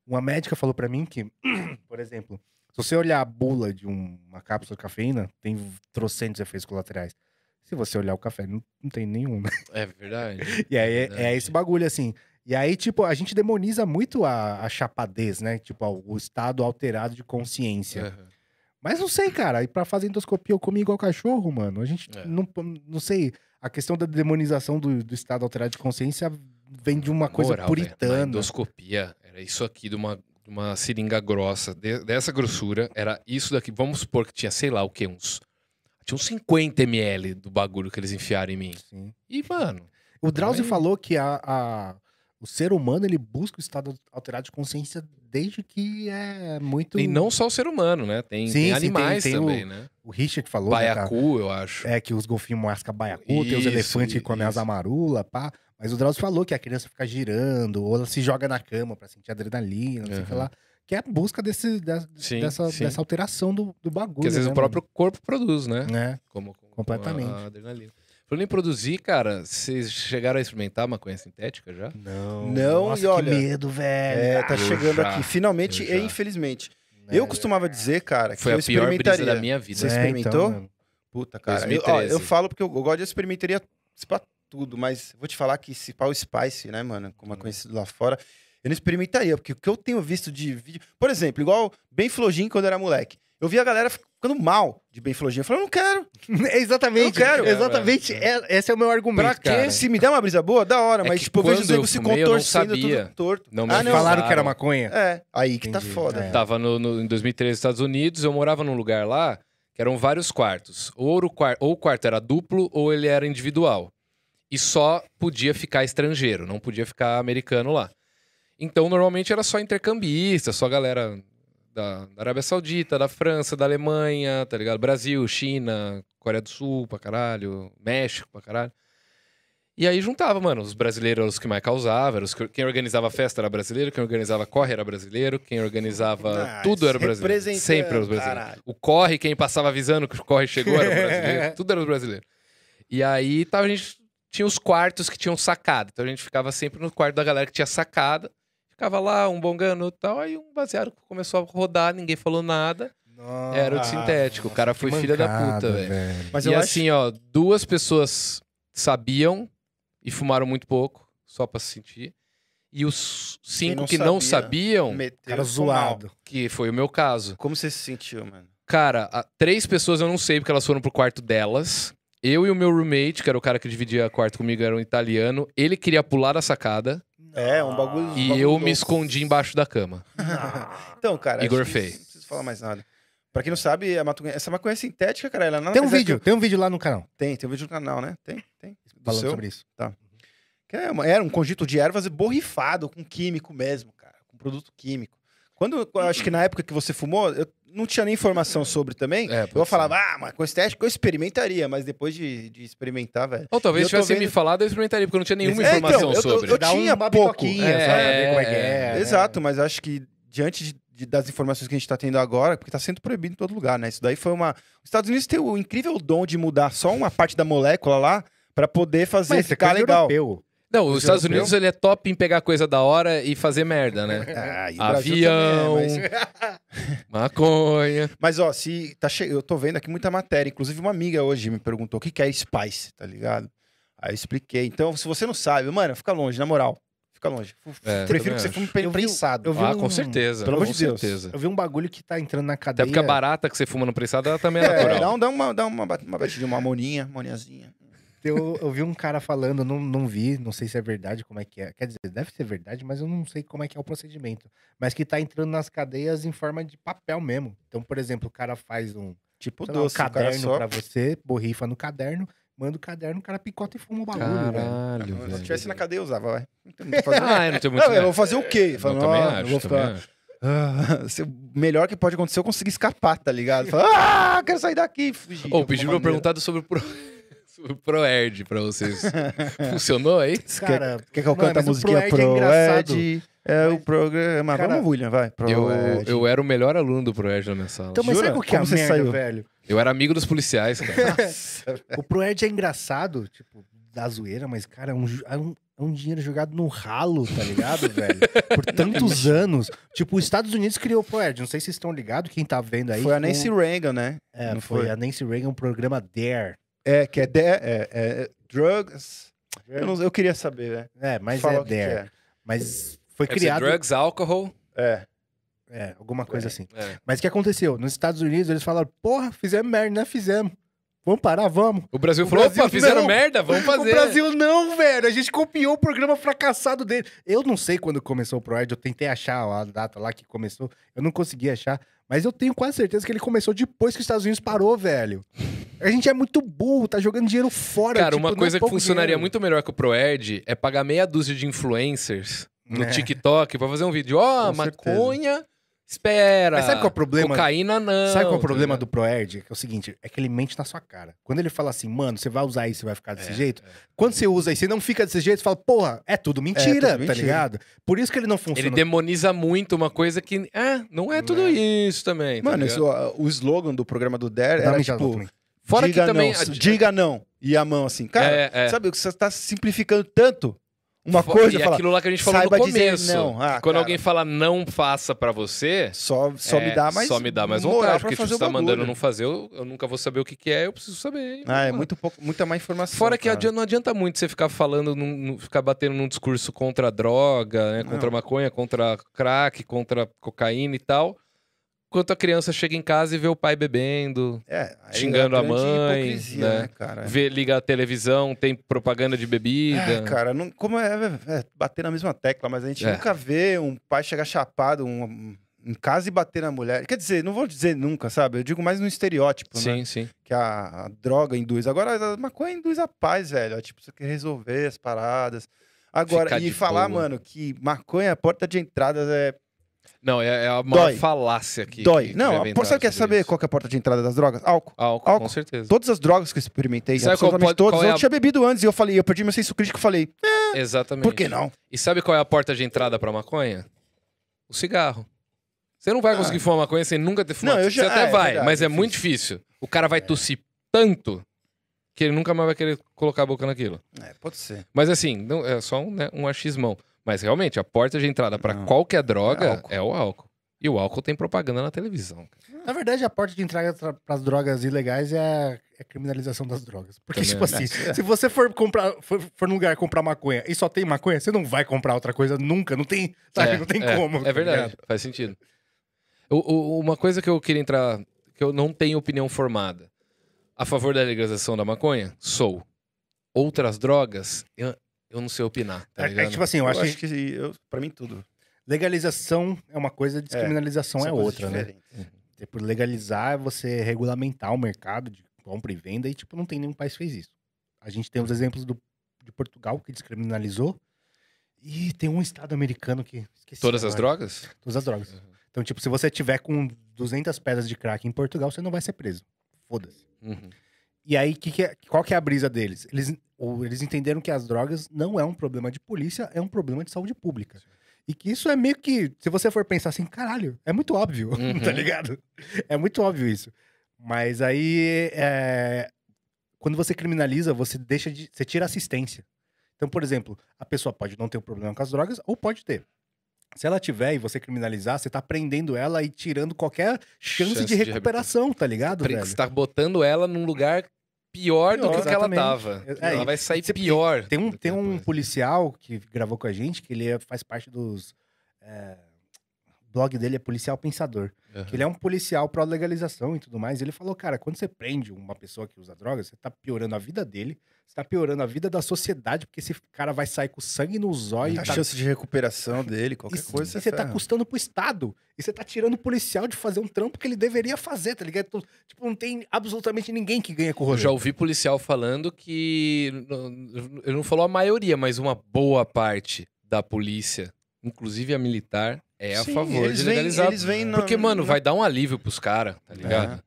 uma médica falou pra mim que, [clears throat] por exemplo, se você olhar a bula de um- uma cápsula de cafeína, tem trocentos efeitos colaterais. Se você olhar o café, não, não tem nenhum, né? É verdade. [laughs] E aí é- é, Verdade. esse bagulho, assim. E aí, tipo, a gente demoniza muito a, a chapadez, né? Tipo, o estado alterado de consciência. Aham. Mas não sei, cara. E pra fazer endoscopia eu comi igual cachorro, mano. A gente É. não, não sei. A questão da demonização do, do estado alterado de consciência vem de uma coisa Moral, uma puritana. endoscopia era isso aqui de uma, de uma seringa grossa, de- dessa grossura, era isso daqui. Vamos supor que tinha, sei lá o que, uns. Tinha uns 50 ml do bagulho que eles enfiaram em mim. Sim. E, mano. O Drauzio Aí- falou que a, a- o ser humano ele busca o estado alterado de consciência desde que é muito. E não só o ser humano, né? Tem, Sim, tem sim, tem- animais tem o- também, né? O Richard falou. né? Baiacu, eu acho. É que os golfinhos mascam baiacu, tem os Isso, elefantes que comem as isso. amarula, pá. Mas o Drauzio falou que a criança fica girando, ou ela se joga na cama pra sentir adrenalina, não sei o que lá. Que é a busca desse, da- Sim, dessa, sim. dessa alteração do, do bagulho. Porque às vezes né, o próprio corpo produz, né? mano? É. Como, como Completamente. A adrenalina. Falando em produzir, cara, vocês chegaram a experimentar maconha sintética já? Não. Não, Nossa, e olha, que medo, velho. É, tá Eu chegando já, aqui, finalmente e infelizmente. É. Eu costumava dizer, cara, que Foi eu a pior brisa experimentaria. da minha vida. Você É, experimentou? mano. Puta, cara. Eu, ó, 2013. eu falo porque eu, eu gosto de experimentaria pra tudo, mas vou te falar que se pau Spice, né, mano, como é conhecido lá fora, eu não experimentaria, porque o que eu tenho visto de vídeo. Por exemplo, igual bem flojinho quando eu era moleque. Eu vi a galera ficando mal de flojinho. Eu falei, eu não quero. [laughs] exatamente. Eu quero. Exatamente. é- esse é o meu argumento, Pra quê? cara. Se me der uma brisa boa, da hora, É mas tipo, eu vejo os negros se contorcendo sabia. tudo torto. Não me ah, não. Falaram que era maconha? É, aí que tá Entendi. foda. É. Tava no, no- em 2013 nos Estados Unidos, eu morava num lugar lá que eram vários quartos. Ou o, ou o quarto era duplo ou ele era individual. E só podia ficar estrangeiro, não podia ficar americano lá. Então, normalmente era só intercambista, só galera da, da Arábia Saudita, da França, da Alemanha, tá ligado? Brasil, China, Coreia do Sul pra caralho, México pra caralho. E aí juntava, mano, os brasileiros eram os que mais causavam, eram os que- quem organizava a festa era brasileiro, quem organizava corre era brasileiro, quem organizava Ah, tudo era brasileiro. Sempre era os brasileiros. caralho. O corre, quem passava avisando que o corre chegou era o brasileiro, [laughs] tudo era os brasileiros. E aí tava, a gente tinha os quartos que tinham sacada, então a gente ficava sempre no quarto da galera que tinha sacada, ficava lá, um bongando e tal, aí um baseado começou a rodar, ninguém falou nada, era o de sintético, o cara foi filha da puta, velho. Mas e eu assim, ó, duas pessoas sabiam e fumaram muito pouco, só pra se sentir. E os cinco não que não sabia, sabiam, acho. Cara ficou mal. zoado. que foi o meu caso. Como você se sentiu, mano? Cara, a- três pessoas eu não sei porque elas foram pro quarto delas. Eu e o meu roommate, que era o cara que dividia quarto comigo, era um italiano. Ele queria pular da sacada É, um bagulho. e bagulho eu louco. me escondi embaixo da cama. [laughs] Então, cara. Igor acho que Fei. Não preciso falar mais nada. Pra quem não sabe, a maconha- essa maconha é sintética, cara. Ela nada Tem um é vídeo, que- tem um vídeo lá no canal Tem, tem um vídeo no canal, né? Tem, tem. Do falando seu? sobre isso. Que é uma- era um conjunto de ervas borrifado com químico mesmo, cara. Com produto químico. Quando, eu acho que na época que você fumou, eu não tinha nem informação sobre também. É, eu falava, ah, mas com estética eu experimentaria, mas depois de, de experimentar, velho. Ou talvez eu tivesse me vendo- falado, eu experimentaria, porque eu não tinha nenhuma É, então, informação eu tô- sobre. eu Dá tinha uma pouco. É, só pra ver como é que é, é. né? Exato, mas eu acho que diante de- de- das informações que a gente tá tendo agora, porque tá sendo proibido em todo lugar, né? Isso daí foi uma. Os Estados Unidos têm o incrível dom de mudar só uma parte da molécula lá pra poder fazer Mas isso é ficar legal. europeu. Não, os Os Estados europeus? Unidos ele é top em pegar coisa da hora e fazer merda, né? [laughs] Ah, e Avião, também mas... [laughs] maconha. Mas, ó, se tá che... eu tô vendo aqui muita matéria. Inclusive, uma amiga hoje me perguntou o que, que é Spice, tá ligado? Aí eu expliquei. Então, se você não sabe, mano, fica longe, na moral. Fica longe. É, Prefiro que você fume Eu vi- prensado. eu vi Ah, um- com certeza. Pelo amor de Deus. certeza. Eu vi um bagulho que tá entrando na Até cadeia. porque a barata que você fuma no prensado, ela também é É, natural. dá, um, dá uma, dá uma, bat- uma batidinha, uma moninha, moniazinha. Eu, eu vi um cara falando, não, não vi, não sei se é verdade, como é que é. Quer dizer, deve ser verdade, mas eu não sei como é que é o procedimento. Mas que tá entrando nas cadeias em forma de papel mesmo. Então, por exemplo, o cara faz um, Tipo sei lá, um doce, caderno só... pra você, borrifa no caderno, manda o caderno, o cara picota e fuma o bagulho, velho. Caralho, Se eu velho. estivesse na cadeia, eu usava, vai. Não tem muito. [laughs] Ah, eu não tenho muito... Não, eu vou fazer o quê? Eu Fala, também "Não, acho, eu vou também ficar- acho. Ah, se- o melhor que pode acontecer é eu conseguir escapar, tá ligado? Fala, ah, quero sair daqui e fugir. Ô, pediram pra eu perguntar sobre o [laughs] Proerd pra vocês. [laughs] Funcionou aí? Cara, Quer que eu cante a musiquinha Proerd é pro engraçado. Ed? É o programa. Cara, Vamos, William, vai. Pro Eu, eu era o melhor aluno do Proerd na minha sala. Então, mas Jura? sabe o que é a Como você merda, saiu? velho? Eu era amigo dos policiais, cara. [laughs] O Proerd é engraçado, tipo, da zoeira, mas, cara, é um, é um, é um dinheiro jogado no ralo, tá ligado, velho? Por tantos anos. Tipo, os Estados Unidos criou o Proerd. Não sei se vocês estão ligados, quem tá vendo aí. Foi a com- Nancy Reagan, né? É, não foi, foi? a Nancy Reagan, o programa Dare. É, que é, de, é, é drugs. Eu, não- eu queria saber, né? É, mas Fala é que Dare. Mas foi dizer, criado. drugs, álcool. É. É, alguma coisa assim. É. Mas o que aconteceu? Nos Estados Unidos, eles falaram, porra, fizemos merda, né? Fizemos. Vamos parar, vamos. O Brasil O falou, Brasil opa, fizeram não. merda, vamos fazer. O Brasil não, velho. A gente copiou o programa fracassado dele. Eu não sei quando começou o ProEd, eu tentei achar a data lá que começou, eu não consegui achar. Mas eu tenho quase certeza que ele começou depois que os Estados Unidos parou, velho. A gente é muito burro, tá jogando dinheiro fora. Cara, tipo, uma é coisa que funcionaria dinheiro. muito melhor que o Proerd é pagar meia dúzia de influencers no É. TikTok pra fazer um vídeo. Ó, Com certeza. Espera. Mas sabe qual é o problema? Cocaína não. Sabe qual é o problema do ProErd? Que é o seguinte, é que ele mente na sua cara. Quando ele fala assim, mano, você vai usar isso, você vai ficar desse É, jeito. Quando você usa e você não fica desse jeito, você fala, porra, é tudo mentira, tudo tá mentira. ligado? Por isso que ele não funciona. Ele demoniza muito uma coisa que. É, não é tudo É. isso também. tá Mano, isso, o slogan do programa do uma era tipo... Fora diga que também. Não, diga não. E a mão assim. Cara, É, é. sabe o que você tá simplificando tanto uma coisa e fala, aquilo lá que a gente falou no começo. não. Ah, Quando cara. alguém fala não faça pra você. só, só é, me dá mais Só me dá mais vontade. Porque tipo, fazer você tá mandando não fazer, eu, eu nunca vou saber o que, que é, eu preciso saber. Ah, é muito pouco, muita má informação. Fora que cara. adianta- não adianta muito você ficar falando, num- num- ficar batendo num discurso contra a droga, né? Contra a maconha, contra crack, contra cocaína e tal. Enquanto a criança chega em casa e vê o pai bebendo, É, aí xingando é a mãe, né? né, cara? vê, liga a televisão, tem propaganda de bebida. É, cara, não, como é, é, é, bater na mesma tecla, mas a gente É. nunca vê um pai chegar chapado um- em casa e bater na mulher. Quer dizer, não vou dizer nunca, sabe? Eu digo mais no estereótipo, né? sim, sim. Que a, a droga induz. Agora, a maconha induz a paz, velho. É, tipo, você quer resolver as paradas. Agora, Ficar e falar, boa. mano, que maconha é a porta de entrada é. Não, é, é a maior Dói. falácia que. dói. que não, por sabe quer saber isso. qual que é a porta de entrada das drogas? Álcool. Álcool, com certeza. Todas as drogas que eu experimentei, Sabe qual absolutamente pode- todas, qual é eu a- tinha bebido antes e eu falei, eu perdi meu senso crítico e falei, Exatamente. por que não? E sabe qual é a porta de entrada pra maconha? O cigarro. Você não vai conseguir fumar maconha sem nunca ter fumado. Ah. Não, eu Você já- até é, é vai, verdade, mas é difícil. muito difícil. O cara vai tossir tanto que ele nunca mais vai querer colocar a boca naquilo. É, pode ser. Mas assim, não, é só um, né, um achismão. Mas realmente, a porta de entrada pra Não. qualquer droga É é, o álcool. E o álcool tem propaganda na televisão. Na verdade, a porta de entrada para as drogas ilegais é a, é a criminalização das drogas. Porque, Também tipo é. assim, se você for comprar, for, for num lugar comprar maconha e só tem maconha, você não vai comprar outra coisa nunca. Não tem, sabe? É, não tem é, como. É tá verdade, ligado? faz sentido. O- o- uma coisa que eu queria entrar, que eu não tenho opinião formada. A favor da legalização da maconha? Sou. Outras drogas, eu, eu não sei opinar, tá É- é, tipo assim, eu, Eu acho, acho que que, eu, pra mim, tudo. legalização é uma coisa, descriminalização é, coisas outra, né? diferentes. Tipo, legalizar é você regulamentar o mercado de compra e venda e, tipo, não tem nenhum país que fez isso. A gente tem os exemplos do de Portugal que descriminalizou. E tem um estado americano que. Esqueci Todas as drogas? Todas as drogas. Então, tipo, se você tiver com 200 pedras de crack em Portugal, você não vai ser preso. Foda-se. Uhum. E aí, que que é- qual que é a brisa deles? Eles, ou eles entenderam que as drogas não é um problema de polícia, é um problema de saúde pública. E que isso é meio que, se você for pensar assim, caralho, é muito óbvio, [laughs] Uhum. tá ligado? É muito óbvio isso. Mas aí, é, quando você criminaliza, você deixa de, você tira assistência. Então, por exemplo, a pessoa pode não ter um problema com as drogas ou pode ter. Se ela tiver e você criminalizar, você tá prendendo ela e tirando qualquer chance, Chance de de recuperação, tá ligado? Você tá botando ela num lugar pior, do que Pior, o que ela tava. É, ela vai sair pior. Tem um, tem um policial que gravou com a gente, que ele é- faz parte dos. é, o blog dele é Policial Pensador. Uhum. Que ele é um policial pró-legalização e tudo mais. Ele falou, cara, quando você prende uma pessoa que usa drogas, você tá piorando a vida dele, você tá piorando a vida da sociedade, porque esse cara vai sair com sangue nos olhos. A tá- chance de recuperação [laughs] dele, qualquer e, coisa, e você você tá custando pro Estado. E você tá tirando o policial de fazer um trampo que ele deveria fazer, tá ligado? Então, Tipo, não tem absolutamente ninguém que ganha com o Eu rolê. já ouvi policial falando que. Ele não falou a maioria, mas uma boa parte da polícia, inclusive a militar, é a Sim, favor eles de vêm- legalizar. eles vêm na- Porque, mano, na- vai dar um alívio pros caras, tá ligado?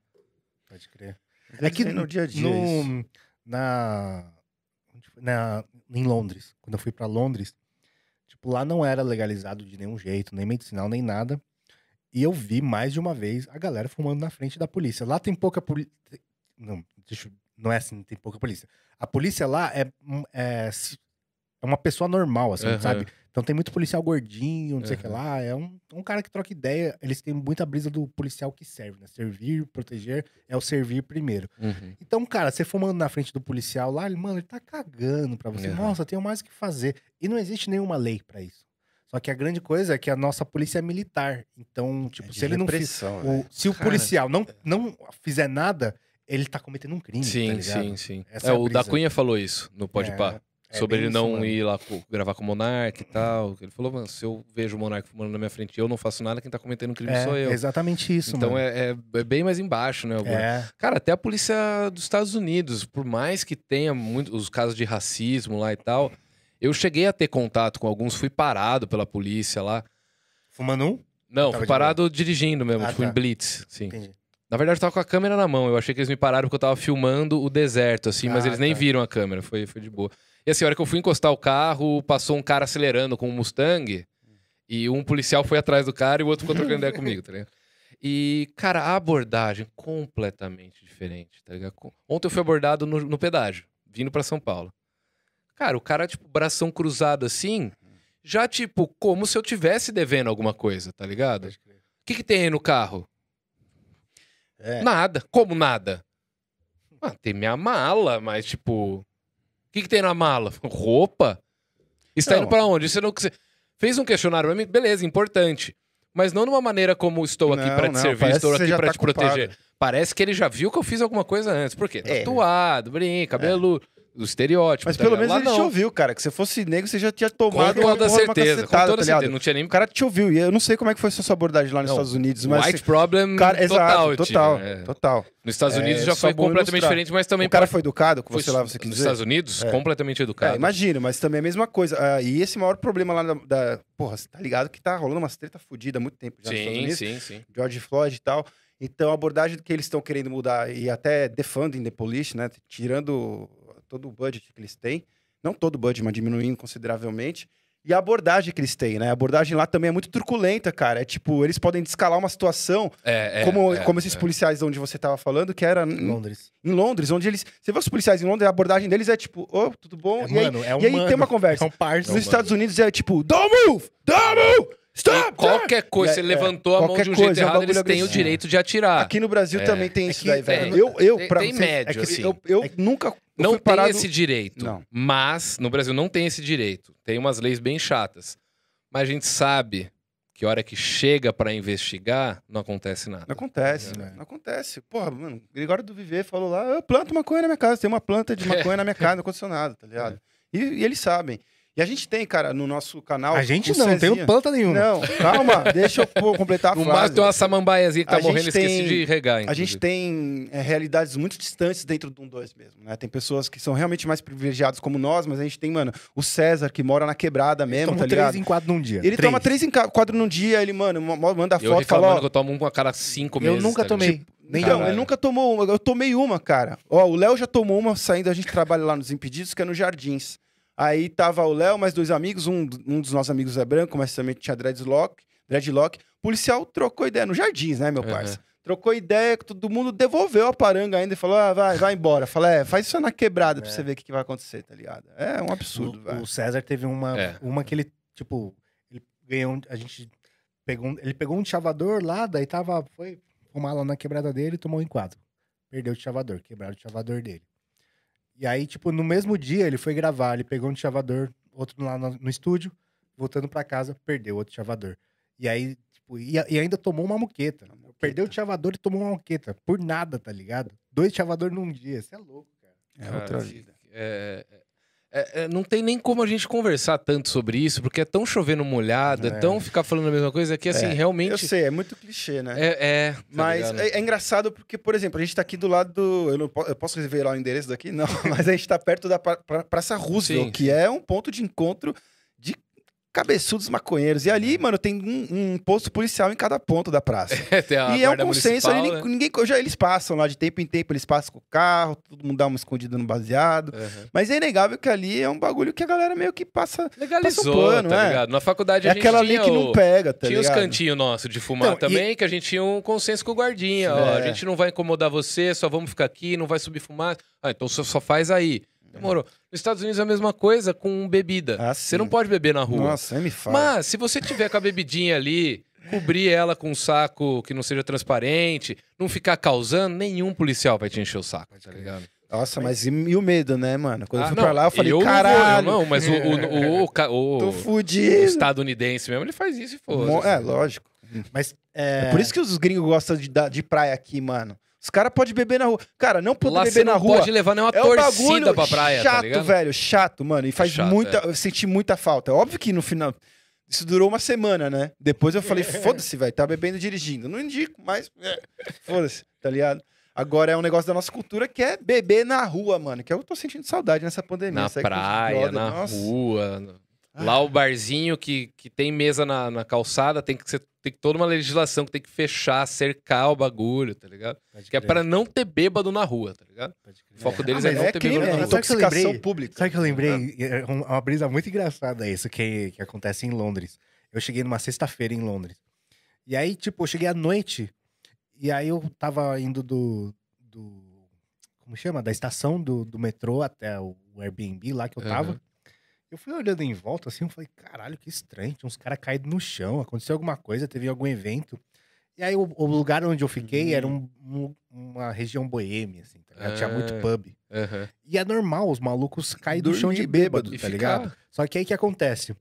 Pode crer. Eles É que vêm no dia a dia isso. Na, na em Londres, quando eu fui pra Londres, tipo lá não era legalizado de nenhum jeito, nem medicinal nem nada. E eu vi mais de uma vez a galera fumando na frente da polícia. Lá tem pouca polícia. Não, deixa não é assim, tem pouca polícia. A polícia lá é, é, é uma pessoa normal, assim, Aham. sabe? Então tem muito policial gordinho, não sei o que lá. É um, um cara que troca ideia. Eles têm muita brisa do policial que serve, né? Servir, proteger é o servir primeiro. Uhum. Então, cara, você fumando na frente do policial lá, ele, mano, ele tá cagando pra você. Nossa, tenho mais o que fazer. E não existe nenhuma lei pra isso. Só que a grande coisa é que a nossa polícia é militar. Então, tipo, É se ele não fizer. o- Se o Cara, policial não, não fizer nada, ele tá cometendo um crime. tá Sim, ligado? sim, sim. Essa É, é o da Cunha falou isso no Pode É, Pá. É sobre ele isso, não mano. ir lá co- gravar com o Monark e tal. Ele falou, mano, se eu vejo o Monark fumando na minha frente e eu não faço nada, quem tá cometendo um crime É, sou eu. exatamente isso, então mano. é, é- é bem mais embaixo, né? É, Cara, até a polícia dos Estados Unidos, por mais que tenha muito, os casos de racismo lá e tal, eu cheguei a ter contato com alguns, fui parado pela polícia lá. Fumando um? Não, fui de parado dirigindo mesmo, Ah, tipo tá. em blitz, sim. Entendi. Na verdade, eu tava com a câmera na mão. Eu achei que eles me pararam porque eu tava filmando o deserto, assim, mas Ah, eles nem tá. viram a câmera. Foi, foi de boa. E assim, a hora que eu fui encostar o carro, passou um cara acelerando com um Mustang. E um policial foi atrás do cara e o outro ficou trocando ideia comigo, tá ligado? E, cara, a abordagem completamente diferente, tá ligado? Ontem eu fui abordado no, no pedágio, vindo pra São Paulo. Cara, o cara, tipo, bração cruzado assim, já, tipo, como se eu tivesse devendo alguma coisa, tá ligado? O que, que tem aí no carro? É. Nada. Como nada? Ah, tem minha mala, mas tipo. O que, que tem na mala? [laughs] Roupa? E tá Não. indo pra onde? Você não. Você fez um questionário pra mim? Beleza, importante. Mas não de uma maneira como estou aqui pra te não, servir, estou aqui pra tá te proteger. culpado. Parece que ele já viu que eu fiz alguma coisa antes. Por quê? É. Tatuado, brinco, cabelo, o estereótipo. Mas tá pelo ligado? menos Lá ele te não. ouviu, cara. Que se fosse negro, você já tinha Com tomado toda uma de uma certeza, com cacetada, toda tá certeza. Não tinha nem O cara te ouviu. E eu não sei como é que foi a sua abordagem lá nos Não, Estados Unidos, mas... White problem cara, total, exato, total, é. total. Nos Estados É, Unidos já só foi completamente ilustrar. diferente, mas também O cara foi educado com você lá, você quis nos dizer? Estados Unidos, É. completamente educado. É, imagino, mas também é a mesma coisa. Ah, e esse maior problema lá da, da- Porra, você tá ligado que tá rolando umas treta fodida há muito tempo já nos Estados Sim, Unidos. sim, sim. George Floyd e tal. Então, a abordagem que eles estão querendo mudar e até defunding the police, né? Tirando todo o budget que eles têm. Não todo o budget, mas diminuindo consideravelmente. E a abordagem que eles têm, né? A abordagem lá também é muito truculenta, cara. É tipo, eles podem descalar uma situação, É, é, como, é, como esses é. policiais onde você tava falando, que era em, Londres. em Londres, onde eles. Você vê os policiais em Londres, a abordagem deles é tipo, ô, tudo bom? É, e aí, mano, é um e aí mano, tem uma conversa. É um. Nos Estados Unidos é tipo, don't move! Don't move! Stop! E qualquer coisa, você é, levantou a mão de um jeito coisa, é um errado, eles têm o direito de atirar. Aqui no Brasil É. também tem É isso que daí, velho. tem- eu, eu, tem- pra tem vocês, médio, é que assim. Eu, eu É nunca Não tem parado... esse direito. Não. Mas no Brasil não tem esse direito. Tem umas leis bem chatas. Mas a gente sabe que a hora que chega pra investigar, não acontece nada. Não acontece, É. não acontece. Porra, mano, Gregório do Viver falou lá, eu planto maconha na minha casa, tem uma planta de [laughs] maconha na minha casa, não aconteceu nada, tá ligado? E, e eles sabem. E a gente tem, cara, no nosso canal. A gente não, não Cezinha. tem planta nenhuma. Não, calma, deixa eu pô- completar a No frase. máximo tem uma samambaiazinha que tá A morrendo, esqueci tem- de regar. A inclusive. gente tem é, realidades muito distantes dentro do 1-2 mesmo, né? Tem pessoas que são realmente mais privilegiadas como nós, mas a gente tem, mano, o César, que mora na quebrada mesmo, Tomou tá três ligado? em quatro num dia. Ele toma três em quadro num dia, ele, mano, manda Eu foto e fala, ó, que eu tomo um com a cada cinco Eu meses. nunca tá tomei. Nem Então, Caralho. ele nunca tomou uma. Eu tomei uma, cara. Ó, o Léo já tomou uma saindo, a gente trabalha lá nos Impedidos, que é no Jardins. Aí tava o Léo, mais dois amigos, um, um dos nossos amigos é branco, mas também tinha dreadlock. dreadlock. O policial trocou ideia no Jardins, né, meu Uhum. parça? Trocou ideia, todo mundo devolveu a paranga ainda e falou: ah, vai, vai embora. Fala, é, faz isso na quebrada pra É. você ver o que, que vai acontecer, tá ligado? É um absurdo, o, velho. o César teve uma, É. uma que ele, tipo, ele ganhou. A gente pegou. um- ele pegou um chavador lá, daí tava. Foi fumar lá na quebrada dele e tomou um enquadro. Perdeu o chavador, quebraram o chavador dele. E aí, tipo, no mesmo dia ele foi gravar, ele pegou um chavador, outro lá no, no estúdio, voltando pra casa, perdeu outro chavador. E aí, tipo, e, e ainda tomou uma muqueta. Perdeu o chavador e tomou uma muqueta. Por nada, tá ligado? Dois chavadores num dia. Isso é louco, cara. É Cara, outra vida. é- é- é- não tem nem como a gente conversar tanto sobre isso, porque é tão chovendo molhado, é, É. tão ficar falando a mesma coisa que, assim, É, Eu realmente. sei, é muito clichê, né? É, é, tá Mas ligado? é, engraçado porque, por exemplo, a gente tá aqui do lado do. Eu, não po- eu posso revelar o endereço daqui? Não, [laughs] mas a gente tá perto da pra- pra- Praça Roosevelt, Sim, que é um ponto de encontro cabeçudos maconheiros. E ali, mano, tem um, um posto policial em cada ponto da praça. [laughs] Tem a e é um consenso ali, municipal, ninguém, já eles passam lá de tempo em tempo, eles passam com o carro, todo mundo dá uma escondida no baseado. né? Uhum. Mas é inegável que ali é um bagulho que a galera meio que passa. Legalizou, Passa um pano, tá é. ligado? Na faculdade É a gente aquela tinha que o- não pega, tá tinha os ligado? cantinhos nossos de fumar Então, e- também, que a gente tinha um consenso com o guardinha. Ó, a É. gente não vai incomodar você, só vamos ficar aqui, não vai subir fumar. Ah, então você só faz aí. Demorou. Nos Estados Unidos é a mesma coisa com bebida. Ah, você não pode beber na rua. Nossa, aí me fala. Mas se você tiver com a bebidinha ali, cobrir ela com um saco que não seja transparente, não ficar causando, nenhum policial vai te encher o saco, tá ligado? Nossa, mas e, e o medo, né, mano? Quando Ah, eu fui não, pra lá, eu falei, não vou, caralho, eu não, mas o, o, o, o, ca- o- tô o fudido. estadunidense mesmo, ele faz isso e foda. É, lógico. Mas. É por isso que os gringos gostam de, de praia aqui, mano. Os caras podem beber na rua. Cara, não poder Lá beber na não rua pode levar nenhuma é um torcida bagulho pra praia, chato, tá velho. Chato, mano. E faz chato, muita... é. Eu senti muita falta. É óbvio que no final... Isso durou uma semana, né? Depois eu falei, [laughs] foda-se, velho. Tá bebendo e dirigindo. Não indico, mas... é, Foda-se, tá ligado? Agora é um negócio da nossa cultura que é beber na rua, mano. Que eu tô sentindo saudade nessa pandemia. Na praia, na nossa. rua. no- Lá o barzinho que, que tem mesa na, na calçada tem que ser tem toda uma legislação que tem que fechar, cercar o bagulho, tá ligado? Que é para não ter bêbado na rua, tá ligado? O foco deles Ah, é, não É ter crime, bêbado é na rua. Que eu intoxicação lembrei? pública. Sabe o que eu lembrei? É um- uma brisa muito engraçada isso que, que acontece em Londres. Eu cheguei numa sexta-feira em Londres. E aí, tipo, eu cheguei à noite. E aí eu tava indo do. do como chama? Da estação do, do metrô até o Airbnb lá que eu tava. Uhum. Eu fui olhando em volta assim, eu falei, caralho, que estranho. Tinha uns caras caídos no chão, aconteceu alguma coisa, teve algum evento. E aí o, o lugar onde eu fiquei era um- um- uma região boêmia, assim, tá ligado? Tinha muito Ah. pub. Aham. E é normal, os malucos caem do chão de bêbado, tá ficar- ligado? Só que aí que acontece?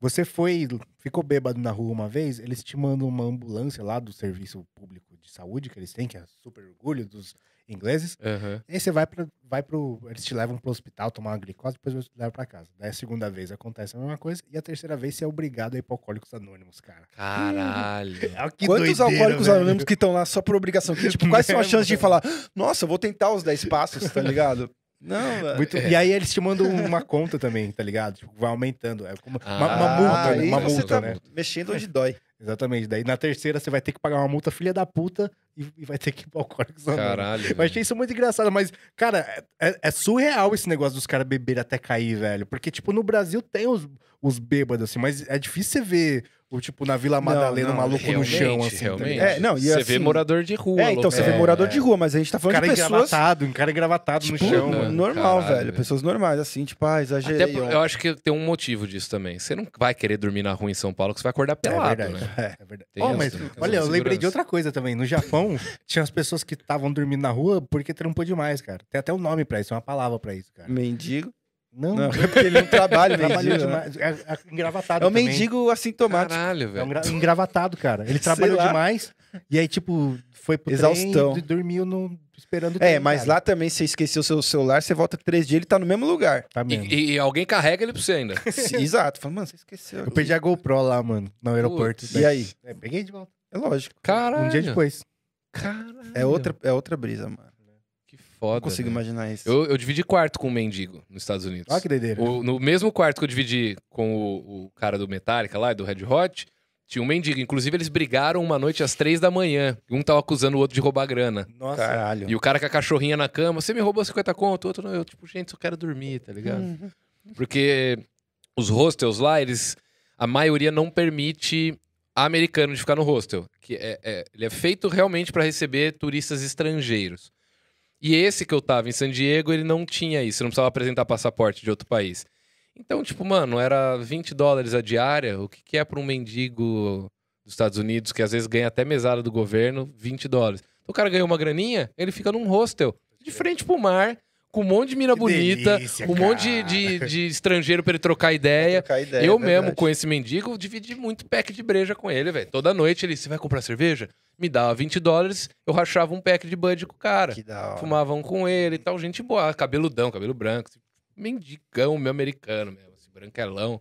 Você foi, ficou bêbado na rua uma vez, eles te mandam uma ambulância lá do serviço público de saúde que eles têm, que é super orgulho dos ingleses. Aham. E aí você vai para vai pro. Eles te levam pro hospital, tomar uma glicose, depois você leva pra casa. Daí a segunda vez acontece a mesma coisa, e a terceira vez você é obrigado a Alcoólicos Anônimos, cara. Caralho. [laughs] Ah, que Quantos doideira, alcoólicos velho. anônimos que estão lá só por obrigação? Que, tipo, quais são as [laughs] chances de falar, nossa, eu vou tentar os 10 passos, tá ligado? Não, velho. Muito- E aí eles te mandam uma conta também, tá ligado? Tipo, vai aumentando. É como uma, uma Ah, multa, né? aí Uma você multa, tá né? mexendo onde dói. Exatamente. Daí na terceira você vai ter que pagar uma multa filha da puta e, e vai ter que ir pro Alcoólicos. Caralho. Eu achei isso muito engraçado, mas, cara, é, é- é surreal esse negócio dos caras beberem até cair, velho. Porque, tipo, no Brasil tem os, os bêbados, assim, mas é difícil você ver, o, tipo, na Vila Madalena, não, o maluco no chão, assim. tá realmente. É, não, e Você assim- vê morador de rua. É, então você louco. vê É, morador é. de rua, mas a gente tá falando cara de pessoas engravatado, um cara engravatado tipo, no chão. né? mano. normal, Caralho, velho. Pessoas normais, assim, tipo, ah, exagerei. Até eu acho que tem um motivo disso também. Você não vai querer dormir na rua em São Paulo, que você vai acordar É pelado, verdade. né? [laughs] É verdade. Tem Ó, essa- mas, olha, eu lembrei de outra coisa também. No Japão, [laughs] tinha as pessoas que estavam dormindo na rua porque trampou demais, cara. Tem até um nome pra isso, uma palavra pra isso, cara. Mendigo. Não, Não, é porque ele não trabalha, [laughs] trabalhou mendigo. né? demais. É, é engravatado É um também. mendigo assintomático. Caralho, É um velho. gra- engravatado, cara. Ele [laughs] trabalhou demais e aí, tipo, foi pro Exaustão. trem e dormiu no, esperando o É, trem, mas cara. lá também, se você esqueceu o seu celular, você volta três dias, ele tá no mesmo lugar. Tá mesmo. E, e alguém carrega ele pra você ainda. [laughs] Exato. Fala, mano, você esqueceu. Eu perdi a GoPro lá, mano, no aeroporto. E aí? É, peguei de volta. É lógico. Caralho. Um dia depois. Caralho. É outra, é outra brisa, mano. Foda. Não consigo velho. imaginar isso. Eu, eu dividi quarto com um mendigo nos Estados Unidos. Olha que doideira. O- no mesmo quarto que eu dividi com o, o cara do Metallica lá, do Red Hot, tinha um mendigo. Inclusive, eles brigaram uma noite às três da manhã. Um tava acusando o outro de roubar grana. Nossa. Caralho. E o cara com a cachorrinha na cama, você me roubou 50 conto, o outro não. Eu, tipo, gente, só quero dormir, tá ligado? Uhum. Porque os hostels lá, eles. A maioria não permite americano de ficar no hostel. Que é, é- ele é feito realmente para receber turistas estrangeiros. E esse que eu tava em San Diego, ele não tinha isso. Não precisava apresentar passaporte de outro país. Então, tipo, mano, era 20 dólares a diária. O que, que é para um mendigo dos Estados Unidos, que às vezes ganha até mesada do governo, 20 dólares. Então, o cara ganhou uma graninha, ele fica num hostel, de frente pro mar, com um monte de mina Que bonita, delícia, um monte de, cara. de, [laughs] de estrangeiro pra ele trocar ideia. Trocar ideia, eu é mesmo, com esse mendigo, dividi muito pack de breja com ele, velho. Toda noite ele, você vai comprar cerveja? Me dava 20 dólares, eu rachava um pack de bud com o cara. Que da hora. Fumavam com ele e tal, gente boa, cabeludão, cabelo branco, assim, mendigão, meu americano mesmo, assim, branquelão.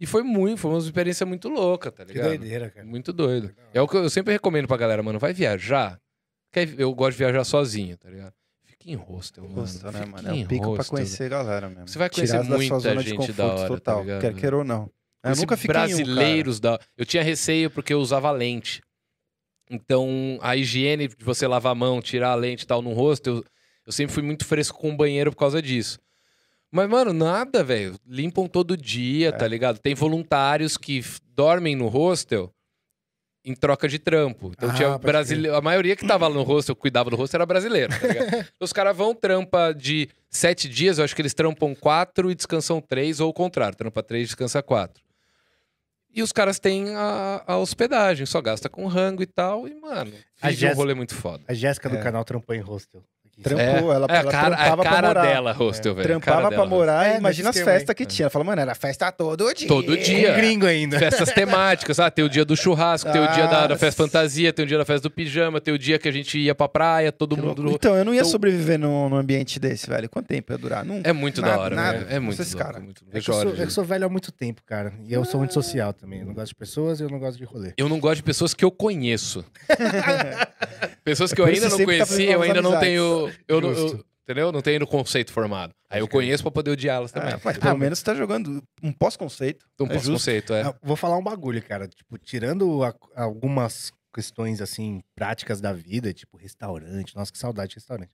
E foi muito, foi uma experiência muito louca, tá Que ligado? doideira, cara. Muito doido. É o que eu sempre recomendo pra galera, mano, vai viajar. Eu gosto de viajar sozinho, tá ligado? Fica em hostel, mano. Hostel, né, mano? É um pico pra hostel, conhecer a galera mesmo. Você vai conhecer Tirar da sua muita de gente conforto da hora, tá total, ligado? quer queira ou não. Eu nunca fiquei em um, cara. brasileiros da. Eu tinha receio porque eu usava lente. Então, a higiene de você lavar a mão, tirar a lente e tal no rosto, eu, eu sempre fui muito fresco com o banheiro por causa disso. Mas, mano, nada, velho. Limpam todo dia, É. tá ligado? Tem voluntários que dormem no hostel em troca de trampo. Então Ah, tinha brasileiro. A maioria que tava lá no hostel, cuidava do hostel, era brasileiro, tá [laughs] os caras vão, trampa de sete dias, eu acho que eles trampam quatro e descansam três, ou o contrário, trampa três, descansa quatro. E os caras têm a, a hospedagem, só gasta com rango e tal, e, mano, A um rolê muito foda. A Jéssica do É. canal trampou em hostel. Trampou, ela, é a ela cara, trampava a pra cara morar. dela, hostel, velho. a Trampava cara pra dela, morar É, e imagina as festas que tinha. Ela falou, mano, era festa todo dia. Todo dia. Um gringo ainda. Festas temáticas, ah, tem o dia do churrasco, tem o dia da, da Ah, festa fantasia, tem o dia da festa do pijama, tem o dia que a gente ia pra praia, todo Que mundo. louco. Então, eu não ia Então- sobreviver num, num ambiente desse, velho. Quanto tempo ia durar? Nunca. É muito Nada, da hora, nada. velho. É muito Vocês, louco, cara. muito- É eu sou, é eu sou velho há muito tempo, cara. E eu sou muito social também. Eu não gosto de pessoas e eu não gosto de rolê. Eu não gosto de pessoas que eu conheço. [laughs] pessoas que eu ainda não tá conheci, eu ainda não tenho. Eu, eu- entendeu? Não tenho no conceito formado. Aí eu conheço pra poder odiá-las também. Ah, mas pelo menos você tá jogando um pós-conceito. Então, é justo. conceito, é. Vou falar um bagulho, cara. Tipo, tirando a- algumas questões, assim, práticas da vida, tipo restaurante. Nossa, que saudade de restaurante.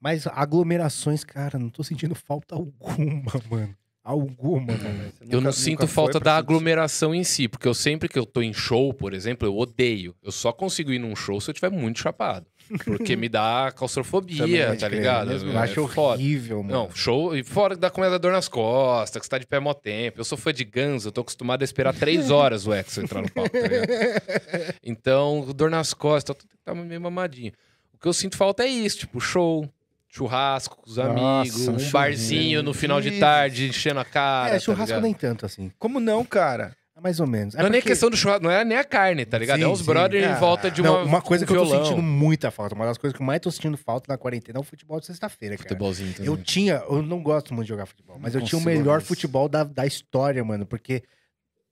Mas aglomerações, cara, não tô sentindo falta [laughs] alguma, mano. Alguma, mano. Você Eu não sinto falta da aglomeração em si, porque eu sempre que eu tô em show, por exemplo, eu odeio. Eu só consigo ir num show se eu tiver muito chapado. Porque me dá claustrofobia, tá ligado? mesmo. Eu É acho foda. horrível, mano. Não, show. E fora da começa dor nas costas, que você tá de pé mó tempo. Eu sou fã de Guns, eu tô acostumado a esperar três horas o Exo entrar no palco, tá ligado? [laughs] Então, dor nas costas, eu tô tá meio mamadinho. O que eu sinto falta é isso, tipo, show, churrasco com os Nossa, amigos, um um barzinho no final de tarde, enchendo a cara. é, tá churrasco ligado? nem tanto, assim. Como não, cara? Mais ou menos. É não é nem porque- questão do churrasco, não é nem a carne, tá ligado? Sim, é os sim. brothers em Ah, volta de uma, Não, uma coisa um que eu tô violão. sentindo muita falta, uma das coisas que eu mais tô sentindo falta na quarentena é o futebol de sexta-feira, cara. Futebolzinho também. Eu tinha, eu não gosto muito de jogar futebol, mas Não eu tinha o melhor mais. futebol da, da história, mano, porque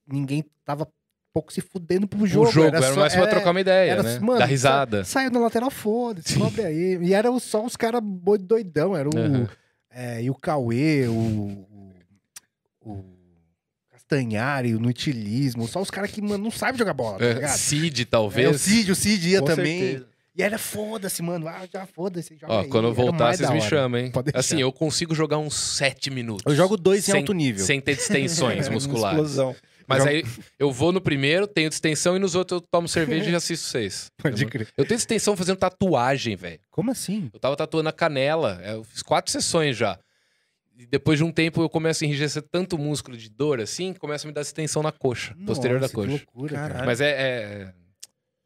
ninguém tava pouco se fudendo pro O jogo. jogo, era, só- mais pra era- trocar uma ideia, era- né? mano, Dar risada. Saiu na lateral, foda-se, cobre aí. E era só os caras boi- doidão, era o. Aham. é, e o Cauê, o. o, Castanhari, o Nutilismo, só os caras que, mano, não sabem jogar bola, tá É, ligado? Cid, É, o talvez. Cid, o Cid ia Com também. certeza. E era foda-se, mano. Ah, já foda-se. Ó, aí. quando eu Era voltar, vocês me chamam, hein? Assim, eu consigo jogar uns 7 minutos. Eu jogo dois em sem, alto nível. Sem ter distensões [laughs] É, musculares. Explosão. Mas aí eu vou no primeiro, tenho distensão, e nos outros eu tomo cerveja e assisto vocês. [laughs] Pode Eu, crer. eu tenho distensão fazendo tatuagem, velho. Como assim? Eu tava tatuando a canela. é, Eu fiz quatro sessões já. E depois de um tempo eu começo a enrijecer tanto músculo de dor assim, começa a me dar distensão na coxa, posterior da Nossa, que coxa. loucura, cara. Caralho. Mas é, é-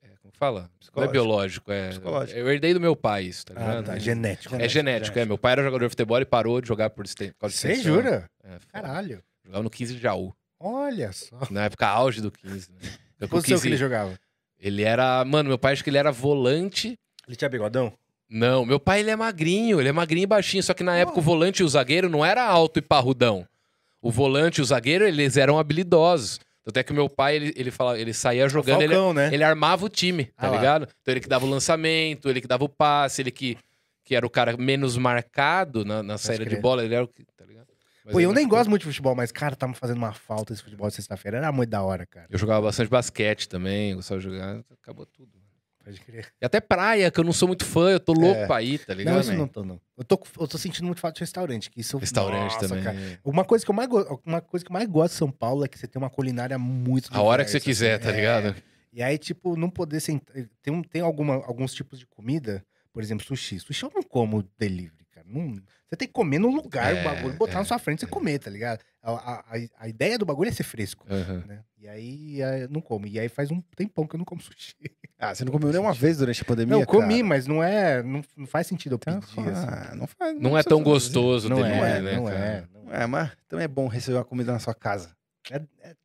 é- Como que fala? Não é biológico, é. Psicológico. Eu herdei do meu pai isso, tá Ah, ligado? tá. Genético. É genético, é. Meu pai era jogador de futebol e parou de jogar por disten- por causa de Você distensão. jura? É. Caralho. Jogava no 15 de Jaú. Olha só. Na época auge do 15. Né? [laughs] Eu Que posição que 15 ele jogava? ele era. Mano, meu pai acho que ele era volante. Ele tinha bigodão? Não, meu pai ele é magrinho, ele é magrinho e baixinho. Só que na época o volante e o zagueiro não era alto e parrudão. O volante e o zagueiro, eles eram habilidosos. Tanto é que o meu pai, ele, ele, fala, ele saía jogando, ele, Falcão, né? ele armava o time, tá Ah lá. ligado? Então ele que dava o lançamento, ele que dava o passe, ele que, que era o cara menos marcado na, na saída de bola, ele era o que, tá ligado? Mas Pô, eu nem machucou. gosto muito de futebol, mas, cara, tá me fazendo uma falta esse futebol de sexta-feira. Era muito da hora, cara. Eu jogava bastante basquete também, gostava de jogar, acabou tudo. Pode crer. E até praia, que eu não sou muito fã, eu tô louco É. pra ir, tá ligado? Não, isso não tô, não. Eu tô, eu tô sentindo muito falta de restaurante, que isso... Restaurante Nossa, também. cara. Uma coisa, que eu mais go- uma coisa que eu mais gosto de São Paulo é que você tem uma culinária muito A hora que você quiser, assim. tá É. ligado? E aí, tipo, não poder sentar. Tem, tem alguma, alguns tipos de comida, por exemplo, sushi. Sushi eu não como delivery. Não- você tem que comer no lugar É, o bagulho, botar é, na sua frente e você é. comer, tá ligado? A, a, a- ideia do bagulho é ser fresco. Aham. Né? E aí eu não como. E aí faz um tempão que eu não como sushi. [laughs] Ah, você não comeu nenhuma vez durante a pandemia? não, eu comi, cara? mas não é. Não, não faz sentido eu Então, pedir. assim. ah, não faz. Não é precisa tão fazer. gostoso Não delivery, é, né, não é. Não é. É, mas também é bom receber uma comida na sua casa. É, é,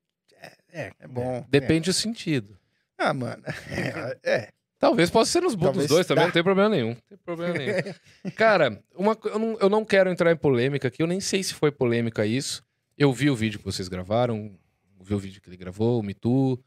é, É bom. Depende do sentido. Ah, mano. [laughs] É. Talvez possa ser nos dos Talvez dois também, dá. não tem problema nenhum. Não tem problema nenhum. [laughs] Cara, uma, eu, não, eu não quero entrar em polêmica aqui, eu nem sei se foi polêmica isso. Eu vi o vídeo que vocês gravaram, vi o vídeo que ele gravou, o Me Too. O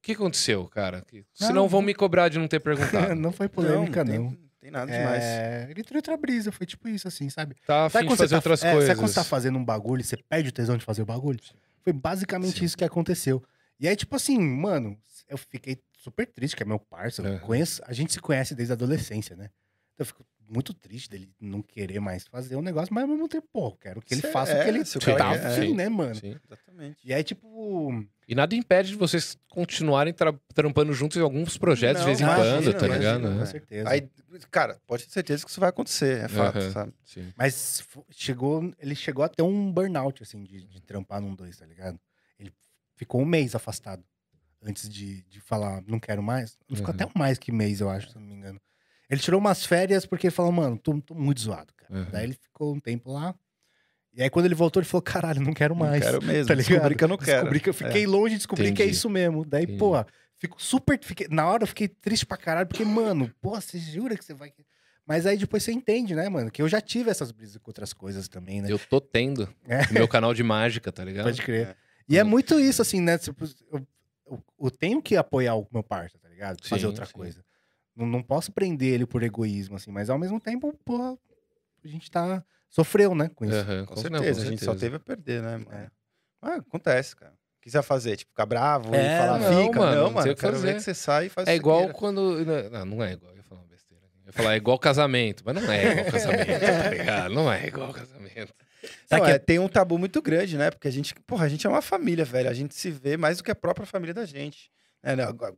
que aconteceu, cara? Que- Não, Senão vão não- me cobrar de não ter perguntado. [laughs] não foi polêmica, não. Tem, tem nada demais. É, ele entrou outra brisa, foi tipo isso, assim, sabe? Tá a fim Sabe de fazer você tá, outras é, coisas. sabe quando você tá fazendo um bagulho e você perde o tesão de fazer o bagulho? Foi basicamente Sim. isso que aconteceu. E aí, tipo assim, mano, eu fiquei super triste, que é meu parceiro. Aham. Conheço, a gente se conhece desde a adolescência, né? Então eu fico muito triste dele não querer mais fazer um negócio, mas ao mesmo tempo, pô, eu quero que ele Cê- faça o é, que ele se o tá cara afim, quer, é. né, mano? Sim. Exatamente. E aí, tipo. E nada impede de vocês continuarem tra- trampando juntos em alguns projetos de vez em Não, quando, tá imagina, ligado? Com É. certeza. Aí, cara, pode ter certeza que isso vai acontecer, é fato, Aham. sabe? Sim. Mas chegou, ele chegou a ter um burnout, assim, de, de trampar num dois, tá ligado? Ele ficou um mês afastado antes de, de falar, não quero mais. Ele ficou Uhum. até um mais que mês, eu acho, se eu não me engano. Ele tirou umas férias porque ele falou, mano, tô, tô muito zoado, cara. Uhum. Daí ele ficou um tempo lá. E aí quando ele voltou, ele falou, caralho, não quero mais. Não quero [laughs] mesmo. tá ligado? Descobri que eu não quero. Descobri que eu fiquei longe, descobri que é Entendi. isso mesmo. Daí, Entendi. pô, fico super. Fiquei, na hora eu fiquei triste pra caralho, porque, mano, pô, você jura que você vai. Mas aí depois você entende, né, mano? Que eu já tive essas brisas com outras coisas também, né? Eu tô tendo. É. Meu canal de mágica, tá ligado? Pode crer. É. E é muito isso, assim, né? Tipo, eu, eu- eu tenho que apoiar o meu parça, tá ligado? Fazer Sim, outra sim. coisa. Não, não posso prender ele por egoísmo, assim, mas ao mesmo tempo, porra, a gente tá. Sofreu, né? Com isso. Aham, Com não, certeza, a gente só teve a perder, né, mano? Ah, acontece, cara. O que você vai fazer? Tipo, ficar bravo É, e falar, não, fica? mano, não, mano, eu quero fazer. ver que você sai e faz É igual queira. quando. Não, não é igual. Eu ia falar uma besteira. Eu ia falar, é igual casamento. Mas não é igual casamento, [laughs] tá ligado? Não é igual casamento. Não, Sabe que- é, tem um tabu muito grande, né? Porque a gente, porra, a gente é uma família, velho. A gente se vê mais do que a própria família da gente. É, né? Agora,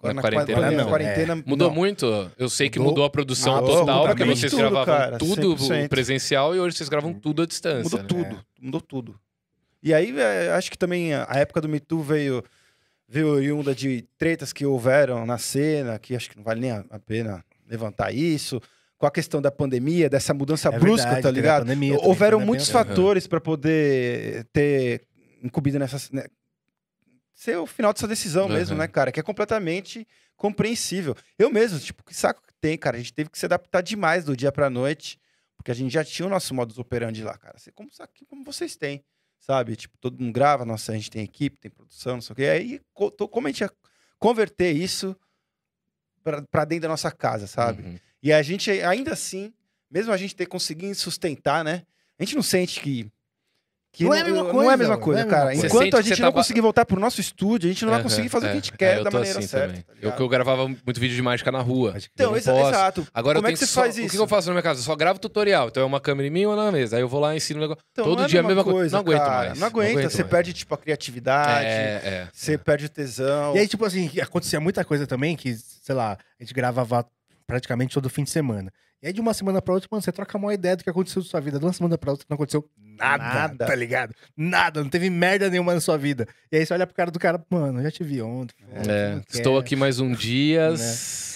agora Na qua- quarentena na, não. quarentena Mudou não. muito? Eu sei que Mudou- mudou a produção Mudou total, porque vocês tudo, gravavam cara, tudo 100%. presencial e hoje vocês gravam tudo à distância. Mudou né? tudo, mudou tudo. E aí, é, acho que também a época do Me Too veio, veio oriunda de tretas que houveram na cena, que acho que não vale nem a pena levantar isso. Com a questão da pandemia, dessa mudança É brusca, verdade, tá ligado? pandemia Houveram muitos bem- fatores para poder ter incumbido nessa. Né, ser o final dessa decisão mesmo, Aham. né, cara? Que é completamente compreensível. Eu mesmo, tipo, que saco que tem, cara? A gente teve que se adaptar demais do dia pra noite, porque a gente já tinha o nosso modus operandi lá, cara. Assim, como, como vocês têm, sabe? Tipo, todo mundo grava, nossa, a gente tem equipe, tem produção, não sei o quê. Aí, como a gente ia converter isso pra, pra dentro da nossa casa, sabe? Uhum. E a gente, ainda assim, mesmo a gente ter conseguido sustentar, né? A gente não sente que. que Não é a mesma Não é a coisa, mesma não coisa, é a mesma cara. coisa. Você Enquanto a gente não tá ba- conseguir voltar pro nosso estúdio, a gente não vai conseguir fazer o que a é. gente quer É, da maneira assim certa. tá eu, eu gravava muito vídeo de mágica na rua. Então, não exa- posso. exato. Agora Como eu é que você só- faz O que isso? eu faço na minha casa? Eu só gravo tutorial. Então é uma câmera em mim ou na mesa. Aí eu vou lá e ensino o negócio. Então, Todo não é dia a mesma coisa. Não aguento cara. mais. Não aguenta. Não aguento você perde, tipo, a criatividade. É, é. Você perde o tesão. E aí, tipo assim, acontecia muita coisa também que, sei lá, a gente gravava praticamente todo fim de semana. E aí, de uma semana pra outra, mano, você troca a maior ideia do que aconteceu na sua vida. De uma semana pra outra, não aconteceu Nada, Nada. tá ligado? Nada, não teve merda nenhuma na sua vida. E aí você olha pro cara do cara, mano, eu já te vi ontem. É, estou aqui mais um dia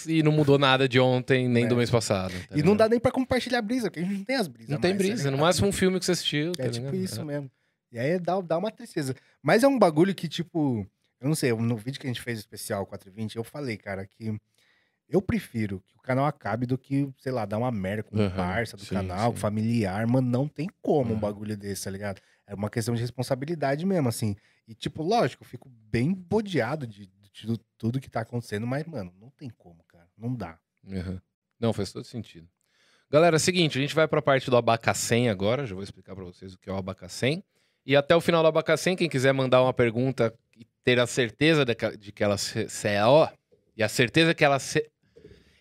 e não mudou nada de ontem, nem É. do mês passado. tá E não dá nem pra compartilhar brisa, porque a gente não tem as brisas. Não tem mais, tá brisa, no ligado? máximo um filme que você assistiu. tá É tipo ligado? isso mesmo. E aí dá, dá uma tristeza. Mas é um bagulho que, tipo, eu não sei, no vídeo que a gente fez especial 420, eu falei, cara, que eu prefiro que o canal acabe do que, sei lá, dar uma merda com um Aham, parça do sim, canal, sim. familiar, mano, não tem como um Aham. bagulho desse, tá ligado? É uma questão de responsabilidade mesmo, assim. E, tipo, lógico, eu fico bem bodeado de, de tudo- tudo que tá acontecendo, mas, mano, não tem como, cara. Não dá. Aham. Não, faz todo sentido. Galera, é o seguinte, a gente vai pra parte do abacacém agora, já vou explicar pra vocês o que é o abacacém. E até o final do abacacém, quem quiser mandar uma pergunta e ter a certeza de que, de que ela se, se é, ó, e a certeza que ela se,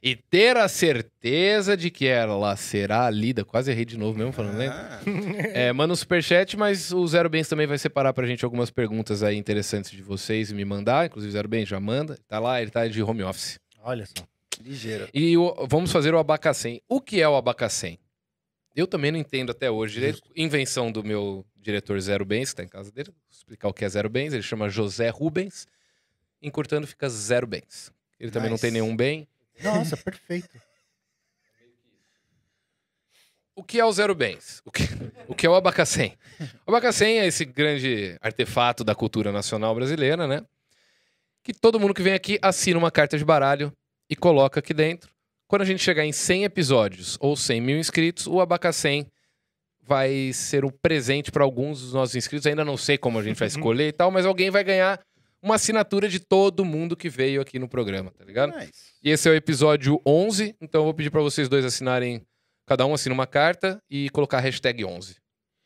e ter a certeza de que ela será lida, quase errei de novo mesmo falando, né? Ah, [laughs] É, manda um superchat, mas o Zero Bens também vai separar pra gente algumas perguntas aí interessantes de vocês e me mandar. Inclusive, Zero Bens já manda. Tá lá, ele tá de home office. Olha só. ligeiro. E o- vamos fazer o abacacém. O que é o abacacém? Eu também não entendo até hoje. direito. Invenção do meu diretor Zero Bens, que tá em casa dele. Vou explicar o que é Zero Bens. Ele chama José Rubens. Encurtando fica Zero Bens. Ele também não Nice. tem nenhum bem. Nossa, perfeito. O que é o Zero Bens? O que, o que é o abacacém? O abacacém é esse grande artefato da cultura nacional brasileira, né? Que todo mundo que vem aqui assina uma carta de baralho e coloca aqui dentro. Quando a gente chegar em 100 episódios ou 100 mil inscritos, o abacacém vai ser um presente para alguns dos nossos inscritos. Ainda não sei como a gente vai [laughs] escolher e tal, mas alguém vai ganhar uma assinatura de todo mundo que veio aqui no programa, tá ligado? Nice. E esse é o episódio 11, então eu vou pedir pra vocês dois assinarem, cada um assina uma carta e colocar a hashtag 11.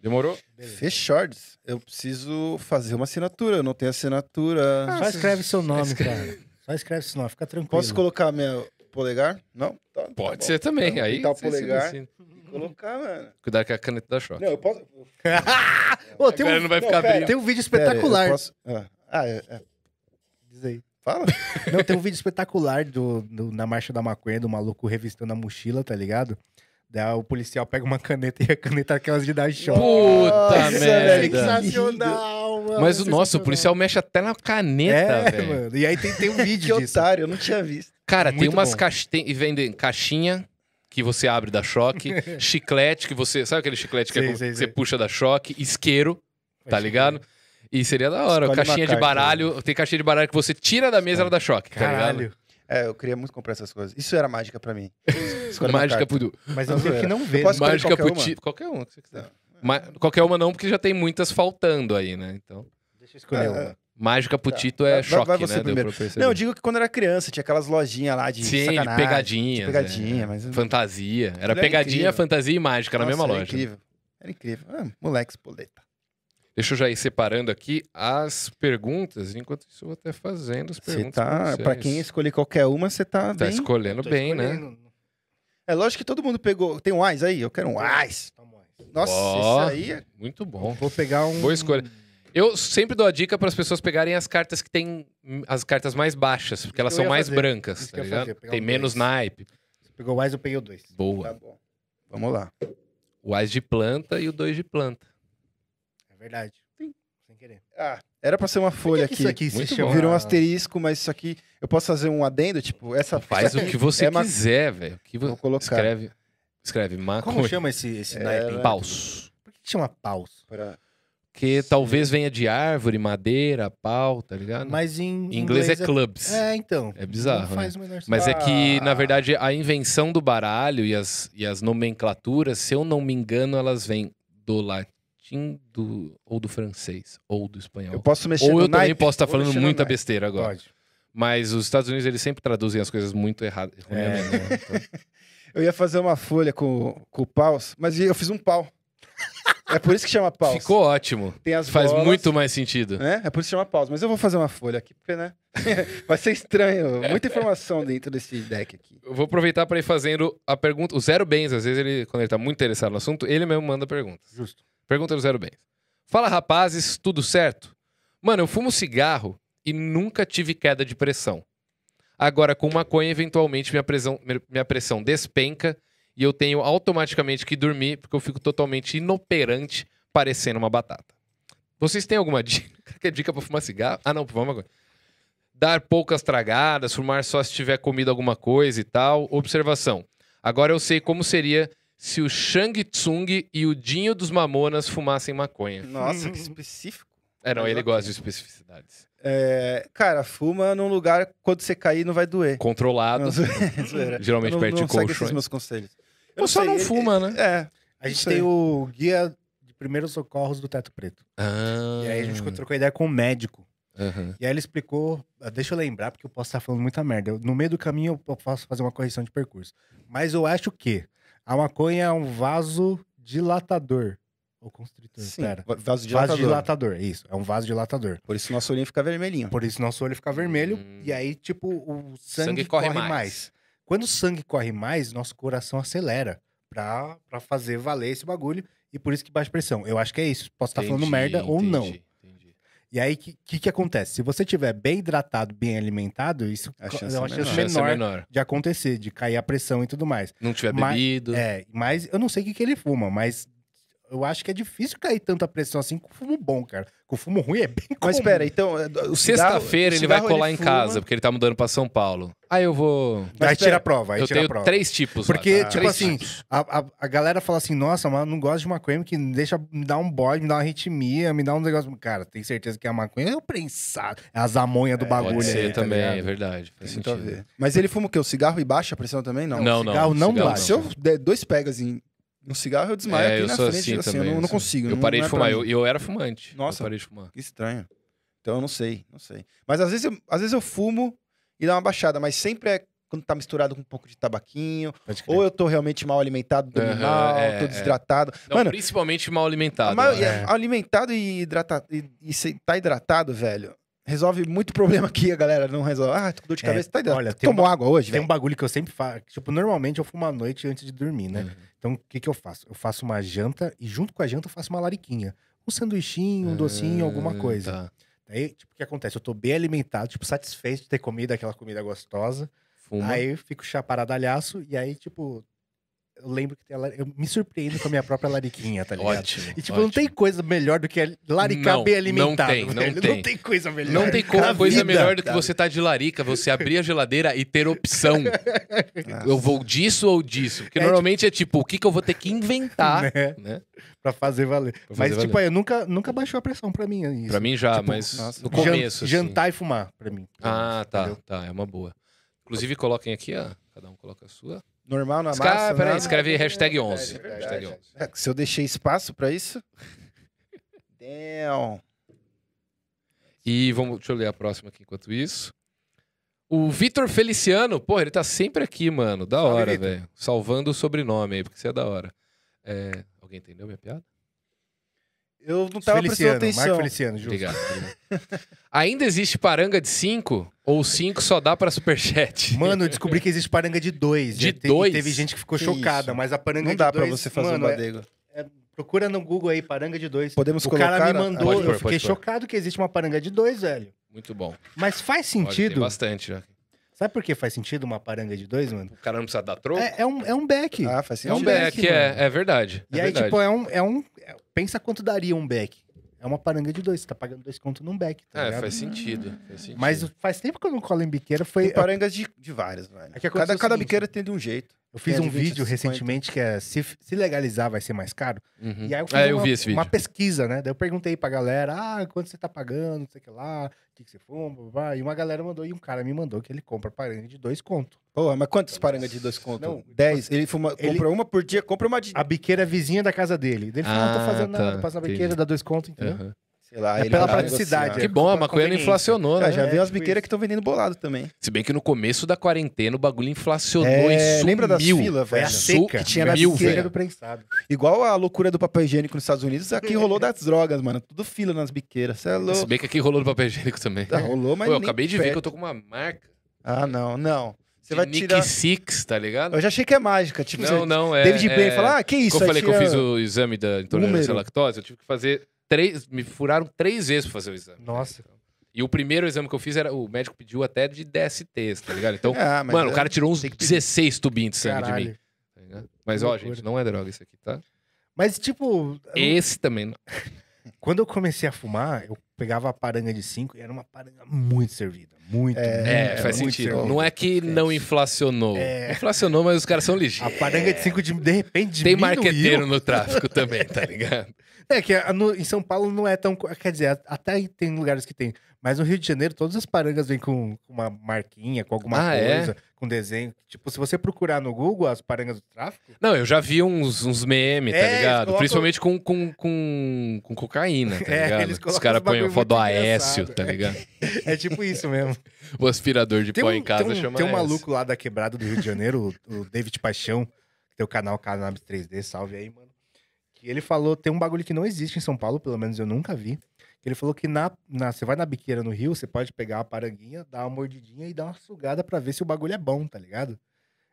Demorou? Fechords. Eu preciso fazer uma assinatura. Eu não tenho assinatura. Só escreve seu nome, escreve. cara. Só escreve seu nome, fica tranquilo. Posso colocar meu polegar? Não? Tá- tá Pode bom. ser também. Então, aí pintar o polegar. Colocar, mano. Cuidado com a caneta da choque. Não, eu posso. [laughs] Ô, tem, Agora um, não vai não, ficar pera. abrindo. tem um vídeo Pera, espetacular. posso- Ah, ah, é, é. Diz aí. Fala. [laughs] Não, tem um vídeo espetacular do, do- na Marcha da Maconha, do maluco revistando a mochila, tá ligado? Daí o policial pega uma caneta e a caneta é aquelas de dar choque. Puta Nossa, merda. Sensacional, mano. Mas o nosso, o policial mexe até na caneta, É, velho. mano. E aí tem, tem um [laughs] Que vídeo disso. otário, eu não tinha visto. Cara, tem Muito umas bom. caixinhas. E vendem caixinha que você abre da choque, [laughs] chiclete que você. Sabe aquele chiclete que, é Sei, que você puxa da choque? Isqueiro, tá ligado? E seria da hora. Escolhe caixinha de carta, baralho. Tem caixinha de baralho que você tira da mesa, ela dá choque, tá? Caralho. É, eu queria muito comprar essas coisas. Isso era mágica pra mim. Mágica pro. Mas eu Não, tenho que não ver. Eu posso- escolher Mágica qualquer pro uma? Qualquer uma que você quiser. Não. Ma- Qualquer uma não, porque já tem muitas faltando aí, né? Então. Deixa eu escolher Ah, uma. Mágica pro Tá. Tito é Vai- choque, vai você né? Primeiro. Não, eu digo que quando era criança, tinha aquelas lojinhas lá de Sim, de sacanagem. pegadinhas. de pegadinha, é. mas... Fantasia. Era era pegadinha, incrível. fantasia e mágica na Nossa, mesma era loja. incrível. Era incrível. Ah, moleque, espoleta. Deixa eu já ir separando aqui as perguntas. Enquanto isso, eu vou até fazendo as perguntas. tá... vocês. quem escolher qualquer uma, você tá Tá bem... escolhendo bem, né? escolhendo. É lógico que todo mundo pegou... Tem um Ais aí? Eu quero um Ais. Um Ice. Nossa, Ó. isso aí... é- Muito bom. Vou pegar um. Boa escolha. Eu sempre dou a dica para as pessoas pegarem as cartas que têm hum, as cartas mais baixas, porque elas são mais fazer. brancas, tá fazer, Tem um menos dois. naipe. Você pegou o Wise, eu peguei o dois. Tá Boa. bom. Vamos lá. O as de planta e o dois de planta. É verdade. Sim. Sem querer. Ah, era pra ser uma folha que aqui. isso aqui se Muito chama... bom. Virou um asterisco, mas isso aqui... Eu posso fazer um adendo? Tipo, essa... Faz o que você É uma- quiser, velho. O que vo- Vou colocar. Escreve, escreve Como maconha. chama esse, esse É, naipe? Paus. Por que que chama paus? Pra... Que talvez venha de árvore, madeira, pau, tá ligado? Mas em em inglês, é clubs. É, então. É bizarro, Não faz o menor Mas é que, na Ah. verdade, a invenção do baralho e as, e as nomenclaturas, se eu não me engano, elas vêm do latim do, ou do francês, ou do espanhol. Eu posso mexer Ou no eu também naipe? posso estar Vou falando muita naipe. besteira agora. Pode. Mas os Estados Unidos, eles sempre traduzem as coisas muito erradas. erroneamente, né? Então, [laughs] Eu ia fazer uma folha com, com paus, mas eu fiz um pau. É por isso que chama paus. Ficou ótimo. Tem as Faz bolas, muito mais sentido. né? É por isso que chama paus. Mas eu vou fazer uma folha aqui, porque, né? [laughs] Vai ser estranho. Muita informação dentro desse deck aqui. Eu vou aproveitar para ir fazendo a pergunta. O Zero Bens, às vezes, ele, quando ele tá muito interessado no assunto, ele mesmo manda perguntas. Justo. Pergunta do Zero Bens. Fala, rapazes, tudo certo? Mano, eu fumo cigarro e nunca tive queda de pressão. Agora, com maconha, eventualmente minha pressão, minha pressão despenca e eu tenho automaticamente que dormir porque eu fico totalmente inoperante parecendo uma batata. Vocês têm alguma [laughs] dica? Quer dica pra fumar cigarro? Ah, não, fumar maconha. Dar poucas tragadas, fumar só se tiver comido alguma coisa e tal. Observação. Agora eu sei como seria se o Shang Tsung e o Dinho dos Mamonas fumassem maconha. Nossa, que específico. É, não, ele gosta de especificidades. É, cara, fuma num lugar quando você cair não vai doer. Controlado. Não. [laughs] Geralmente não, perto de não segue colchões. esses meus conselhos. Eu Ou só não ele- fuma, né? É. A gente tem o guia de primeiros socorros do Teto Preto. Ah. E aí a gente trocou ideia com o médico. Aham. E aí ele explicou, ah, deixa eu lembrar, porque eu posso estar falando muita merda. Eu- no meio do caminho eu posso fazer uma correção de percurso. Mas eu acho que a maconha é um vaso dilatador. Ou constritor, Sim, pera. vaso Vaso dilatador. dilatador, isso. É um vaso dilatador. Por isso nosso olhinho fica vermelhinho. Por isso nosso olho fica vermelho. Hum. E aí, tipo, o sangue, Sangue corre corre, mais. mais. Quando o sangue corre mais, nosso coração acelera pra, pra fazer valer esse bagulho. E por isso que baixa pressão. Eu acho que é isso. Posso estar falando Entendi, merda ou não. E aí, o que, que, que acontece? Se você tiver bem hidratado, bem alimentado, isso A chance é uma menor. chance A chance menor, é menor. de acontecer, de cair a pressão e tudo mais. Não tiver Mas- bebido. É, mas eu não sei o que, que ele fuma, mas eu acho que é difícil cair tanta pressão assim com fumo bom, cara. Com fumo ruim é bem comum. Mas espera, então. é, o cigarro- Sexta-feira o ele vai cigarro, colar em fuma- casa, porque ele tá mudando pra São Paulo. Aí eu vou. Aí Mas tira a prova, aí eu tira tenho a prova. três tipos. Porque, lá, tá? tipo Três assim. A, a, a galera fala assim, nossa, mano, não gosto de maconha que me deixa, me dá um bode, me dá uma arritmia, me dá um negócio. Cara, tem certeza que a maconha é o prensado. É as amonhas do bagulho Pode ser aí, tá também, é ligado? verdade. Faz sentido. ver. Mas ele fuma o quê? O cigarro e baixa a pressão também? Não. Não, não. cigarro não baixa. Se eu der dois pegas em um cigarro, eu desmaio É, aqui eu na sou frente. assim Assim, também. eu não, não assim. consigo. Eu não- parei não de é pra fumar. Eu, eu era fumante. Nossa. Eu parei de fumar. Que estranho. Então eu não sei, não sei. Mas às vezes eu, às vezes eu fumo e dá uma baixada, mas sempre é quando tá misturado com um pouco de tabaquinho, ou eu tô realmente mal alimentado, dormi Aham, mal, é, tô é. desidratado. Não, Mano, principalmente mal alimentado. maioria- né? é. alimentado e hidratado e, e se tá hidratado, velho, resolve muito problema aqui, a galera não resolve. Ah, tô com dor de É, cabeça, tá hidratado. olha, Tomou uma- água hoje, Tem um velho? bagulho que eu sempre faço. Tipo, normalmente eu fumo à noite antes de dormir, né? Uhum. Então, o que que eu faço? Eu faço uma janta e junto com a janta eu faço uma lariquinha. Um sanduichinho, um docinho, alguma Ah, coisa. Tá. Daí, tipo, o que acontece? Eu tô bem alimentado, tipo, satisfeito de ter comido aquela comida gostosa. Fuma. Aí eu fico chaparadalhaço e aí, tipo, eu lembro que tem a, lari- eu me surpreendo com a minha própria lariquinha, tá ligado? Ótimo. E, tipo, não ótimo. tem coisa melhor do que laricar Não, bem não alimentado. tem, não velho. tem. Não tem coisa melhor. Não tem coisa vida, melhor do que cara. você tá de larica, você abrir a geladeira e ter opção. [laughs] Eu vou disso ou disso? Porque É, normalmente é tipo, o que, que eu vou ter que inventar, Né? né? Pra fazer valer. Pra Mas, fazer tipo, valer. eu nunca, nunca baixou a pressão pra mim. Isso. Pra mim já, Tipo, mas nossa. no Jan- começo. assim. Jantar e fumar, pra mim. Ah, tá, Entendeu? tá, é uma boa. Inclusive, coloquem aqui, ó. Cada um coloca a sua. Normal na Escreve, massa. peraí, escreve hashtag é 11. verdade, hashtag é 11. É, se eu deixei espaço pra isso. [laughs] Damn. E vamos, deixa eu ler a próxima aqui enquanto isso. O Vitor Feliciano, pô, ele tá sempre aqui, mano. Da hora, velho. Salvando o sobrenome aí, porque você é da hora. É, Alguém entendeu minha piada? Eu não tava Feliciano, prestando Marco atenção. Feliciano, justo. Obrigado. Ainda existe paranga de 5? Ou 5 só dá pra superchat? Mano, eu descobri que existe paranga de dois. De Já te- dois? Teve gente que ficou Que chocada, isso? mas a paranga Não de dá dois... pra você fazer mano, um é- badego. procura no Google aí, paranga de dois. Podemos o colocar. cara me mandou, Pode eu pôr, fiquei pode pôr. chocado que existe uma paranga de dois, velho. Muito bom. Mas faz Olha, tem sentido. bastante já. Sabe por que faz sentido uma paranga de dois, mano? O cara não precisa dar troco? É, é um, é um beck. Ah, faz É um sentido. beck, back, é, é verdade. e é aí, verdade. tipo, é um, é um. é- Pensa quanto daria um beck. É uma paranga de dois. Você tá pagando dois contos num beck. Tá É, ligado? faz sentido, faz sentido. Mas faz tempo que eu não colo em biqueira. Foi, Tem parangas de, de várias, velho. É cada cada seguinte, biqueira tem de um jeito. eu fiz tem um de 20, vídeo 50. recentemente que é se, se legalizar vai ser mais caro. Uhum. E aí eu fiz É, eu uma, vi esse vídeo. uma pesquisa, né? Daí eu perguntei pra galera, ah, quanto você tá pagando, não sei o que lá, que, que você fuma, blá, blá. e uma galera mandou, e um cara me mandou que ele compra paranga de dois contos. Porra, mas quantas parangas de dois contos? Não, Dez. Ele, fuma, ele- compra uma por dia, compra uma de. A biqueira é vizinha da casa dele. Ele falou, não tô Ah, fazendo tá, nada, passa na entendi. biqueira, dá dois contos, entendeu? Aham. Sei lá. É ele pela praticidade, negociar. Que É, bom, a maconha não inflacionou, Ah, né? já É, vi umas tipo biqueiras isso. que estão vendendo bolado também. Se bem que no começo da quarentena o bagulho inflacionou É, e sumiu. lembra das filas, Foi a velho? seca que tinha na biqueira velho. do prensado. Igual a loucura do papel higiênico nos Estados Unidos, aqui rolou das drogas, mano. Tudo fila nas biqueiras. Você é Se louco. bem que aqui rolou no papel higiênico também. Tá, rolou, mas Pô, eu nem acabei de ver que eu tô com uma marca. Ah, não, não. Você vai Nick tirar... Six, tá ligado? Eu já achei que é mágica, tipo, não, você... não, é. David Blaine é... fala, ah, que isso? Como eu falei que eu fiz o exame da intolerância à lactose, eu tive que fazer três. Me furaram três vezes pra fazer o exame. Nossa. E o primeiro exame que eu fiz era. O médico pediu até de DSTs, tá ligado? Então, [laughs] Ah, mas mano, é- o cara tirou uns tem que pedir. 16 tubinhos de sangue de mim. Caralho. tá ligado? Mas, ó, loucura. gente, não é droga isso aqui, tá? Mas, tipo, eu- Esse também. não. [laughs] quando eu comecei a fumar, eu pegava a paranga de 5 e era uma paranga muito servida. Muito, É, muito, faz muito sentido. servida. Não é que não inflacionou. É. Inflacionou, mas os caras são A ligeiros. paranga de 5 de, de repente Tem diminuiu. marqueteiro no tráfico também, tá ligado? É que no- em São Paulo não é tão. Quer dizer, até tem lugares que tem. Mas no Rio de Janeiro, todas as parangas vêm com uma marquinha, com alguma Ah, é? coisa, com desenho. Tipo, se você procurar no Google as parangas do tráfico, Não, eu já vi uns, uns memes, tá É, eles ligado? colocam- Principalmente com, com, com, com cocaína, tá [laughs] É, ligado? eles Os caras põem foto do Aécio, tá ligado? [laughs] é tipo isso mesmo. [laughs] O aspirador de Tem pó um, em casa tem um, chama tem um maluco lá da quebrada do Rio de Janeiro, o, o David Paixão, que tem o canal Cannabis 3D, salve aí, mano. Que ele falou, tem um bagulho que não existe em São Paulo, pelo menos eu nunca vi. Ele falou que na, na, você vai na biqueira no Rio, você pode pegar uma paranguinha, dar uma mordidinha e dar uma sugada pra ver se o bagulho é bom, tá ligado?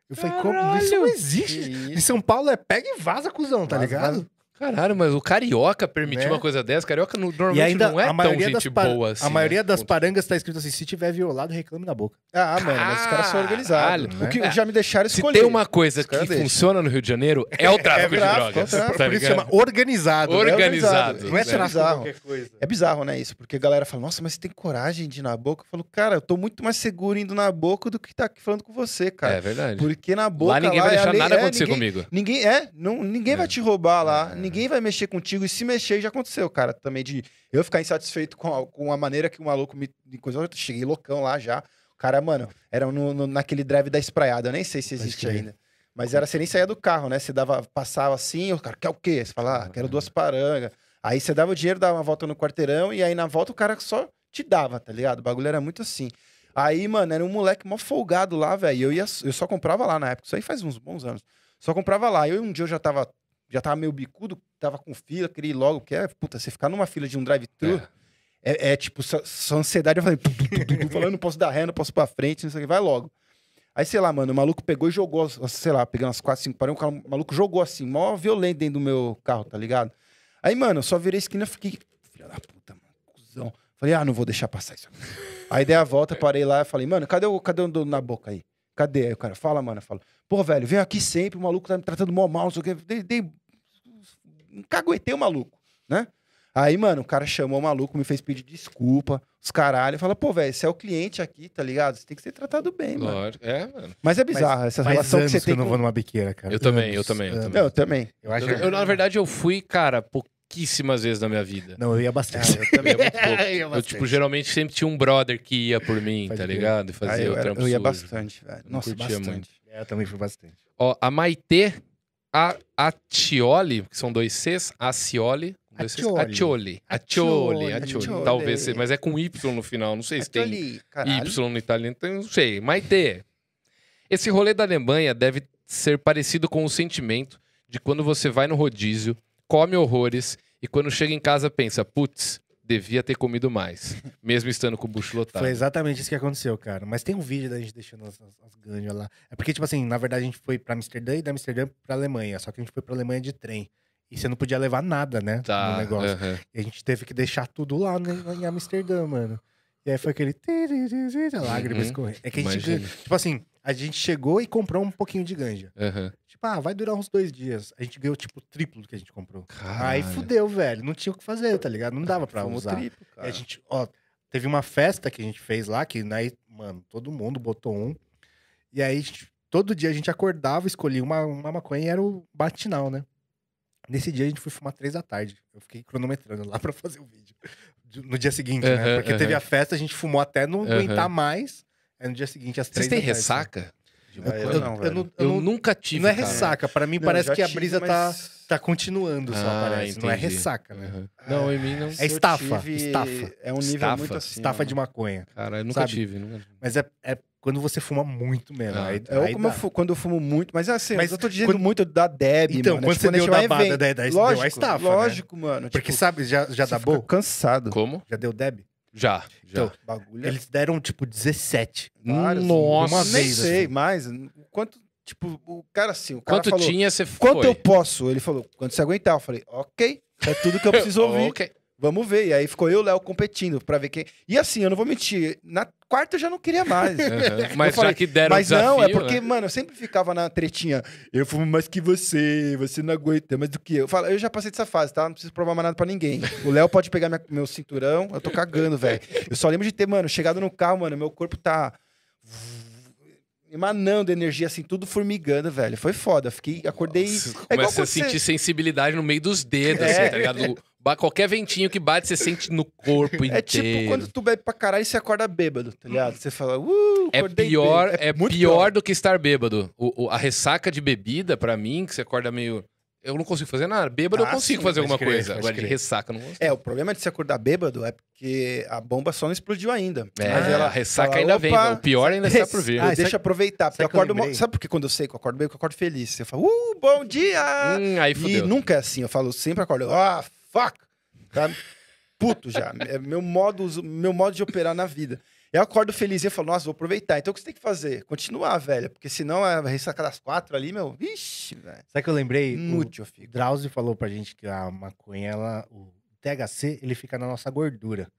Eu falei, como? Isso não existe. Em isso? São Paulo é pega e vaza, cuzão, tá Vaza, ligado? vaza. Caralho, mas o carioca permitir Né? uma coisa dessa, carioca no- normalmente ainda não é tão das, gente par- boa assim. a maioria né? das parangas tá escrito assim: se tiver violado, reclame na boca. Ah, mano, mas os caras são organizados. Caralho, O que né? já me deixaram Se escolher. tem uma coisa que deixam. funciona no Rio de Janeiro, é o tráfico de tráfico, drogas. é o tráfico, tá Por isso ligado? chama organizado. né? Organizado. Não é é bizarro. qualquer coisa. É bizarro, né, isso? Porque a galera fala, nossa, mas você tem coragem de ir na boca? Eu falo, cara, eu tô muito mais seguro indo na boca do que tá aqui falando com você, cara. É verdade. Porque na boca Lá ninguém vai é deixar nada é, acontecer ninguém, comigo. Ninguém, é, não, ninguém vai te roubar lá, É. ninguém vai mexer contigo, e se mexer já aconteceu, cara, também de eu ficar insatisfeito com a, com a maneira que o maluco me, eu cheguei loucão lá já, o cara, mano, era no, no- naquele drive da espraiada, eu nem sei se existe ainda, mas era, você nem saía do carro, né, você dava, passava assim, o cara, quer o quê? Você fala, ah, quero duas parangas, aí você dava o dinheiro, dava uma volta no quarteirão, e aí na volta o cara só te dava, tá ligado? O bagulho era muito assim. Aí, mano, era um moleque mó folgado lá, velho. Eu, ia, eu só comprava lá na época. Isso aí faz uns bons anos. Só comprava lá. Eu um dia eu já tava, já tava meio bicudo, tava com fila, queria ir logo. Que é, puta, você ficar numa fila de um drive-thru é. é tipo, sua, sua ansiedade. Eu falei, tu, tu, tu, tu, falando, não posso dar ré, não posso ir pra frente, não sei o que, vai logo. Aí, sei lá, mano, o maluco pegou e jogou, sei lá, pegando umas 4, 5 parões, o maluco jogou assim, mó violento dentro do meu carro, tá ligado? Aí, mano, eu só virei a esquina e fiquei, filha da puta, mano, cuzão. Falei, ah, não vou deixar passar isso. Aí dei a volta, parei lá e falei, mano, cadê o, cadê o na boca aí? Cadê? Aí o cara, fala, mano, eu falo, pô, velho, vem aqui sempre, o maluco tá me tratando mó mal, não sei o quê. Dei, dei, caguetei o maluco, né? Aí, mano, o cara chamou o maluco, me fez pedir desculpa, os caralho, fala, pô, velho, você é o cliente aqui, tá ligado? Você tem que ser tratado bem, mano. Lógico. É, mano. Mas é bizarro essa Faz relação que anos você que tem eu não com... vou numa biqueira, cara. Eu também, eu também, eu também. Eu também. Eu acho Eu, eu, na verdade, eu fui, cara, pouquíssimas vezes na minha vida. Não, eu ia bastante. eu também. É muito pouco. Eu [laughs] ia Eu, tipo, geralmente sempre tinha um brother que ia por mim, Pode tá crer. ligado? E Ah, fazia eu, o trampo eu ia sujo. bastante, velho. Não Nossa, curtia bastante. muito. É, eu também fui bastante. Ó, a Maitê a Atioli, que são dois Cs, Acioli. dois Cs, Atioli. Atioli. Atioli. Talvez mas é com Y no final. Não sei se tem. Y no italiano, então não sei. Maitê. Esse rolê da Alemanha deve ser parecido com o sentimento de quando você vai no rodízio, come horrores e quando chega em casa pensa, putz, devia ter comido mais, [laughs] mesmo estando com o bucho lotado. Foi exatamente isso que aconteceu, cara. Mas tem um vídeo da gente deixando as, as, as ganjas lá. É porque, tipo assim, na verdade a gente foi pra Amsterdã e da Amsterdã pra Alemanha. Só que a gente foi pra Alemanha de trem. E você não podia levar nada, né? Tá, No negócio. aham. E a gente teve que deixar tudo lá né, em Amsterdã, mano. E aí foi aquele. [laughs] Lágrimas Uhum. escorrendo. É que a gente. Imagino. Tipo assim, a gente chegou e comprou um pouquinho de ganja. aham. Tipo, ah, vai durar uns dois dias. A gente ganhou, tipo, o triplo do que a gente comprou. Aí Caralho. fudeu, velho. Não tinha o que fazer, tá ligado? Não dava pra Fomos usar. triplo, a gente, ó, teve uma festa que a gente fez lá, que aí, mano, todo mundo botou um. E aí, gente- todo dia a gente acordava, escolhia uma, uma maconha e era o batinal, né? Nesse dia a gente foi fumar três da tarde. Eu fiquei cronometrando lá [laughs] pra fazer o vídeo. De- No dia seguinte, né? Aham, Porque teve aham. a festa, a gente fumou até não aguentar mais. Aí no dia seguinte, às três Vocês têm da tarde, ressaca? de Ah, eu Eu, não, eu não, nunca tive, não é cara. ressaca. Pra mim, Não, parece que a tive, brisa mas- tá, tá continuando só, Ah, parece. Não é ressaca, né? Aham. Não, em mim não. É estafa, tive- estafa. É um nível Estafa. muito assim. Estafa ó. de maconha. Cara, eu nunca Sabe? tive. Nunca... Mas é, é quando você fuma muito mesmo. Ah, aí, É aí como eu dá. fu- quando eu fumo muito, mas assim, Mas eu tô dizendo quando- muito da Deb, Então, mano. quando tipo, você deu da bada, evento. daí- daí deu a lógico, estafa, né? Lógico, mano. Porque tipo, sabe, já, já dá bom? cansado. Como? Já deu Deb? Já, já. Então, Bagulho é Eles deram, tipo, 17. vários, Nossa. uma Nem vez, sei, assim. mais. Quanto, tipo, o cara assim, o cara Quanto falou, tinha, você quanto foi? eu posso? Ele falou, quanto você aguentar. Eu falei, ok, é tudo que eu [laughs] preciso ouvir. Ok. Vamos ver. E aí ficou eu e o Léo competindo pra ver quem. E assim, eu não vou mentir. Na quarta eu já não queria mais. [laughs] Aham. Mas falei, já que deram Mas desafio, não, é porque, né? mano, eu sempre ficava na tretinha. Eu fumo mais que você, você não aguenta mais do que eu. Eu, falo, eu já passei dessa fase, tá? Não preciso provar mais nada pra ninguém. O Léo pode pegar minha- meu cinturão, eu tô cagando, velho. Eu só lembro de ter, mano, chegado no carro, mano, meu corpo tá emanando energia, assim, tudo formigando, velho. Foi foda. Fiquei, acordei. Você É começa a quando você- sentir sensibilidade no meio dos dedos, É. assim, tá ligado? [laughs] Qualquer ventinho que bate, você sente no corpo inteiro. É tipo quando tu bebe pra caralho e você acorda bêbado, tá ligado? Você fala, uh, É pior, bêbado. é, muito pior do que estar bêbado. O, o- a ressaca de bebida, pra mim, que você acorda meio. Eu não consigo fazer nada. Bêbado eu Ah, consigo sim, fazer alguma crer, coisa. Agora de ressaca, eu não consigo. É, o problema de se acordar bêbado é porque a bomba só não explodiu ainda. É, Mas ela a ressaca fala, ainda vem. "Opa, O pior ainda está por vir. [laughs] Eu Ah, deixo sabe- aproveitar, porque eu eu acordo. mo- lembrei? Sabe por que quando eu sei que eu acordo bem, que eu acordo feliz? Eu falo, uh, bom dia! Hum, aí e fudeu. nunca é assim, eu falo, sempre acordo, ah, fuck! Tá puto já. É meu modo, meu modo de operar na vida. Eu acordo feliz e falo, nossa, vou aproveitar. Então o que você tem que fazer? Continuar, velho. Porque senão a ressaca das quatro ali, meu, vixe, velho. Sabe que eu lembrei? O Inútil, eu fico. Drauzio falou pra gente que a maconha, ela, o THC, ele fica na nossa gordura.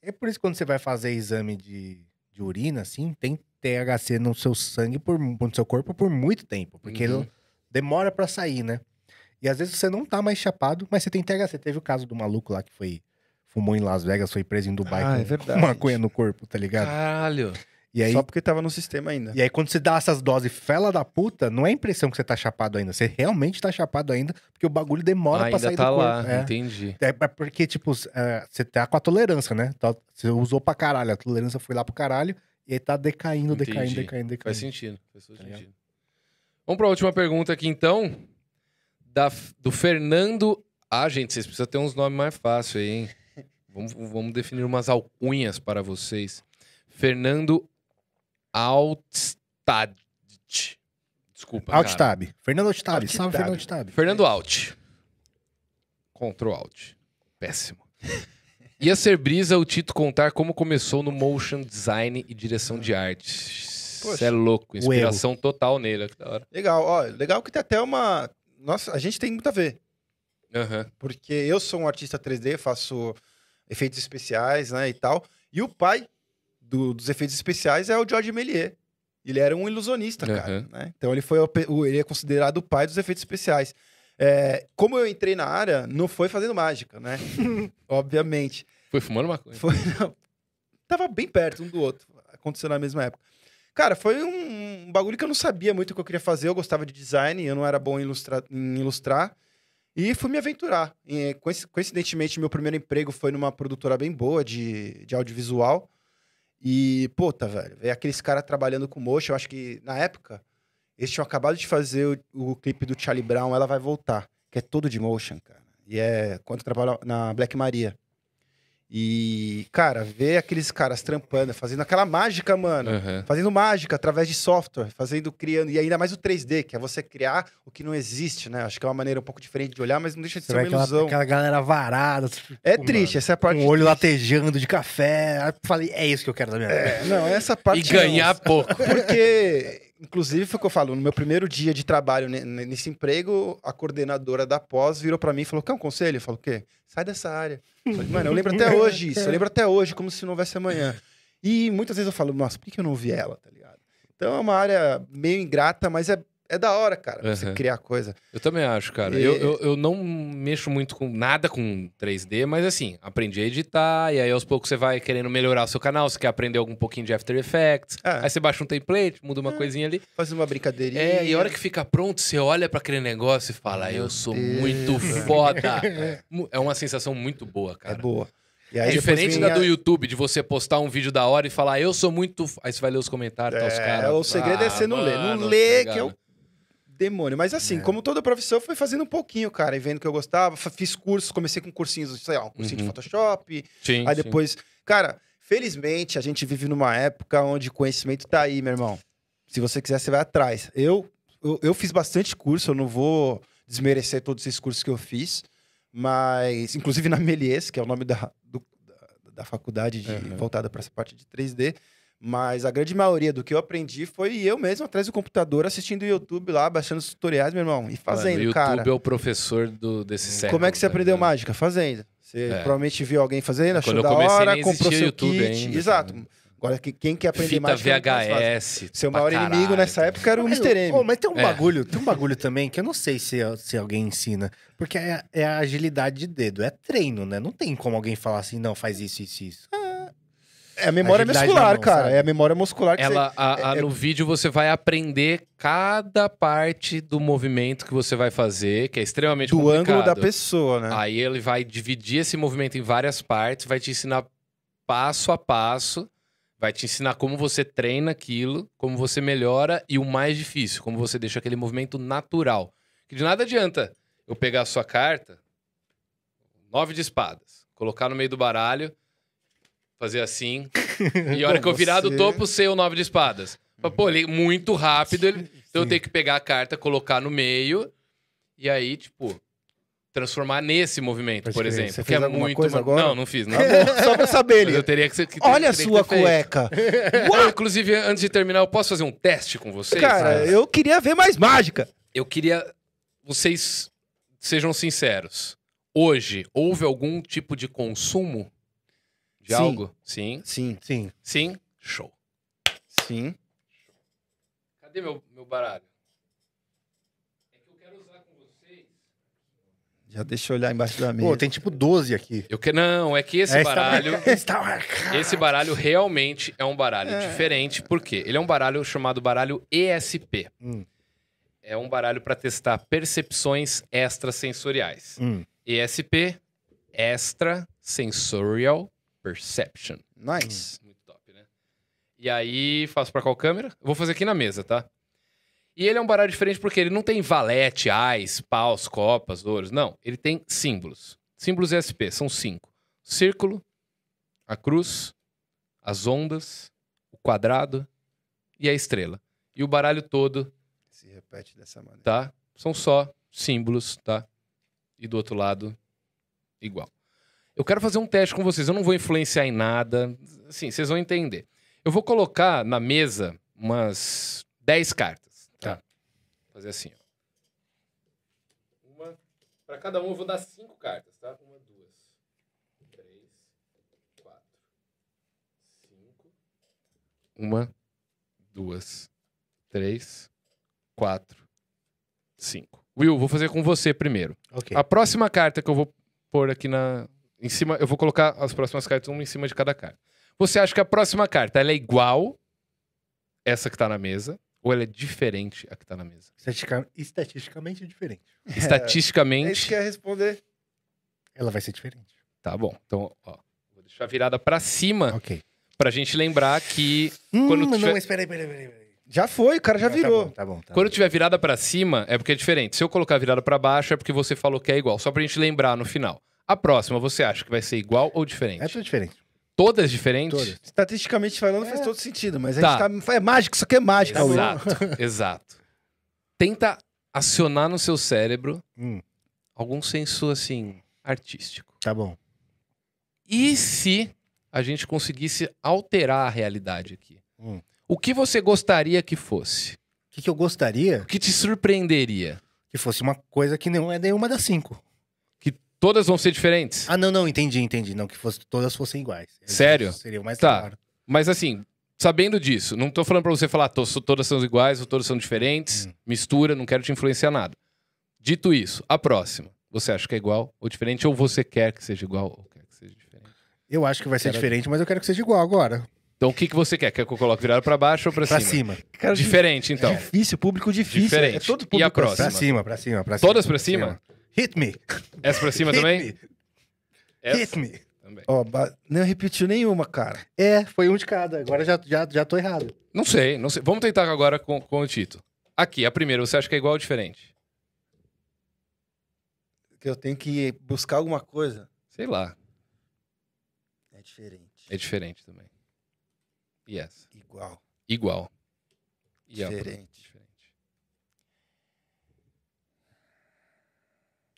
É por isso que quando você vai fazer exame de, de urina, assim, tem THC no seu sangue, por, no seu corpo por muito tempo. Porque Uhum. ele demora pra sair, né? E às vezes você não tá mais chapado, mas você tem THC. Teve o caso do maluco lá que foi... Fumou em Las Vegas, foi preso em Dubai Ah, com é verdade. maconha no corpo, tá ligado? Caralho. E aí, Só porque tava no sistema ainda. e aí, quando você dá essas doses fela da puta, não é a impressão que você tá chapado ainda. Você realmente tá chapado ainda, porque o bagulho demora pra ainda sair tá do lá, corpo. É. entendi. É é porque, tipo, é, você tá com a tolerância, né? Tá- Você usou pra caralho, a tolerância foi lá pro caralho, e aí tá decaindo, decaindo, Entendi. decaindo, decaindo. Faz sentido. Faz Tá sentido. Vamos pra última pergunta aqui, então. Da, do Fernando. Ah, gente, vocês precisam ter uns nomes mais fáceis aí, hein? Vamos, vamos definir umas alcunhas para vocês. Fernando Altstad. Desculpa. cara. Altstab. Fernando Altstab. Salve, Fernando Altstab. Fernando Alt. Ctrl Alt. Péssimo. [laughs] Ia ser brisa o Tito contar como começou no motion design e direção de arte. Você é louco. Inspiração total nele. Legal, ó, legal que tem até uma. Nossa, a gente tem muito a ver. Aham. Porque eu sou um artista 3D, faço efeitos especiais, né, e tal. E o pai do- dos efeitos especiais é o George Méliès. Ele era um ilusionista, cara. Aham. né? Então ele foi o- ele é considerado o pai dos efeitos especiais. É, como eu entrei na área, não foi fazendo mágica, né? [laughs] Obviamente. Foi fumando maconha. Foi, não, tava bem perto um do outro. Aconteceu na mesma época. Cara, foi um, bagulho que eu não sabia muito o que eu queria fazer. Eu gostava de design, eu não era bom em ilustrar. Em ilustrar e fui me aventurar. E, coinc- coincidentemente, meu primeiro emprego foi numa produtora bem boa de, de audiovisual. E, puta, velho, ver aqueles caras trabalhando com motion. Eu acho que, na época, eles tinham acabado de fazer o, o clipe do Charlie Brown, Ela Vai Voltar, que é todo de motion, cara. E é quando eu trabalho na Black Maria. E, cara, ver aqueles caras trampando, fazendo aquela mágica, mano. Aham. Fazendo mágica através de software, fazendo, criando. E ainda mais o 3D, que é você criar o que não existe, né? Acho que é uma maneira um pouco diferente de olhar, mas não deixa de Você ser uma aquela, ilusão. aquela galera varada. É com- triste, essa é a parte. Com o olho latejando de café. Aí eu falei, é isso que eu quero da minha vida. É, não, essa parte. E ganhar pouco. Porque, inclusive, foi o que eu falo, no meu primeiro dia de trabalho ne- ne- nesse emprego, a coordenadora da pós virou pra mim e falou: Quer um conselho? Eu falo, o quê? Sai dessa área. Falei, Mano, eu lembro até hoje isso, eu lembro até hoje, como se não houvesse amanhã. E muitas vezes eu falo, nossa, por que eu não vi ela, tá ligado? Então é uma área meio ingrata, mas é, é da hora, cara, você Uhum. criar coisa. Eu também acho, cara. E- Eu, eu, eu não mexo muito com nada com 3D, mas assim, aprendi a editar, e aí aos poucos você vai querendo melhorar o seu canal, você quer aprender algum pouquinho de After Effects, É. aí você baixa um template, muda uma coisinha ali. Fazer uma brincadeirinha. É, e a hora que fica pronto, você olha pra aquele negócio e fala, eu sou Deus, muito [laughs] foda. Mu- É uma sensação muito boa, É cara. boa. É aí depois diferente vem da do YouTube, de você postar um vídeo da hora e falar, eu sou muito. f-". Aí você vai ler os comentários, tá os É, caras. o segredo é você não ler. Não ler, tá que é o? Demônio. Mas assim, É. como toda profissão, fui fazendo um pouquinho, cara, e vendo que eu gostava. Fiz cursos, comecei com cursinhos, sei lá, um cursinho de Uhum. Photoshop. Sim, aí sim. depois. Cara, felizmente a gente vive numa época onde o conhecimento tá aí, meu irmão. Se você quiser, você vai atrás. Eu, eu, eu fiz bastante curso, eu não vou desmerecer todos esses cursos que eu fiz, mas, inclusive na Melies, que é o nome da, do- da, da faculdade de, Uhum. voltada para essa parte de 3D. Mas a grande maioria do que eu aprendi foi eu mesmo atrás do computador, assistindo o YouTube lá, baixando os tutoriais, meu irmão, e fazendo, Mano, o YouTube cara. é o professor do, desse século. Como é que você tá aprendeu mágica? Fazendo. Você É. provavelmente viu alguém fazendo, achou Quando eu da comecei, hora, nem comprou seu YouTube kit. ainda, Exato. cara. Agora, que- quem quer aprender Fita mágica... é mais. VHS. Seu maior inimigo caralho, nessa tá época era o Mas, Mr. M. ô, mas tem um É. bagulho, tem um bagulho também que eu não sei se, se alguém ensina. Porque é, é a agilidade de dedo, é treino, né? Não tem como alguém falar assim, não, faz isso, isso, isso. É a memória muscular, mão, cara. sabe? É a memória muscular que Ela, a- a- é- no vídeo você vai aprender cada parte do movimento que você vai fazer, que é extremamente você... Do complicado. ângulo da pessoa, né? Aí ele vai dividir esse movimento em várias partes, vai te ensinar passo a passo, vai te ensinar como você treina aquilo, como você melhora e o mais difícil, como você deixa aquele movimento natural. Que de nada adianta eu pegar a sua carta, nove de espadas, colocar no meio do baralho, fazer assim, [laughs] e a hora que eu virar do topo, ser o nove de espadas. Mas, Pô, ele é muito rápido, ele, então eu tenho que pegar a carta, colocar no meio, e aí, tipo, transformar nesse movimento, Pode por crer. exemplo. Você que fez é muito coisa agora? Não, não fiz. Não. [laughs] Só pra saber, Mas eu ele. teria que ser. que- Olha a teria sua cueca. [laughs] Eu, inclusive, antes de terminar, eu posso fazer um teste com vocês? Cara, eu queria ver mais mágica. Eu queria. Vocês sejam sinceros. Hoje, houve algum tipo de consumo de Sim. algo? Sim. Sim, Sim. Sim. Show. sim. Cadê meu, meu baralho? É que eu quero usar com vocês. Já deixa eu olhar embaixo da mesa. Pô, tem tipo 12 aqui. Eu que... Não, é que esse É, baralho. [laughs] está. Esse baralho realmente é um baralho É. diferente, por quê? Ele é um baralho chamado baralho ESP. Hum. É um baralho para testar percepções extrasensoriais. Hum. ESP, Extra Sensorial Perception. Nice. Muito top, né? E aí, faço para qual câmera? Vou fazer aqui na mesa, tá? E ele é um baralho diferente porque ele não tem valete, ais, paus, copas, ouros. Não, ele tem símbolos. Símbolos ESP, são cinco. Círculo, a cruz, as ondas, o quadrado e a estrela. E o baralho todo, Se repete dessa maneira. tá? São só símbolos, tá? E do outro lado, igual. Eu quero fazer um teste com vocês. Eu não vou influenciar em nada. Assim, vocês vão entender. Eu vou colocar na mesa umas 10 cartas. Tá? Vou fazer assim, ó. Uma. Pra cada um eu vou dar cinco cartas, tá? Uma, duas, três, quatro, cinco. Uma, duas, três, quatro, cinco. Will, vou fazer com você primeiro. Ok. A próxima carta que eu vou pôr aqui na. Em cima, eu vou colocar as próximas cartas uma em cima de cada carta. Você acha que a próxima carta ela é igual essa que tá na mesa? Ou ela é diferente a que tá na mesa? Estatistica- Estatisticamente diferente. É isso Estatisticamente. que eu ia responder. Ela vai ser diferente. Tá bom. Então, ó. Vou deixar virada pra cima Ok. pra gente lembrar que Hum, Quando não, tiver- mas peraí, peraí, peraí. peraí. Já foi, o cara já Ah, virou. Tá bom, tá bom. Tá quando tiver virada pra cima é porque é diferente. Se eu colocar virada pra baixo é porque você falou que é igual. Só pra gente lembrar no final. A próxima, você acha que vai ser igual ou diferente? É tudo diferente. Todas diferentes? Todas. Estatisticamente falando, faz É. todo sentido, mas a Tá. gente tá. É mágico, isso aqui é mágica. Will. Exato, [laughs] exato. Tenta acionar no seu cérebro Hum, algum senso, assim, artístico. tá bom. E se a gente conseguisse alterar a realidade aqui? Hum. O que você gostaria que fosse? O que, que eu gostaria O que te surpreenderia? que fosse uma coisa que não é nenhuma das cinco. Todas vão ser diferentes? Ah, não, não, entendi, entendi. Não, que fosse, todas fossem iguais. Sério? Seria o mais Tá. claro. Mas assim, sabendo disso, não tô falando pra você falar, "Tô- todas são iguais ou todas são diferentes, Hum. mistura, não quero te influenciar nada. Dito isso, a próxima, você acha que é igual ou diferente ou você quer que seja igual ou quer que seja diferente? Eu acho que vai ser Quero- diferente, mas eu quero que seja igual agora. Então o que, que você quer? Quer que eu coloque virado pra baixo ou pra, Pra cima? cima. Cara, Diferente, então. Difícil, público difícil. Diferente. É todo E público a próxima? Pra assim. cima, pra cima, pra cima. Todas pra cima? Hit me. Essa pra cima Hit também? me. Essa Hit me. também. Ó, ba- não repetiu nenhuma, cara. É, foi um de cada. Agora já, já, já tô errado. Não sei, não sei. Vamos tentar agora com, com o Tito. Aqui, a primeira, você acha que é igual ou diferente? Que eu tenho que buscar alguma coisa. Sei lá. É diferente. É diferente também. E essa? Igual. Igual. E a- Diferente. Diferente.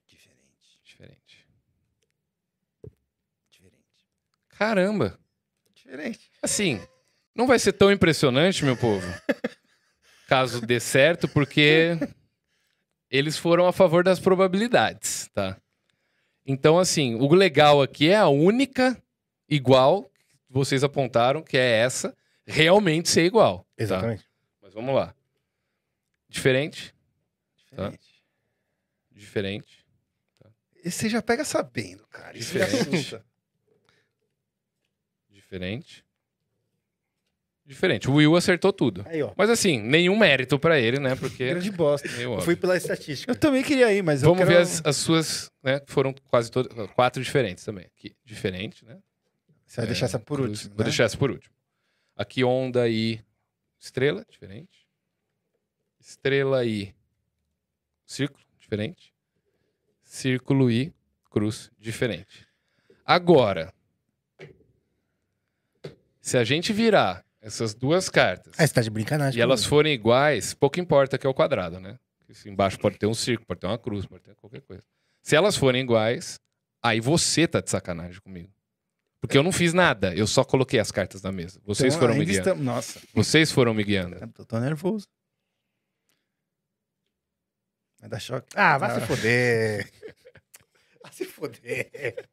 Diferente. Diferente. Diferente. Caramba. Diferente. Assim, Não vai ser tão impressionante, meu povo, caso dê certo, porque eles foram a favor das probabilidades, tá? Então, assim, o legal aqui é a única igual que vocês apontaram, que é essa, realmente ser igual. tá? Exatamente. Mas vamos lá. Diferente, Tá. diferente, Esse você já pega sabendo, cara. Isso já Diferente. Diferente. Diferente. O Will acertou tudo. Aí, ó. Mas assim, nenhum mérito pra ele, né? Porque. Grande bosta. Eu fui pela estatística. Eu também queria ir, mas eu Vamos quero... ver as, as suas, né? que Foram quase todas. Quatro diferentes também. Aqui, diferente, né? Você vai deixar É, essa por cruz. último, Vou né? deixar essa por último. Aqui, onda e estrela, diferente. Estrela e círculo, diferente. Círculo e cruz, diferente. Agora, se a gente virar essas duas cartas Ah, você tá de brincadeira. e elas forem iguais, pouco importa que é o quadrado, né? Porque Embaixo pode ter um círculo, pode ter uma cruz, pode ter qualquer coisa. Se elas forem iguais, aí você tá de sacanagem comigo. Porque eu não fiz nada, eu só coloquei as cartas na mesa. Vocês Então, foram me ainda guiando. estamos- Nossa, Vocês foram me guiando. eu tô nervoso. Vai dar choque. Ah, vai se foder. [laughs] Vai se foder.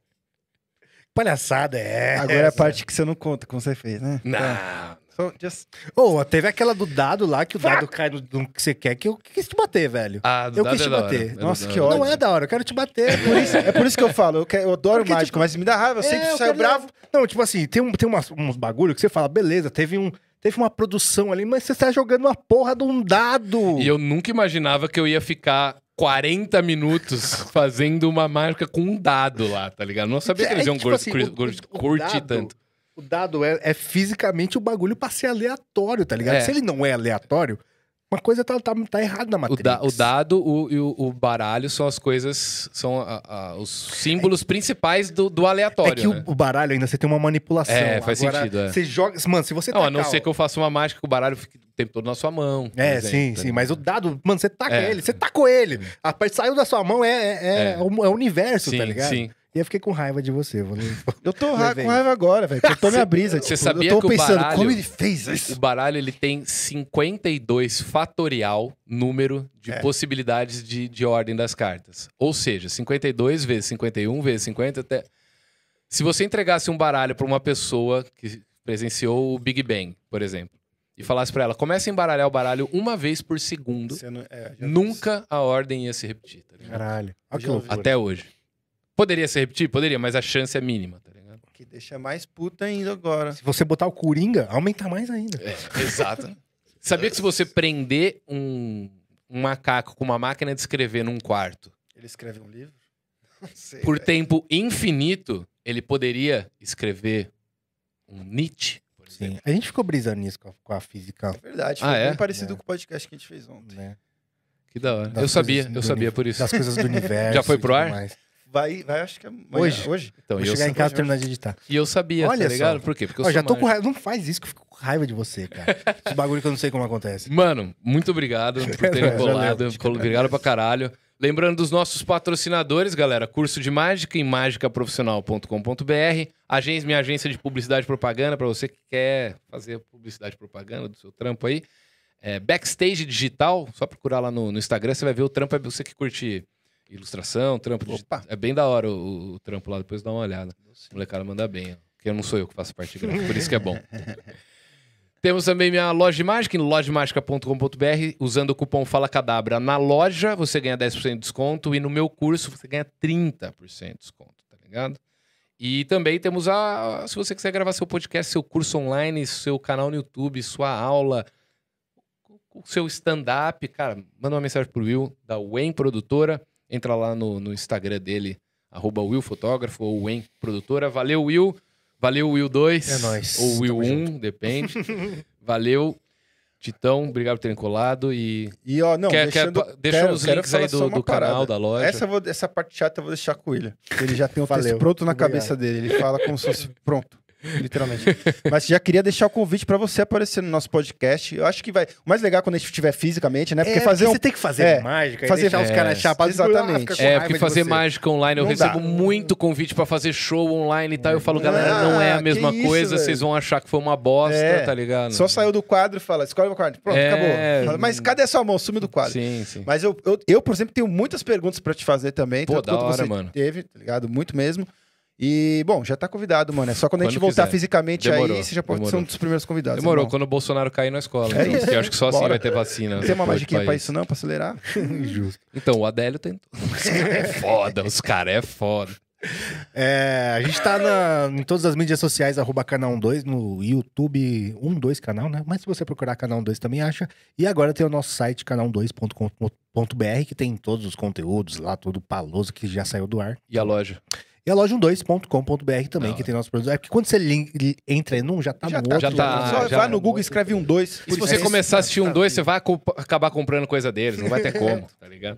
Palhaçada é. Agora é a essa? parte que você não conta como você fez, né? Não. So, just... Ô, teve aquela do dado lá, que o dado cai no, no que você quer, que eu quis te bater, velho. Ah, do Eu dado quis é te da hora. bater. É Nossa, que ódio. Não é da hora, eu quero te bater. Por isso- é por isso que eu falo, eu, que- eu adoro Porque, mágico, tipo, mas me dá raiva, eu sempre É, eu saio quero- bravo. Não, tipo assim, tem, um, tem umas, uns bagulho que você fala, beleza, teve um. Teve uma produção ali, mas você tá jogando uma porra de um dado. E eu nunca imaginava que eu ia ficar 40 minutos [laughs] fazendo uma marca com um dado lá, tá ligado? Não sabia que eles É, iam tipo cur- assim, curtir tanto. O dado é, é fisicamente o bagulho pra ser aleatório, tá ligado? É. Se ele não é aleatório, uma coisa tá, tá, tá errada na O, matriz. da- o dado o- e o, o baralho são as coisas, são a- a- os símbolos principais do, do aleatório. É que né? o, o baralho ainda você tem uma manipulação. É, faz Agora, sentido, é. Você joga. Mano, se você Não, a tacar não ser o- que eu faça uma mágica que o baralho fique o tempo todo na sua mão. É, exemplo, sim, tá sim. Mas o dado, mano, você taca É. ele, você tacou ele. A parte saiu da sua mão é, é, é, É. o, é o universo, sim, tá ligado? sim. E eu fiquei com raiva de você. Vou... Eu tô ra- Levei. com raiva agora, velho. Cortou minha brisa. Você tipo, sabia eu tô que o pensando, baralho- como ele fez O isso? baralho ele tem 52 fatorial número de É. possibilidades de, de ordem das cartas. Ou seja, 52 vezes 51 vezes 50 até. Se você entregasse um baralho para uma pessoa que presenciou o Big Bang, por exemplo, e falasse para ela, comece a embaralhar o baralho uma vez por segundo, não- é, nunca a ordem ia se repetir. tá? Caralho. Até hoje. Poderia se repetir? Poderia, mas a chance é mínima, tá ligado? Que deixa mais puta ainda agora. Se você botar o Coringa, aumenta mais ainda. É, exato. Sabia que se você prender um, um macaco com uma máquina de escrever num quarto Ele escreve um livro? [laughs] Não sei. por velho. tempo infinito, ele poderia escrever um Nietzsche, por exemplo. Sim. A gente ficou brisando nisso com a, com a física. É verdade, Ah, foi é? bem parecido É. com o podcast que a gente fez ontem. Né? Que da hora. Das eu sabia, eu sabia por isso. Das coisas do [laughs] universo. Já foi pro ar? mais. Vai, vai, acho que é amanhã. Hoje? Hoje? Então, Vou eu, chegar em sa- casa e terminar de editar. e eu sabia, Olha tá só. ligado? Por quê? Porque eu Ó, sou já tô com raiva. Não faz isso que eu fico com raiva de você, cara. Esse bagulho que eu não sei como acontece. Mano, muito obrigado [laughs] por terem Valeu, colado. Obrigado pra caralho. Lembrando dos nossos patrocinadores, galera. Curso de mágica em mágicaprofissional.com.br. Agência, minha agência de publicidade e propaganda, pra você que quer fazer publicidade e propaganda do seu trampo aí. É, Backstage Digital, só procurar lá no, no Instagram, você vai ver o trampo. É você que curte ilustração, trampo. Opa. É bem da hora o, o trampo lá, depois dá uma olhada. O molecada manda bem, ó. Porque eu não sou eu que faço parte gráfica, por isso que é bom. [laughs] Temos também minha loja de mágica em lojamagica.com.br. Usando o cupom Fala Cadabra na loja, você ganha 10% de desconto. E no meu curso, você ganha 30% de desconto, tá ligado? E também temos a. Se você quiser gravar seu podcast, seu curso online, seu canal no YouTube, sua aula, o seu stand-up, cara, manda uma mensagem pro Will, da Wen Produtora. Entra lá no, no Instagram dele, arroba Will Fotógrafo ou Wen Produtora. Valeu, Will. Valeu, Will 2. É nóis. Ou Will Tamo 1, depende. [laughs] Valeu. Titão, obrigado por terem colado. E E ó, não, quer, deixando, quer, deixa quero- os links aí do, do canal, da loja. Essa, vou- essa parte chata eu vou deixar com o William. Ele já tem o texto pronto na Obrigado. cabeça dele. Ele fala como se fosse pronto. Literalmente. Mas já queria deixar o convite pra você aparecer no nosso podcast. Eu acho que vai. O mais legal é quando a gente estiver fisicamente, né? Porque É, fazer um. você tem que fazer é, mágica e fazer- deixar os é, caras chapados. exatamente. É, porque fazer mágica online, eu Não recebo dá. muito convite pra fazer show online e tal. Eu falo, galera, não é Ah, a mesma que isso, coisa, velho. vocês vão achar que foi uma bosta, É, tá ligado? Só saiu do quadro e fala, escolhe o quadro. Pronto, É. acabou. Fala, Mas cadê a sua mão? Sumiu do quadro. Sim, sim. Mas eu, eu, eu, por exemplo, tenho muitas perguntas pra te fazer também. Pô, tanto da hora, você mano. teve, tá ligado? Muito mesmo. E, bom, já tá convidado, mano. É só quando, a gente Quando voltar quiser. fisicamente Demorou, aí, você já pode ser demorou. um dos primeiros convidados. Demorou, irmão. quando o Bolsonaro cair na escola. É então, eu acho que só assim Bora. vai ter vacina. Não tem uma magiquinha pra isso, não, pra acelerar? [laughs] Justo. Então, o Adélio tem. Os caras é foda, os caras é foda. É, a gente tá na- em todas as mídias sociais, arroba canal 12, no YouTube 12 canal, né? Mas se você procurar canal 12 também acha. E agora tem o nosso site canal12.com.br, que tem todos os conteúdos lá, todo paloso que já saiu do ar. E a loja? E a loja 12.com.br também, Não, que tem nossos produtos. É porque quando você lin- entra em um, já tá já no tá. outro. já tá, Só já- vai no Google e escreve um dois. Se você começar a assistir um dois, você vai co- acabar comprando coisa deles. Não vai ter [laughs] como, tá ligado?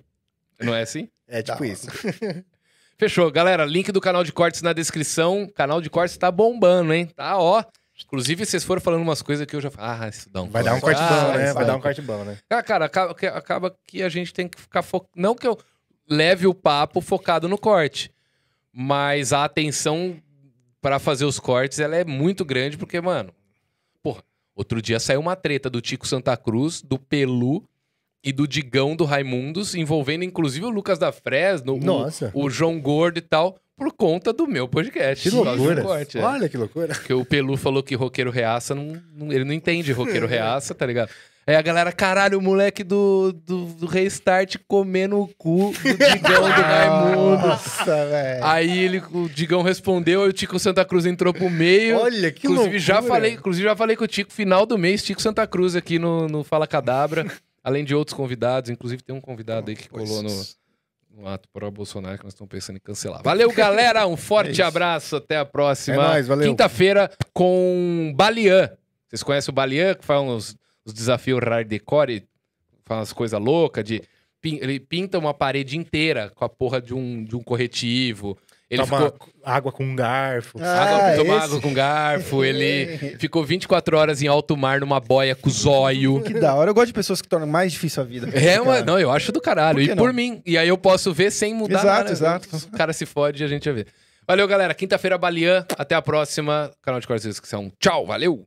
Não é assim? É tipo Tá. isso. [laughs] Fechou. Galera, link do canal de cortes na descrição. O canal de cortes tá bombando, hein? Tá, ó. Inclusive, vocês foram falando umas coisas que eu já falo. Ah, isso dá um Vai dar um corte. corte bom, Ah, né? Vai dar um um corte bom, né? Ah, cara, acaba que, acaba que a gente tem que ficar focado. Não que eu leve o papo focado no corte, mas a atenção pra fazer os cortes ela é muito grande, porque, mano, porra, outro dia saiu uma treta do Tico Santa Cruz, do Pelu e do Digão do Raimundos, envolvendo inclusive o Lucas da Fresno, o- o, João Gordo e tal, por conta do meu podcast. Que loucura. corte, é. Olha que loucura. Porque o Pelu falou que roqueiro reaça, não, não- ele não entende roqueiro [laughs] reaça, tá ligado? Aí a galera, caralho, o moleque do, do, do Restart comendo o cu do Digão do Raimundo. Nossa, velho. Aí ele, o Digão respondeu, aí o Tico Santa Cruz entrou pro meio. Olha que inclusive, loucura. já falei, inclusive, já falei com o Tico, final do mês, Tico Santa Cruz aqui no, no Fala Cadabra. [laughs] além de outros convidados, inclusive tem um convidado aí que colou no, no ato para Bolsonaro que nós estamos pensando em cancelar. Valeu, galera! Um forte [laughs] É abraço, até a próxima. É nóis, valeu. Quinta-feira com Balian. Vocês conhecem o Balian, que faz uns, os desafios hardcore, faz umas coisas loucas de... pin- Ele pinta uma parede inteira com a porra de um, de um corretivo. Ele Toma ficou... água com um garfo. Ah, água, tomar esse. água com garfo, ele [laughs] ficou 24 horas em alto mar numa boia com zóio. Que da hora. Eu gosto de pessoas que tornam mais difícil a vida. É, mano, não, eu acho do caralho. Por E não? por mim. E aí eu posso ver sem mudar Exato, nada. exato. O cara se fode e a gente vai ver. Valeu, galera. Quinta-feira, Balian. Até a próxima. Canal de Cortes Descrição. Tchau, valeu!